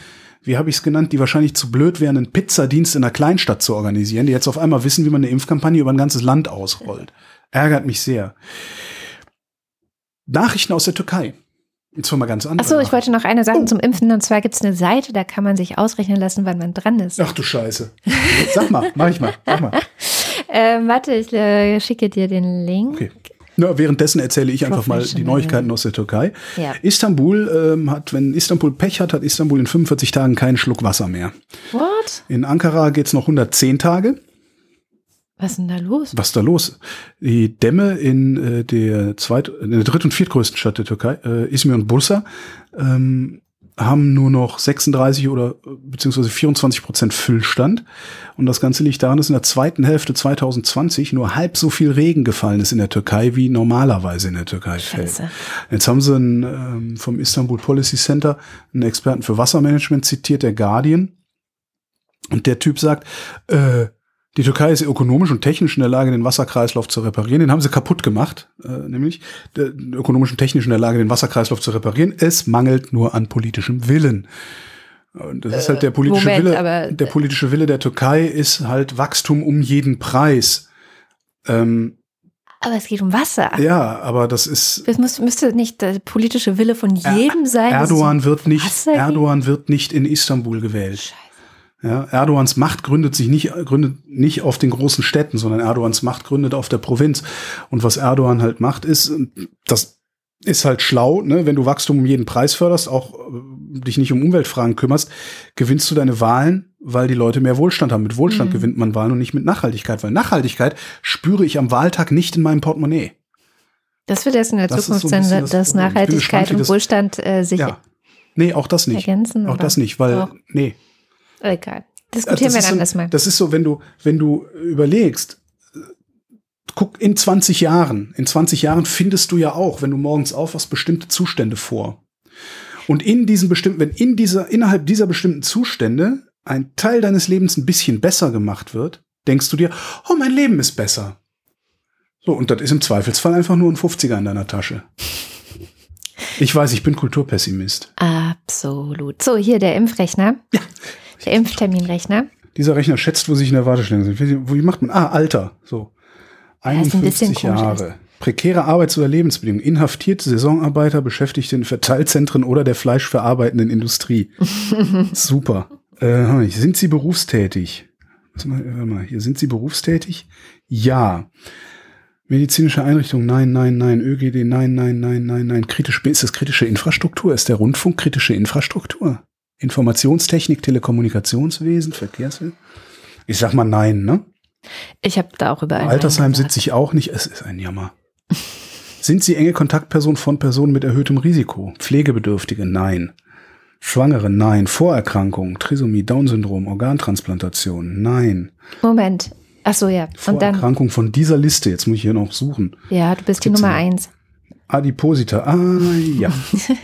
C: wie habe ich es genannt, die wahrscheinlich zu blöd wären, einen Pizzadienst in einer Kleinstadt zu organisieren, die jetzt auf einmal wissen, wie man eine Impfkampagne über ein ganzes Land ausrollt. Ärgert mich sehr. Nachrichten aus der Türkei. Und zwar mal ganz andere.
B: Achso, ich wollte noch eine Sache zum Impfen. Und zwar gibt es eine Seite, da kann man sich ausrechnen lassen, wann man dran ist.
C: Ach du Scheiße. Sag mal, mach ich mal, mach mal.
B: Ähm, warte, ich äh, schicke dir den Link.
C: Okay. Na, währenddessen erzähle ich einfach mal die. Neuigkeiten aus der Türkei.
B: Ja.
C: Istanbul ähm, hat, wenn Istanbul Pech hat, hat Istanbul in 45 Tagen keinen Schluck Wasser mehr.
B: What?
C: In Ankara geht's noch 110 Tage.
B: Was ist denn da los?
C: Was ist da los? Die Dämme in äh, der zweit, in der dritt- und viertgrößten Stadt der Türkei, äh, Izmir und Bursa, ähm, haben nur noch 36 oder beziehungsweise 24 Prozent Füllstand. Und das Ganze liegt daran, dass in der zweiten Hälfte 2020 nur halb so viel Regen gefallen ist in der Türkei, wie normalerweise in der Türkei fällt.
B: Scheiße.
C: Jetzt haben sie einen, ähm, vom Istanbul Policy Center einen Experten für Wassermanagement zitiert, der Guardian. Und der Typ sagt, äh, die Türkei ist ökonomisch und technisch in der Lage, den Wasserkreislauf zu reparieren. Den haben sie kaputt gemacht, äh, nämlich der, ökonomisch und technisch in der Lage, den Wasserkreislauf zu reparieren. Es mangelt nur an politischem Willen. Und das ist halt der politische
B: Moment,
C: Wille.
B: aber-
C: der politische Wille der Türkei ist halt Wachstum um jeden Preis. Ähm,
B: Aber es geht um Wasser.
C: ja, aber das ist
B: Das muss, müsste nicht der politische Wille von jedem sein. dass
C: Erdogan wird nicht,
B: Wasser?
C: Erdogan wird nicht in Istanbul gewählt.
B: Scheiße.
C: Ja, Erdogans Macht gründet sich nicht, gründet nicht auf den großen Städten, sondern Erdogans Macht gründet auf der Provinz. Und was Erdogan halt macht, ist, das ist halt schlau, ne? wenn du Wachstum um jeden Preis förderst, auch äh, dich nicht um Umweltfragen kümmerst, gewinnst du deine Wahlen, weil die Leute mehr Wohlstand haben. Mit Wohlstand
B: Mhm.
C: gewinnt man Wahlen und nicht mit Nachhaltigkeit, weil Nachhaltigkeit spüre ich am Wahltag nicht in meinem Portemonnaie.
B: Das wird erst in der
C: Das
B: Zukunft
C: so ein
B: sein,
C: das
B: dass Nachhaltigkeit
C: gespannt,
B: und
C: das-
B: Wohlstand äh, sich
C: Ja. Nee, auch das nicht.
B: ergänzen.
C: Auch das nicht, weil, nee.
B: Egal.
C: Also
B: Diskutieren
C: das
B: wir
C: ist
B: ein
C: so,
B: Mal.
C: Das ist so, wenn du, wenn du überlegst, äh, guck in 20 Jahren, in 20 Jahren findest du ja auch, wenn du morgens aufwachst, bestimmte Zustände vor. Und in diesen bestimmten, wenn in dieser, innerhalb dieser bestimmten Zustände ein Teil deines Lebens ein bisschen besser gemacht wird, denkst du dir, oh, mein Leben ist besser. So, und das ist im Zweifelsfall einfach nur ein 50er in deiner Tasche. Ich weiß, ich bin Kulturpessimist.
B: Absolut. So, hier der Impfrechner.
C: Ja.
B: Der Impfterminrechner.
C: Dieser Rechner schätzt, wo sich in der Warteschlange sind. Wie, macht man? Ah, Alter. So.
B: Ja, ist ein bisschen
C: 51
B: komisch,
C: Jahre. Prekäre Arbeits- oder Lebensbedingungen. Inhaftierte Saisonarbeiter, Beschäftigte in Verteilzentren oder der fleischverarbeitenden Industrie. Super. Äh, sind Sie berufstätig? Warte mal, hier sind Sie berufstätig? Ja. Medizinische Einrichtung, nein, nein, nein. ÖGD, nein, nein, nein, nein, nein. Kritisch, ist das kritische Infrastruktur? Ist der Rundfunk kritische Infrastruktur? Informationstechnik, Telekommunikationswesen, Verkehrswesen? Ich sag mal nein, ne?
B: Ich habe da auch über einen
C: Altersheim sitze ich auch nicht. Es ist ein Jammer. Sind Sie enge Kontaktperson von Personen mit erhöhtem Risiko? Pflegebedürftige? Nein. Schwangere? Nein. Vorerkrankungen? Trisomie, Down-Syndrom, Organtransplantation? Nein.
B: Moment. Ach so, ja. Und dann,
C: Vorerkrankung von dieser Liste. Jetzt muss ich hier noch suchen.
B: ja, du bist die Nummer eins.
C: Adiposita. Ah, ja.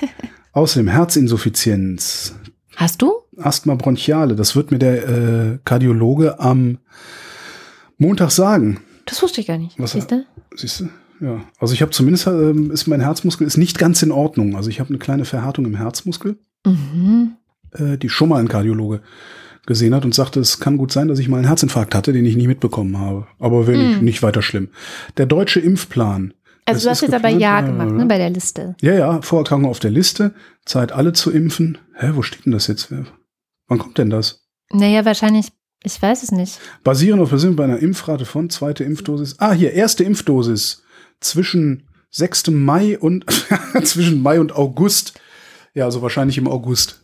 C: Außerdem Herzinsuffizienz,
B: Hast du?
C: Asthma bronchiale. Das wird mir der äh, Kardiologe am Montag sagen.
B: Das wusste ich gar nicht.
C: Was-
B: Siehst du?
C: Siehst du? Ja. Also ich habe zumindest, ähm, ist mein Herzmuskel ist nicht ganz in Ordnung. Also ich habe eine kleine Verhärtung im Herzmuskel,
B: Mhm.
C: äh, die schon mal ein Kardiologe gesehen hat und sagte, es kann gut sein, dass ich mal einen Herzinfarkt hatte, den ich nicht mitbekommen habe. Aber wäre nicht, nicht weiter schlimm. Der deutsche Impfplan.
B: Also du hast jetzt aber Ja gemacht, ne, bei der Liste.
C: Ja, ja, Vorerkrankung auf der Liste. Zeit alle zu impfen. Hä, wo steht denn das jetzt? Wann kommt denn das?
B: Naja, wahrscheinlich, ich weiß es nicht.
C: Basierend auf Person bei einer Impfrate von zweite Impfdosis. Ah, hier, erste Impfdosis zwischen 6. Mai und zwischen Mai und August. Ja, also wahrscheinlich im August.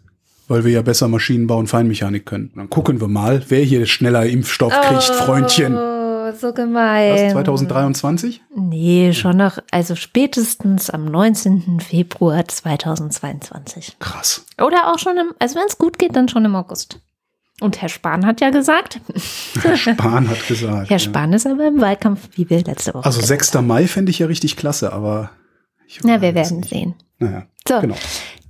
C: Weil wir ja besser Maschinenbau und Feinmechanik können. Dann gucken wir mal, wer hier schneller Impfstoff kriegt, Freundchen.
B: Oh, so
C: Was,
B: gemein.
C: 2023?
B: Nee, schon noch, also spätestens am 19. Februar 2022.
C: Krass.
B: Oder auch schon im, also wenn es gut geht, dann schon im August. Und Herr Spahn hat ja gesagt,
C: Herr Spahn hat gesagt.
B: Herr
C: ja.
B: Spahn ist aber im Wahlkampf, wie wir letzte Woche.
C: Also
B: gesagt
C: 6. Mai fände ich ja richtig klasse, aber ich
B: haben. Na, wir werden
C: nicht.
B: sehen.
C: Naja,
B: So,
C: genau.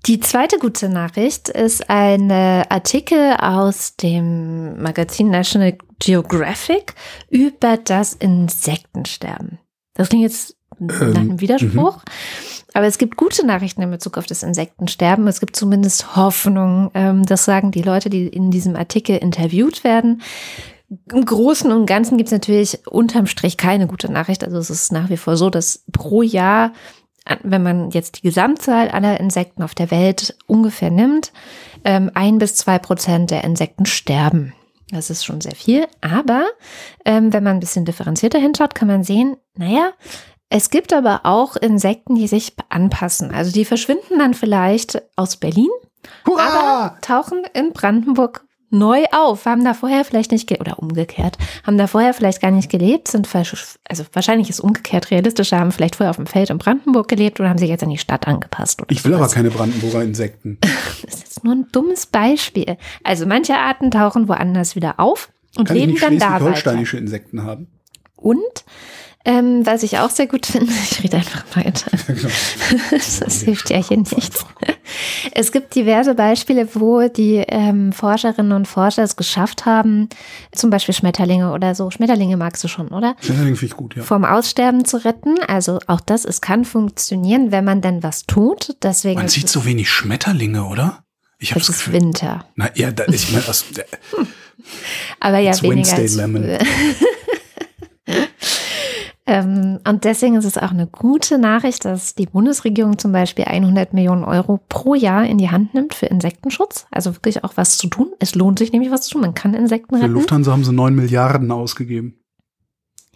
B: die zweite gute Nachricht ist ein Artikel aus dem Magazin National Geographic über das Insektensterben. Das klingt jetzt nach
C: Ähm,
B: einem Widerspruch, aber es gibt gute Nachrichten in Bezug auf das Insektensterben. Es gibt zumindest Hoffnung. Ähm, das sagen die Leute, die in diesem Artikel interviewt werden. Im Großen und Ganzen gibt es natürlich unterm Strich keine gute Nachricht. Also es ist nach wie vor so, dass pro Jahr wenn man jetzt die Gesamtzahl aller Insekten auf der Welt ungefähr nimmt, ähm, ein bis zwei Prozent der Insekten sterben. Das ist schon sehr viel. Aber ähm, wenn man ein bisschen differenzierter hinschaut, kann man sehen, naja, Es gibt aber auch Insekten, die sich anpassen. Also die verschwinden dann vielleicht aus Berlin,
C: Hurra!
B: aber tauchen in Brandenburg neu auf, haben da vorher vielleicht nicht, oder umgekehrt, haben da vorher vielleicht gar nicht gelebt, sind, also wahrscheinlich ist umgekehrt realistischer, haben vielleicht vorher auf dem Feld in Brandenburg gelebt oder haben sich jetzt an die Stadt angepasst.
C: Ich will aber
B: sowas.
C: keine Brandenburger Insekten.
B: Das ist jetzt nur ein dummes Beispiel. Also manche Arten tauchen woanders wieder auf und
C: Kann ich
B: leben
C: nicht
B: dann da weiter.
C: Insekten haben?
B: Und ähm, was ich auch sehr gut finde, ich rede einfach weiter. Das hilft ja hier nichts. Es gibt diverse Beispiele, wo die ähm, Forscherinnen und Forscher es geschafft haben, zum Beispiel Schmetterlinge oder so. Schmetterlinge magst du schon, oder?
C: Schmetterling finde ich gut, ja.
B: Vom Aussterben zu retten. Also auch das, es kann funktionieren, wenn man denn was tut. Deswegen
C: Man sieht so wenig Schmetterlinge, oder? Ich habe
B: es
C: das
B: ist
C: Gefühl.
B: Winter.
C: Na ja, da, ich meine, das,
B: Aber ja, weniger
C: Wednesday
B: als
C: Lemon.
B: Ähm, und deswegen ist es auch eine gute Nachricht, dass die Bundesregierung zum Beispiel 100 Millionen Euro pro Jahr in die Hand nimmt für Insektenschutz. Also wirklich auch was zu tun. Es lohnt sich nämlich was zu tun. Man kann Insekten
C: für
B: retten.
C: Lufthansa haben sie 9 Milliarden ausgegeben.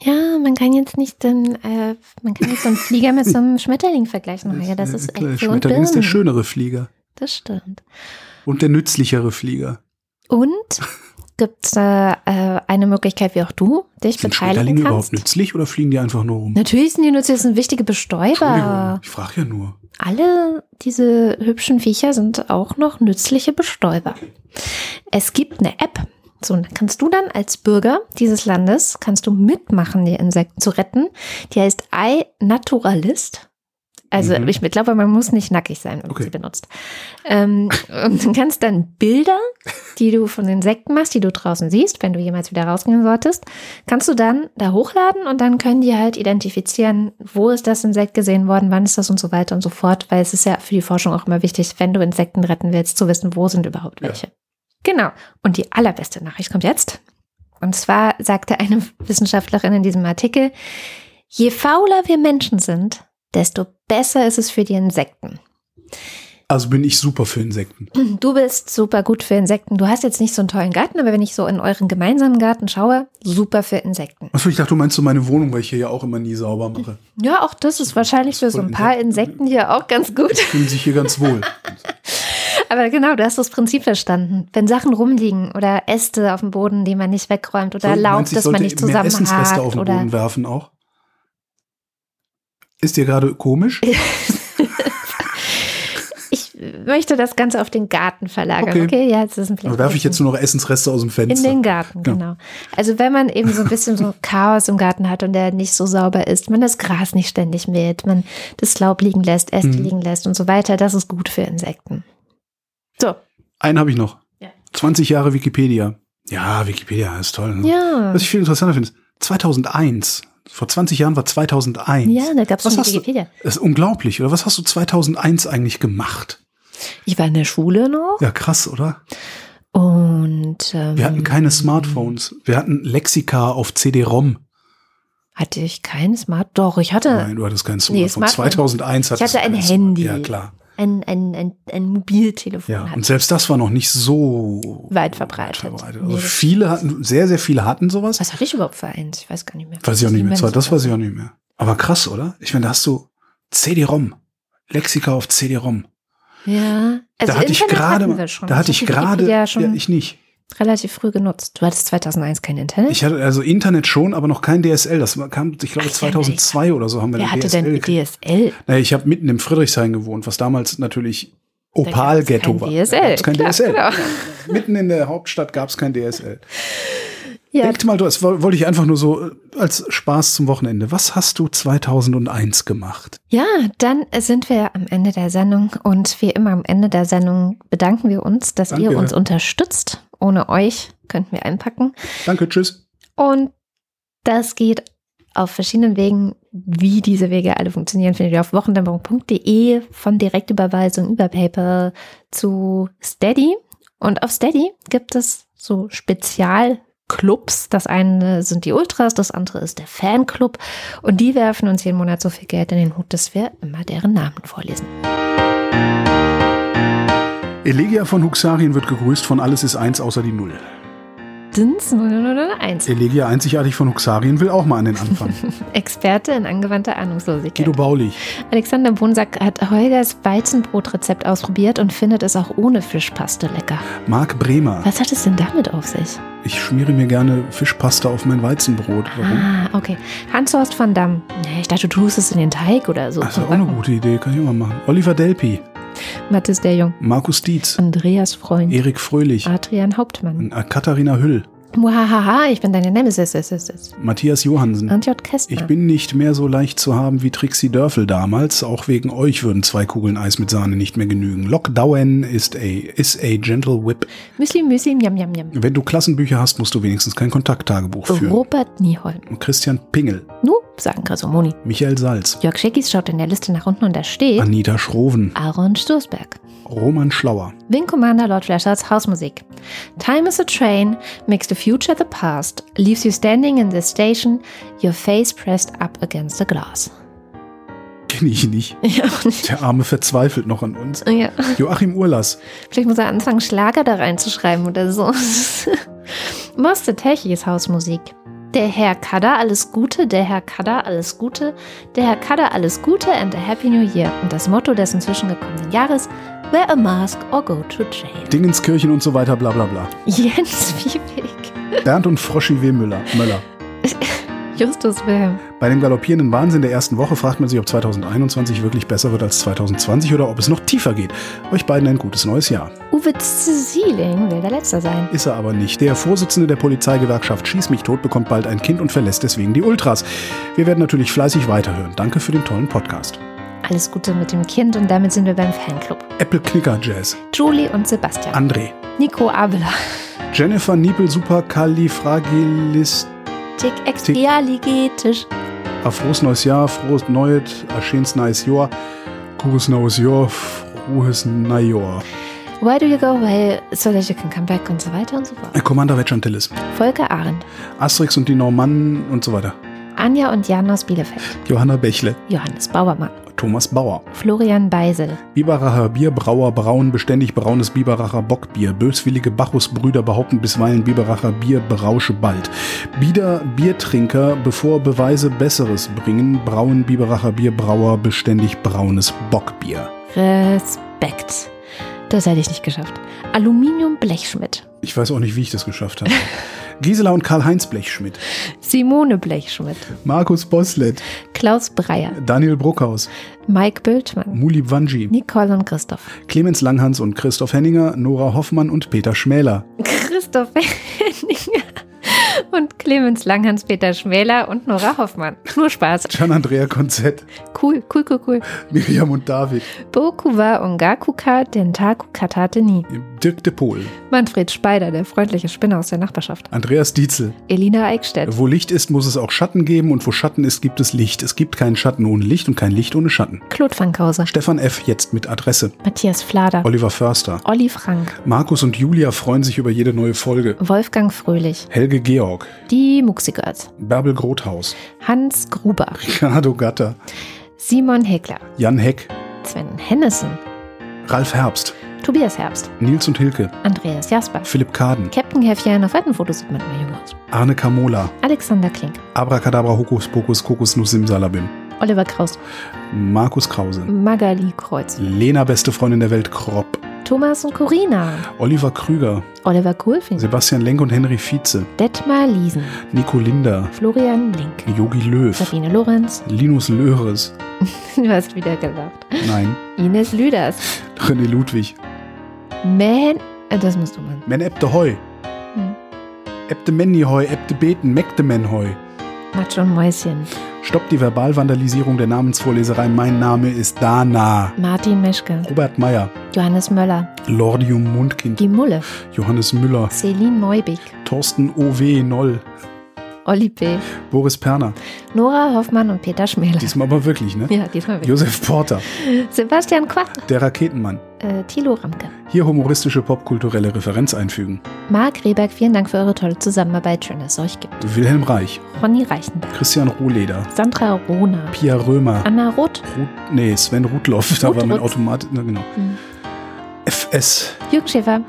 B: Ja, man kann jetzt nicht den, äh, man kann jetzt so einen Flieger mit so einem Schmetterling vergleichen. Ja, das ist und
C: Schmetterling ist der schönere Flieger
B: Das stimmt.
C: und der nützlichere Flieger.
B: Und gibt es äh, eine Möglichkeit, wie auch du dich
C: Sind
B: beteiligen
C: Schmetterlinge überhaupt
B: kannst?
C: nützlich oder fliegen die einfach nur rum?
B: Natürlich sind die nützlich, das sind wichtige Bestäuber.
C: ich frage ja nur.
B: Alle diese hübschen Viecher sind auch noch nützliche Bestäuber. Es gibt eine App. So, und da kannst du dann als Bürger dieses Landes, kannst du mitmachen, die Insekten zu retten. Die heißt iNaturalist. Also
C: Mhm.
B: ich glaube, man muss nicht nackig sein, wenn man
C: Okay.
B: sie benutzt. Ähm, und du kannst dann Bilder, die du von Insekten machst, die du draußen siehst, wenn du jemals wieder rausgehen solltest, kannst du dann da hochladen und dann können die halt identifizieren, wo ist das Insekt gesehen worden, wann ist das und so weiter und so fort, weil es ist ja für die Forschung auch immer wichtig, wenn du Insekten retten willst, zu wissen, wo sind überhaupt
C: Ja.
B: welche. Genau. Und die allerbeste Nachricht kommt jetzt. Und zwar sagte eine Wissenschaftlerin in diesem Artikel, je fauler wir Menschen sind, desto besser ist es für die Insekten.
C: Also bin ich super für Insekten.
B: Du bist super gut für Insekten. Du hast jetzt nicht so einen tollen Garten, aber wenn ich so in euren gemeinsamen Garten schaue, super für Insekten.
C: Achso, ich dachte, du meinst so meine Wohnung, weil ich hier ja auch immer nie sauber mache.
B: Ja, auch das ist wahrscheinlich für so ein paar Insekten hier auch ganz gut.
C: Fühlen sich hier ganz wohl.
B: Aber genau, du hast das Prinzip verstanden. Wenn Sachen rumliegen oder Äste auf dem Boden, die man nicht wegräumt oder
C: So,
B: Laub, das man nicht
C: mehr Essensreste auf
B: zusammenhakt
C: den
B: oder
C: Boden werfen auch? Ist dir gerade komisch?
B: ich möchte das Ganze auf den Garten verlagern.
C: Okay.
B: Okay, ja, jetzt ist ein
C: Also werfe ich jetzt nur noch Essensreste aus dem
B: in
C: Fenster?
B: den Garten,
C: Genau.
B: genau. Also wenn man eben so ein bisschen so Chaos im Garten hat und der nicht so sauber ist, man das Gras nicht ständig mäht, man das Laub liegen lässt, Äste
C: Mhm.
B: liegen lässt und so weiter, das ist gut für Insekten. So,
C: Einen habe ich noch.
B: Ja.
C: 20 Jahre Wikipedia. Ja, Wikipedia ist toll. Ne?
B: ja.
C: Was ich viel interessanter finde, ist 2001. Vor 20 Jahren war 2001.
B: Ja, da gab es schon
C: hast du-
B: Wikipedia.
C: Das ist unglaublich, oder? Was hast du 2001 eigentlich gemacht?
B: Ich war in der Schule noch
C: Ja, krass, oder?
B: und ähm,
C: Wir hatten keine Smartphones. Wir hatten Lexika auf CD-ROM.
B: hatte ich kein Smart. Doch, ich hatte
C: Nein, du hattest kein
B: Nee,
C: Smartphone.
B: Smartphone.
C: 2001 hattest
B: hatte
C: du
B: ein
C: kein
B: Handy.
C: Smart- Ja, klar.
B: Ein, ein, ein, ein Mobiltelefon.
C: Ja,
B: hatte.
C: und selbst das war noch nicht so
B: Weit verbreitet.
C: verbreitet.
B: Nee,
C: Also
B: das-
C: viele hatten, sehr, sehr viele hatten sowas.
B: Was hatte ich überhaupt für eins? Ich weiß gar nicht mehr.
C: Weiß ich auch nicht mehr. Zwar, das weiß ich auch nicht mehr. Aber krass, oder? Ich meine, da hast du CD-ROM. Lexika auf CD-ROM.
B: Ja, also
C: da hatte ich
B: Internet
C: gerade,
B: hatten wir schon.
C: da hatte ich gerade, ja, ich nicht.
B: Relativ früh genutzt. Du hattest 2001 kein Internet?
C: Ich hatte also Internet schon, aber noch kein DSL. Das kam, ich glaube,
B: Ach ja,
C: 2002 oder so haben wir
B: Wer hatte
C: DSL
B: denn. DSL?
C: Naja, ich habe mitten im Friedrichshain gewohnt, was damals natürlich Opal-Ghetto war.
B: DSL,
C: Da kein
B: klar,
C: DSL.
B: genau.
C: Mitten in der Hauptstadt gab es kein DSL.
B: Ja,
C: Denkt mal, das woll- wollte ich einfach nur so äh, als Spaß zum Wochenende. Was hast du 2001 gemacht?
B: ja, dann sind wir am Ende der Sendung und wie immer am Ende der Sendung bedanken wir uns, dass
C: Danke.
B: ihr uns unterstützt. Ohne euch könnten wir einpacken.
C: Danke, tschüss.
B: Und das geht auf verschiedenen Wegen. Wie diese Wege alle funktionieren, findet ihr auf wochendämmerung.de von Direktüberweisung über PayPal zu Steady. Und auf Steady gibt es so Spezialclubs. Das eine sind die Ultras, das andere ist der Fanclub. Und die werfen uns jeden Monat so viel Geld in den Hut, dass wir immer deren Namen vorlesen.
C: Elegia von Huxarien wird gegrüßt von Alles ist eins außer die Null.
B: Dins 001.
C: Elegia einzigartig von Huxarien will auch mal an den Anfang.
B: Experte in angewandter Ahnungslosigkeit.
C: Guido Baulich.
B: Alexander Bonsack hat Holgers Weizenbrotrezept ausprobiert und findet es auch ohne Fischpaste lecker.
C: Marc Bremer.
B: Was hat es denn damit auf sich?
C: Ich schmiere mir gerne Fischpasta auf mein Weizenbrot. Warum?
B: Ah, okay. Hans-Horst van Damme. Ich dachte, du tust es in den Teig oder so.
C: Das ist auch eine gute Idee, kann ich mal machen. Oliver Delpi.
B: Mathis der Jung.
C: Markus Dietz.
B: Andreas Freund.
C: Erik Fröhlich.
B: Adrian Hauptmann.
C: Katharina Hüll.
B: Muhahaha, ich bin deine Nemesis. ist, ist, ist.
C: Matthias Johansen.
B: Und J. Kästner.
C: Ich bin nicht mehr so leicht zu haben wie Trixie Dörfel damals. Auch wegen euch würden zwei Kugeln Eis mit Sahne nicht mehr genügen. Lockdown ist a, is a gentle whip.
B: Müsli, Müsli, Miam, Miam, Miam.
C: Wenn du Klassenbücher hast, musst du wenigstens kein Kontakttagebuch führen.
B: Robert Nieholm.
C: Christian Pingel.
B: Nu, sagen Grasomoni.
C: Michael Salz.
B: Jörg Schickis schaut in der Liste nach unten und da steht
C: Anita Schroven.
B: Aaron Stoßberg.
C: Roman Schlauer.
B: Wing Commander Lord Flashards Hausmusik. Time is a train, makes the future the past, leaves you standing in the station, your face pressed up against the glass.
C: Kenne ich nicht.
B: Ja, nicht.
C: Der Arme verzweifelt noch an uns.
B: Ja.
C: Joachim Urlass.
B: Vielleicht muss er anfangen, Schlager da reinzuschreiben oder so. Moste Techis Hausmusik. Der Herr Kadda, alles Gute, der Herr Kadda, alles Gute, der Herr Kadda, alles Gute and a Happy New Year. Und das Motto des inzwischen gekommenen Jahres, wear a mask or go to jail.
C: Dingenskirchen und so weiter, bla bla bla.
B: Jens Wiebig,
C: Bernd und Froschi W. Müller. Möller.
B: Justus Wilhelm,
C: Bei dem galoppierenden Wahnsinn der ersten Woche fragt man sich, ob 2021 wirklich besser wird als 2020 oder ob es noch tiefer geht. Euch beiden ein gutes neues Jahr.
B: Uwe Zieling will der Letzte sein.
C: Ist er aber nicht. Der Vorsitzende der Polizeigewerkschaft Schieß mich tot bekommt bald ein Kind und verlässt deswegen die Ultras. Wir werden natürlich fleißig weiterhören. Danke für den tollen Podcast.
B: Alles Gute mit dem Kind und damit sind wir beim Fanclub.
C: Apple Knicker Jazz.
B: Julie und Sebastian.
C: André.
B: Nico Abela.
C: Jennifer Niepel Supercalifragilist.
B: Tick expialigetisch.
C: A frohes neues Jahr, frohes neues, a schönes neues Jahr. Gutes neues Jahr, frohes Neujahr.
B: Why do you go away so that you can come back und so weiter und so fort.
C: Commander Vetchantillis.
B: Volker Arendt.
C: Asterix und die Normannen und so weiter.
B: Anja und Jan aus Bielefeld.
C: Johanna Bächle.
B: Johannes Bauermann.
C: Thomas Bauer.
B: Florian Beisel.
C: Biberacher Bierbrauer brauen beständig braunes Biberacher Bockbier. Böswillige Bacchusbrüder behaupten bisweilen Biberacher Bier berausche bald. Bieder Biertrinker, bevor Beweise Besseres bringen, brauen Biberacher Bierbrauer beständig braunes Bockbier.
B: Respekt. Das hätte ich nicht geschafft. Aluminium Blechschmidt.
C: Ich weiß auch nicht, wie ich das geschafft habe. Gisela und Karl-Heinz Blechschmidt.
B: Simone Blechschmidt.
C: Markus Boslett.
B: Klaus Breyer.
C: Daniel Bruckhaus.
B: Mike Bültmann.
C: Muli Wanji.
B: Nicole und Christoph.
C: Clemens Langhans und Christoph Henninger. Nora Hoffmann und Peter Schmäler.
B: Christoph Henninger. Und Clemens Langhans, Peter Schmäler und Nora Hoffmann. Nur Spaß.
C: Gian-Andrea Konzett.
B: Cool, cool, cool, cool.
C: Miriam und David.
B: Boku wa Ongakuka Dentaku Katate ni.
C: Dirk de Pohl.
B: Manfred Speider, der freundliche Spinner aus der Nachbarschaft.
C: Andreas Dietzel.
B: Elina Eickstedt.
C: Wo Licht ist, muss es auch Schatten geben und wo Schatten ist, gibt es Licht. Es gibt keinen Schatten ohne Licht und kein Licht ohne Schatten.
B: Claude Fankhauser.
C: Stefan F. jetzt mit Adresse.
B: Matthias Flader.
C: Oliver Förster.
B: Olli Frank.
C: Markus und Julia freuen sich über jede neue Folge.
B: Wolfgang Fröhlich.
C: Helge Georg.
B: Die Muxigirls.
C: Bärbel Grothaus.
B: Hans Gruber.
C: Ricardo Gatter.
B: Simon Hegler.
C: Jan Heck.
B: Sven Hennissen.
C: Ralf Herbst.
B: Tobias Herbst.
C: Nils und Hilke.
B: Andreas Jasper.
C: Philipp Kaden.
B: Captain Häffchen. Auf alten Fotos sieht man immer jung aus.
C: Arne Kamola.
B: Alexander Klink.
C: Abracadabra Hokus Pokus Kokosnuss Simsalabim.
B: Oliver Kraus.
C: Markus Krause.
B: Magali Kreuz.
C: Lena, beste Freundin der Welt, Kropp.
B: Thomas und Corina.
C: Oliver Krüger.
B: Oliver Kohlfink.
C: Sebastian Lenk und Henry Vize.
B: Detmar Liesen.
C: Nico Linder.
B: Florian Link.
C: Yogi Löw.
B: Sabine Lorenz.
C: Linus Löhres.
B: Du hast wieder gelacht.
C: Nein.
B: Ines Lüders.
C: René Ludwig.
B: Man. äh, Das musst du machen.
C: Men ebte Heu.
B: Hm.
C: Ebte Menni Heu, ebte Beten, mekte Men Heu.
B: Matsch und Mäuschen.
C: Stoppt die Verbalvandalisierung der Namensvorleserei. Mein Name ist Dana.
B: Martin Meschke.
C: Robert Meyer.
B: Johannes Möller.
C: Lordium Mundkind.
B: Die Mulle.
C: Johannes Müller.
B: Celine Neubig.
C: Thorsten O.W. Noll.
B: Olli P.
C: Boris Perner.
B: Nora Hoffmann und Peter Schmäler.
C: Diesmal aber wirklich, ne?
B: Ja, diesmal wirklich.
C: Josef Porter.
B: Sebastian Quach.
C: Der Raketenmann.
B: Äh, Thilo Ramke.
C: Hier humoristische popkulturelle Referenz einfügen.
B: Marc Rehberg, vielen Dank für eure tolle Zusammenarbeit. Schön, dass es euch gibt.
C: Wilhelm Reich.
B: Ronny Reichenbach.
C: Christian Rohleder.
B: Sandra Rohner.
C: Pia Römer.
B: Anna Roth.
C: Ruth, nee, Sven Rudloff. Da
B: Ruth
C: war mein. Automat. Na, genau.
B: Hm.
C: FS.
B: Jürgen Schäfer.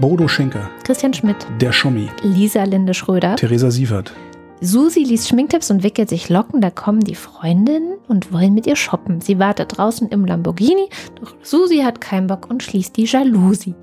C: Bodo Schenker,
B: Christian Schmidt,
C: der Schommi,
B: Lisa Linde Schröder,
C: Theresa Sievert,
B: Susi liest Schminktipps und wickelt sich Locken. Da kommen die Freundinnen und wollen mit ihr shoppen. Sie wartet draußen im Lamborghini, doch Susi hat keinen Bock und schließt die Jalousie.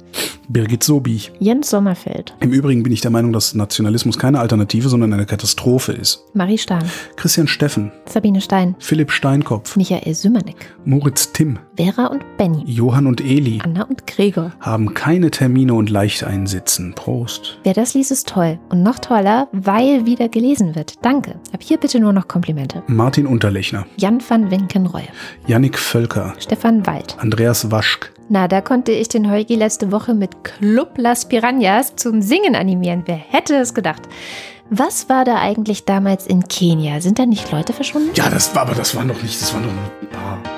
C: Birgit Sobich.
B: Jens Sommerfeld,
C: Im Übrigen bin ich der Meinung, dass Nationalismus keine Alternative, sondern eine Katastrophe ist.
B: Marie Stahn,
C: Christian Steffen,
B: Sabine Stein,
C: Philipp Steinkopf,
B: Michael Sümmernick,
C: Moritz Timm,
B: Vera und Benny,
C: Johann und Eli
B: Anna und Gregor.
C: haben keine Termine und leicht einsitzen. Prost.
B: Wer das liest, ist toll. Und noch toller, weil wieder gelesen wird. Danke. Ab hier bitte nur noch Komplimente.
C: Martin Unterlechner,
B: Jan van Winkenreue,
C: Yannick Völker,
B: Stefan Wald.
C: Andreas Waschk,
B: Na, da konnte ich den Heugi letzte Woche mit Club Las Piranhas zum Singen animieren. Wer hätte es gedacht? Was war da eigentlich damals in Kenia? Sind da nicht Leute verschwunden?
C: Ja, das war aber das war noch nicht, das war noch ein paar.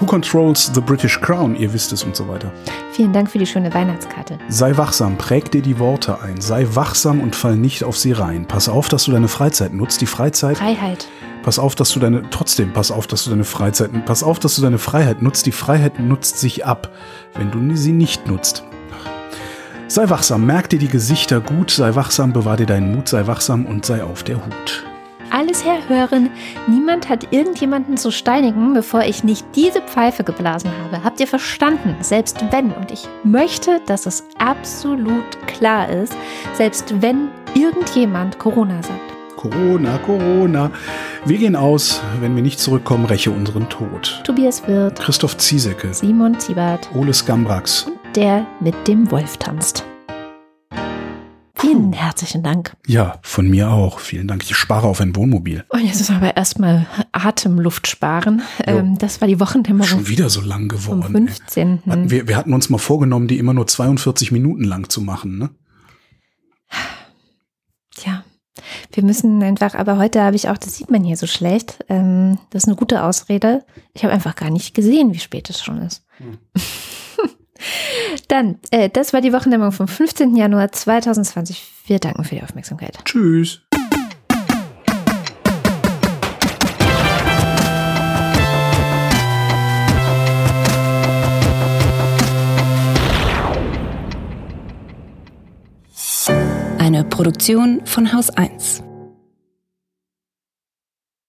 C: Who controls the British Crown? Ihr wisst es und so weiter.
B: Vielen Dank für die schöne Weihnachtskarte.
C: Sei wachsam, präg dir die Worte ein. Sei wachsam und fall nicht auf sie rein. Pass auf, dass du deine Freizeit nutzt. Die Freizeit.
B: Freiheit.
C: Pass auf, dass du deine. Trotzdem, pass auf, dass du deine Freizeit. Pass auf, dass du deine Freiheit nutzt. Die Freiheit nutzt sich ab, wenn du sie nicht nutzt. Sei wachsam, merk dir die Gesichter gut. Sei wachsam, bewahr dir deinen Mut. Sei wachsam und sei auf der Hut.
B: Alles herhören. Niemand hat irgendjemanden zu steinigen, bevor ich nicht diese Pfeife geblasen habe. Habt ihr verstanden? Selbst wenn, und ich möchte, dass es absolut klar ist, selbst wenn irgendjemand Corona sagt.
C: Corona, Corona. Wir gehen aus. Wenn wir nicht zurückkommen, räche unseren Tod.
B: Tobias Wirth,
C: Christoph Ziesecke,
B: Simon Ziebert
C: Ole Skambrax.
B: und der mit dem Wolf tanzt. Vielen herzlichen Dank.
C: Ja, von mir auch. Vielen Dank. Ich spare auf ein Wohnmobil.
B: Und jetzt müssen wir aber erstmal Atemluft sparen. Ähm, das war die Wochendämmerung
C: Schon wieder so lang geworden. ey.
B: 15.
C: Hatten Wir, wir hatten uns mal vorgenommen, die immer nur 42 Minuten lang zu machen, ne?
B: Tja, wir müssen einfach, aber heute habe ich auch, das sieht man hier so schlecht, ähm, das ist eine gute Ausrede. Ich habe einfach gar nicht gesehen, wie spät es schon ist. Dann, äh, das war die Wochendämmerung vom 15. Januar 2020. Wir danken für die Aufmerksamkeit.
C: Tschüss.
A: Eine Produktion von Haus 1.